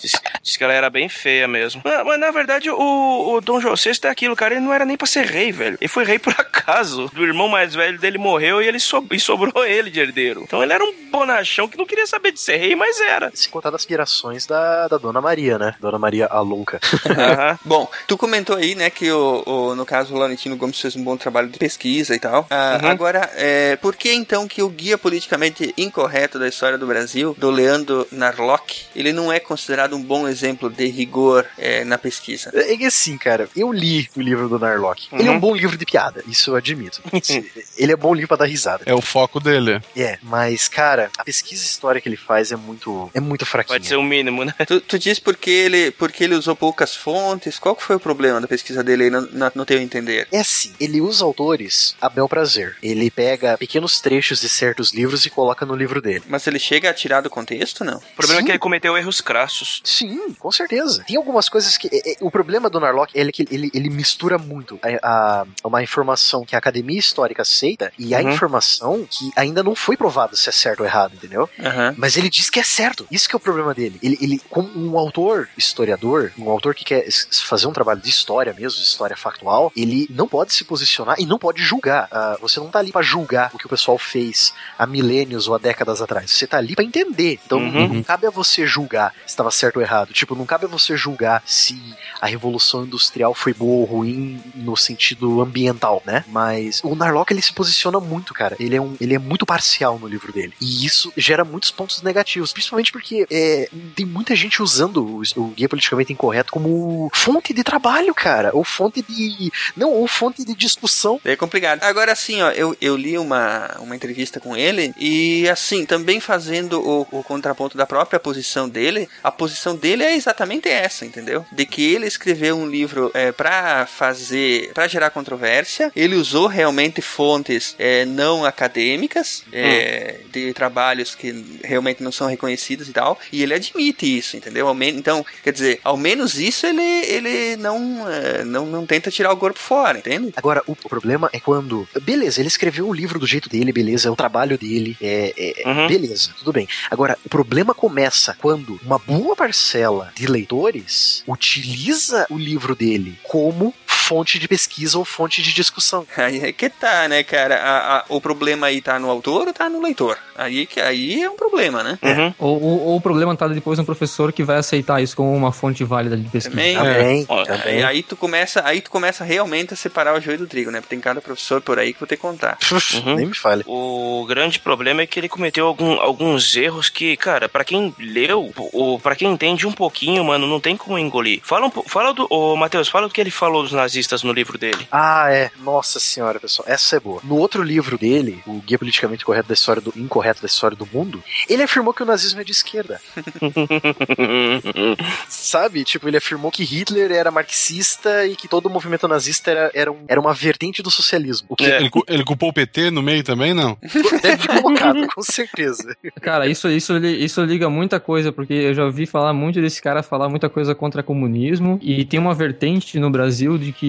Diz, diz que ela era bem feia mesmo. Mas, mas, na verdade, o, o Dom João VI é aquilo, cara. Ele não era nem pra ser rei, velho. Ele foi rei por acaso. O irmão mais velho dele morreu e ele so- e sobrou ele de herdeiro. Então ele era um bonachão que não queria saber de ser rei, mas era.
Se contar das aspirações da, da Dona Maria, né? Dona Maria a Louca.
Aham.
Bom, tu comentou aí, né, que o, o- no caso o Laurentino Gomes fez um bom trabalho de pesquisa e tal. Ah,
Uhum.
Agora, é, por que então que o guia politicamente incorreto da história do Brasil, do Leandro Narlock, ele não é considerado um bom exemplo de rigor é, na pesquisa?
É que assim, cara, eu li o livro do Narlock. Ele é um
Uhum.
bom livro de piada, isso eu admito. ele é bom livro pra dar risada.
É o foco dele.
É, mas, cara, a pesquisa histórica que ele faz é muito. É muito fraquinha.
Pode ser o mínimo, né?
Tu, tu diz porque ele, porque ele usou poucas fontes? Qual que foi o problema da pesquisa dele aí no, no teu entender?
É assim, ele usa autores a bel prazer. Ele pega pequenos trechos de certos livros e coloca no livro dele.
Mas ele chega a tirar do contexto, não?
O problema
Sim.
é que ele cometeu erros crassos.
Sim, com certeza. Tem algumas coisas que. é, é, o problema do Narlock é que ele, ele mistura muito a, a- uma informação que a academia histórica aceita e a
Uhum.
informação que ainda não foi provada se é certo ou errado, entendeu?
Aham.
Mas ele diz que é certo. Isso que é o problema dele. Ele, ele como um autor historiador, um autor que quer fazer um trabalho de história mesmo, de história factual, ele não pode se posicionar e não pode julgar. Ah, você não tá ali pra julgar o que o pessoal fez há milênios ou há décadas atrás. Você tá ali pra entender. Então
Uhum.
não cabe a você julgar se estava certo ou errado. Tipo, não cabe a você julgar se a revolução industrial foi boa ou ruim no sentido ambiental, né? Mas o Narlock ele se posiciona muito, cara. Ele é um, ele é muito parcial no livro dele. E isso gera muitos pontos negativos, principalmente porque é, tem muita gente usando o, o guia politicamente incorreto como fonte de trabalho, cara, ou fonte de não, ou fonte de discussão.
É complicado. Agora, assim, ó, eu, eu li uma, uma entrevista com ele e, assim, também fazendo o, o contraponto da própria posição dele, a posição dele é exatamente essa, entendeu? De que ele escreveu um livro é, para fazer, para gerar controvérsia, ele usou realmente fontes é, não acadêmicas, é, de trabalhos que realmente não são reconhecidos e tal, e ele admite isso, entendeu? Então, quer dizer, ao menos isso ele, ele não, é, não, não tenta tirar o corpo fora, entende?
Agora, o, o problema é quando. Beleza, ele escreveu o livro do jeito dele, beleza, é o trabalho dele, é, é-
Uhum.
beleza, tudo bem. Agora, o problema começa quando uma boa parcela de leitores utiliza o livro dele como fonte de pesquisa ou fonte de discussão.
Aí é que tá, né, cara? A- a- o problema aí tá no autor ou tá no leitor? Aí, que- aí é um problema, né?
Ou, ou- ou o problema tá depois no professor que vai aceitar isso como uma fonte válida de pesquisa.
Também.
Também,
Ó,
também.
Aí, aí tu começa, aí tu começa realmente a separar o joio do trigo, né? Porque tem cada professor por aí que vou ter que contar.
Uhum.
Nem me fale.
O grande problema é que ele cometeu algum- alguns erros que, cara, pra quem leu, ou para quem entende um pouquinho, mano, não tem como engolir. Fala um fala do, ô, Matheus, fala o que ele falou dos nazistas no livro dele.
Ah, é. Nossa senhora, pessoal. Essa é boa. No outro livro dele, o Guia Politicamente Correto da História do Incorreto da História do Mundo, ele afirmou que o nazismo é de esquerda. Sabe? Tipo, ele afirmou que Hitler era marxista e que todo o movimento nazista era, era, um- era uma vertente do socialismo. O que
Ele, cu- ele culpou o PT no meio também, não?
deve ter colocado, com certeza.
Cara, isso, isso, isso liga muita coisa, porque eu já ouvi falar muito desse cara falar muita coisa contra comunismo, e tem uma vertente no Brasil de que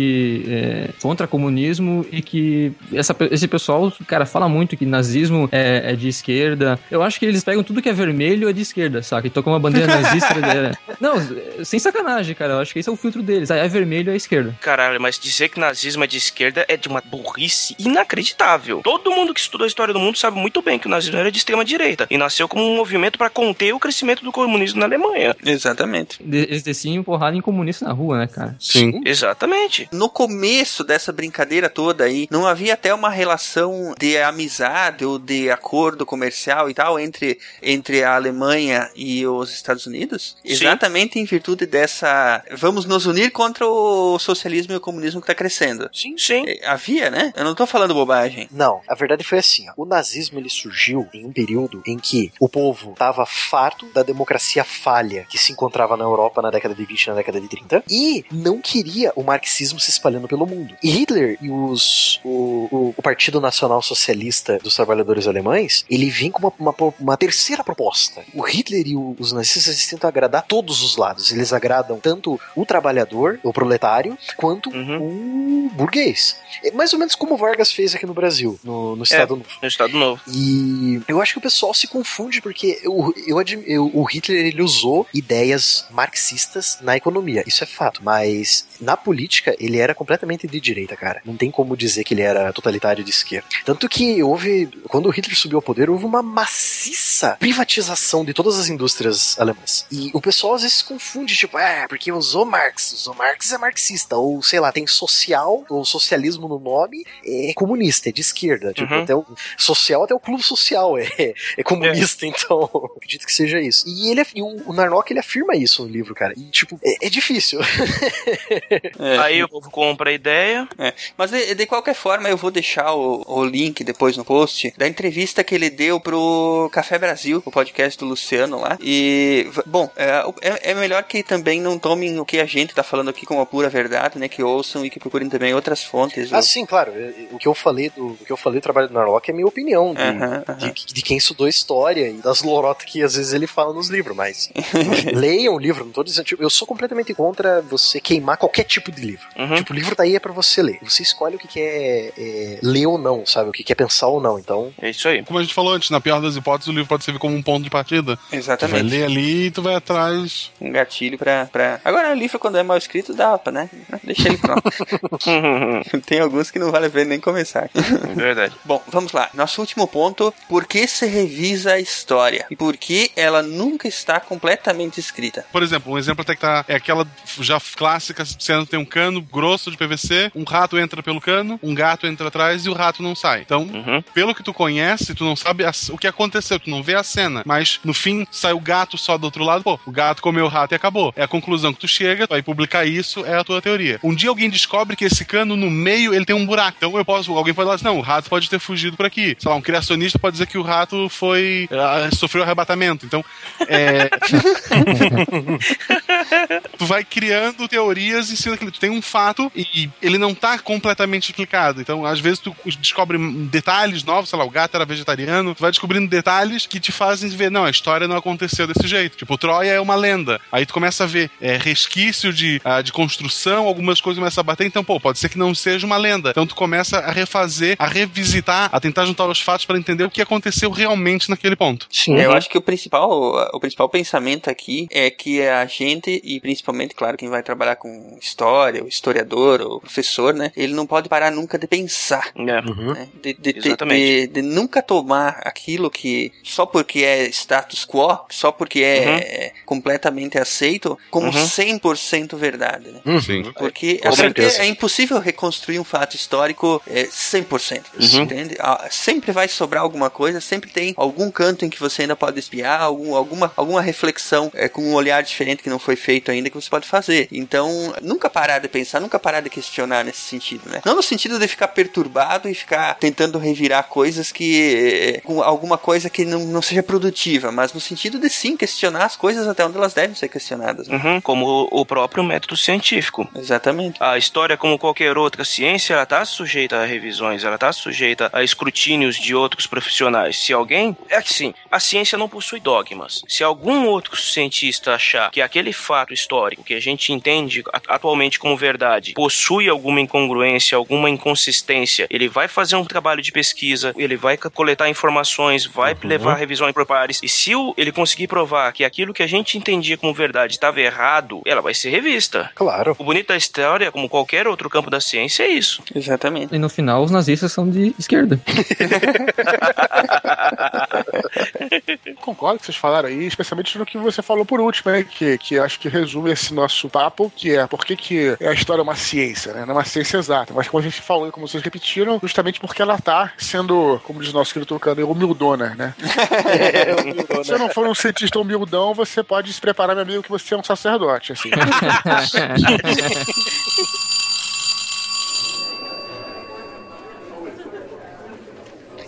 é, contra comunismo e que essa, esse pessoal, cara, fala muito que nazismo é, é de esquerda. Eu acho que eles pegam tudo que é vermelho é de esquerda, saca? E tocam uma bandeira nazista. é- Não, sem sacanagem, cara. Eu acho que esse é o filtro deles. Ah, é vermelho é esquerda.
Caralho, mas dizer que nazismo é de esquerda é de uma burrice inacreditável. Todo mundo que estudou a história do mundo sabe muito bem que o nazismo era de extrema direita e nasceu como um movimento pra conter o crescimento do comunismo na Alemanha.
Exatamente.
Eles desciam porrada em comunista na rua, né, cara?
Sim.
Exatamente.
No começo dessa brincadeira toda aí, não havia até uma relação de amizade ou de acordo comercial e tal entre, entre a Alemanha e os Estados Unidos?
Sim.
Exatamente em virtude dessa. Vamos nos unir contra o socialismo e o comunismo que tá crescendo.
Sim, sim.
É, Havia, né? Eu não tô falando bobagem.
Não, a verdade foi assim. ó. O nazismo ele surgiu em um período em que o povo estava farto da democracia falha que se encontrava na Europa na década de 20 e na década de 30 e não queria o marxismo se espalhando pelo mundo. E Hitler e os, o, o- o Partido Nacional Socialista dos Trabalhadores Alemães, ele vem com uma, uma, uma terceira proposta. O Hitler e o- os nazistas tentam agradar todos os lados. Eles agradam tanto o trabalhador, o proletário, quanto o burguês. É mais ou menos como o Vargas fez aqui no Brasil, no, no Estado Novo.
No Estado Novo.
E eu acho que o pessoal se confunde porque eu, eu, eu- o Hitler ele usou ideias marxistas na economia, isso é fato. Mas na política ele era completamente de direita, cara. Não tem como dizer que ele era totalitário de esquerda. Tanto que houve, quando o Hitler subiu ao poder, houve uma maciça privatização de todas as indústrias alemãs. E o pessoal às vezes se confunde, tipo, é, porque usou Marx, usou Marx é marxista, ou sei lá, tem social, ou socialismo no nome, é comunista, é de esquerda. Tipo,
Uhum.
até o social, até o clube social é, é comunista, então acredito que seja isso. E ele e o, o Narnock ele afirma isso no livro, cara. E tipo, é, é difícil.
Aí o povo compra a ideia.
É, mas de, de qualquer forma, eu vou deixar o, o link depois no post da entrevista que ele deu pro Café Brasil, o podcast do Luciano lá. E, bom, é, é, é melhor que também não tomem o que a gente tá falando aqui como a pura verdade, né? Que ouçam e que procurem também outras fontes.
Ah, sim, claro. é, O que eu falei do, o que eu falei do trabalho do Narlock é minha opinião de, de, de quem estudou história e das lorotas que às vezes ele fala nos livros, mas leiam o livro, não tô dizendo, tipo, eu sou completamente contra você queimar qualquer tipo de livro.
Uhum.
Tipo, o livro tá aí é pra você ler. Você escolhe o que quer é, ler ou não, sabe? O que quer pensar ou não. Então,
É isso aí.
Como a gente falou antes, na pior das hipóteses, o livro pode servir como um ponto de partida. Tu vai
Exatamente.
ler ali e tu vai atrás.
Um gatilho pra, pra. Agora, o livro, quando é mal escrito, dá pra, né? Deixa ele pronto. Tem alguns que não vale a pena nem começar.
Verdade.
Bom, vamos lá. Nosso último ponto: por que se revisa a história? E por que ela nunca está completamente escrita?
Por exemplo, um exemplo até que tá. É aquela já clássica cena tem um cano grosso de PVC, um rato entra pelo cano, um gato entra atrás e o rato não sai. Então, pelo que tu conhece, tu não sabe o que aconteceu, tu não vê a cena. Mas no fim, sai o gato só do outro lado, pô, o gato comeu o rato e acabou. É a conclusão que tu chega, tu vai publicar isso, é a tua teoria. Um dia alguém descobre que esse cano no meio ele tem um buraco. Então eu posso. Alguém pode falar assim, não, o rato pode ter fugido por aqui. Sei lá, um criacionista pode dizer que o rato foi. ah, sofreu arrebatamento. Então, é. tu vai criando teorias em cima daquilo. Tu tem um fato e, e ele não tá completamente explicado. Então, às vezes, tu descobre detalhes novos, sei lá, o gato era vegetariano, tu vai descobrindo detalhes que te fazem ver, não, a história não aconteceu desse jeito. Tipo, Troia é uma lenda. Aí tu começa a ver é, resquício de, ah, de construção, algumas coisas começam a bater, então, pô, pode ser que não seja uma lenda. Então tu começa a refazer, a revisitar, a tentar juntar os fatos para entender o que aconteceu realmente naquele ponto.
Sim.
Eu acho que o principal, o principal pensamento aqui é que a gente, e principalmente claro, quem vai trabalhar com história, o historiador, ou professor, né? Ele não pode parar nunca de pensar.
É.
né? De, de- de-
Exatamente.
de- de nunca tomar aquilo que só porque é status quo, só porque é completamente aceito, como
Uhum.
100% verdade. Né?
Hum, Sim.
Porque,
certeza.
é impossível reconstruir um fato histórico é, 100%.
Uhum.
Entende? Ah, Sempre vai sobrar alguma coisa, sempre tem algum canto em que você ainda pode espiar, algum, alguma, alguma reflexão é, com um olhar diferente que não foi feito ainda que você pode fazer. Então, nunca parar de pensar, nunca parar de questionar nesse sentido, né? Não no sentido de ficar perturbado e ficar tentando revirar coisas que. com alguma coisa que não, não seja produtiva, mas no sentido de sim questionar as coisas até onde elas devem ser questionadas. né?
Uhum, como o próprio método científico.
Exatamente.
A história, como qualquer outra ciência, ela está sujeita a revisões, ela está sujeita a escrutínios de outros profissionais. Se alguém. É que sim, a ciência não possui dogmas. Se algum outro cientista achar que aquele fato histórico que a gente entende atualmente como verdade possui alguma incongruência, alguma inconsistência, ele vai fazer um trabalho de pesquisa, ele vai coletar informações, vai levar a revisão por pares. E se o- ele conseguir provar que aquilo que a gente entendia como verdade estava errado, ela vai ser revista.
Claro.
O bonito da história, como qualquer outro campo da ciência, é isso.
Exatamente.
E no final, os nazistas são de esquerda.
Concordo com o que vocês falaram aí, especialmente no que você falou por último, né? Que, que acho que resume esse nosso papo, que é por que, que a história é uma ciência, né? Não é uma ciência exata. Mas como a gente falou e como vocês repetiram, justamente porque ela tá sendo, como diz o nosso querido Tucano, humildona, né? Se você não for um cientista humildão, você pode se preparar, meu amigo, que você é um sacerdote, assim.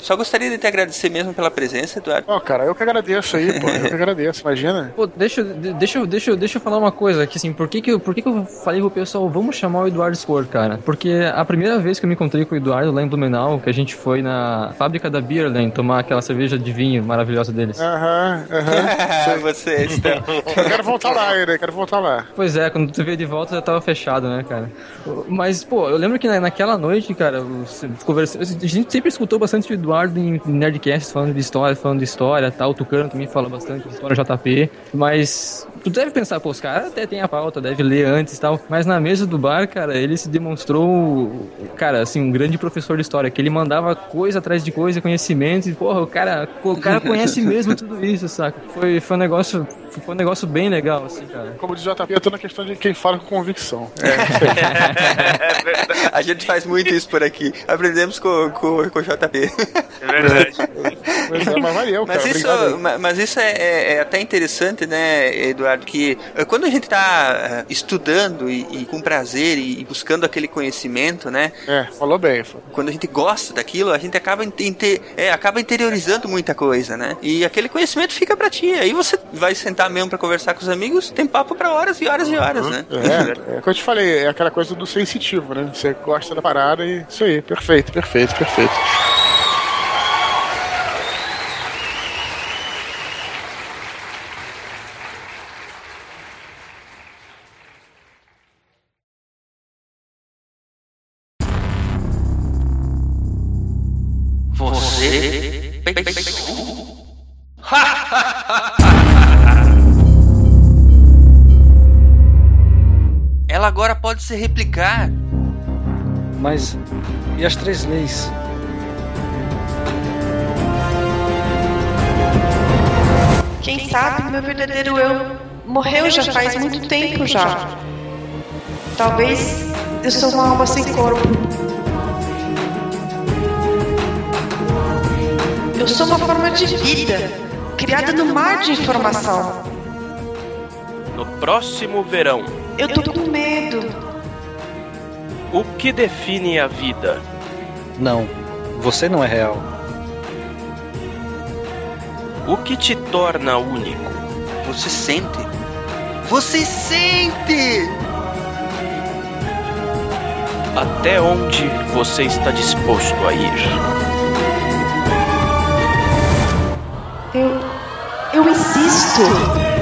Só gostaria de te agradecer mesmo pela presença, Eduardo.
Ó, cara, eu que agradeço aí, pô. Eu que agradeço, imagina.
Pô, deixa, deixa, deixa, deixa eu falar uma coisa aqui, assim, por que que, eu, por que que eu falei pro pessoal, vamos chamar o Eduardo Spor, cara? Porque a primeira vez que eu me encontrei com o Eduardo lá em Blumenau, que a gente foi na fábrica da Beerland tomar aquela cerveja de vinho maravilhosa deles.
Aham, aham.
Você está.
Eu quero voltar lá, né? Quero voltar lá.
Pois é, quando tu veio de volta já tava fechado, né, cara? Mas, pô, eu lembro que na- naquela noite, cara, conversa- a gente sempre escutou bastante o Eduardo em Nerdcast falando de história, falando de história, tal. O Tucano também fala bastante de história JP. Mas tu deve pensar, pô, os caras até tem a pauta, deve ler antes e tal. Mas na mesa do bar, cara, ele se demonstrou, cara, assim, um grande professor de história, que ele mandava coisa atrás de coisa, conhecimento, e, porra, o cara, o cara conhece mesmo tudo isso, saca? Foi, foi um negócio. Foi um negócio bem legal, assim, cara.
Como diz o JP, eu tô na questão de quem fala com convicção.
A gente faz muito isso por aqui. Aprendemos com, com, com o JP.
É verdade.
Mas, é, mas valeu,
Mas
cara.
isso, mas isso é, é- é até interessante, né, Eduardo? Que eh, quando a gente está estudando e, e com prazer e, e buscando aquele conhecimento, né?
É, falou bem.
Quando a gente gosta daquilo, a gente acaba, inte- inte- é, acaba interiorizando muita coisa, né? E aquele conhecimento fica pra ti. Aí você vai sentar mesmo pra conversar com os amigos, tem papo pra horas e horas e horas, né?
É, é, como eu te falei, é aquela coisa do sensitivo, né? Você gosta da parada e isso aí, perfeito, perfeito, perfeito.
Pode se replicar.
Mas e as três leis?
Quem sabe meu verdadeiro eu morreu já faz muito tempo já. Talvez eu sou uma alma sem corpo. Eu sou uma forma de vida, criada no mar de informação.
No próximo verão,
Eu tô com medo.
o que define a vida?
Não, você não é real.
O que te torna único?
Você sente? Você sente!
Até onde você está disposto a ir?
Eu. Eu existo.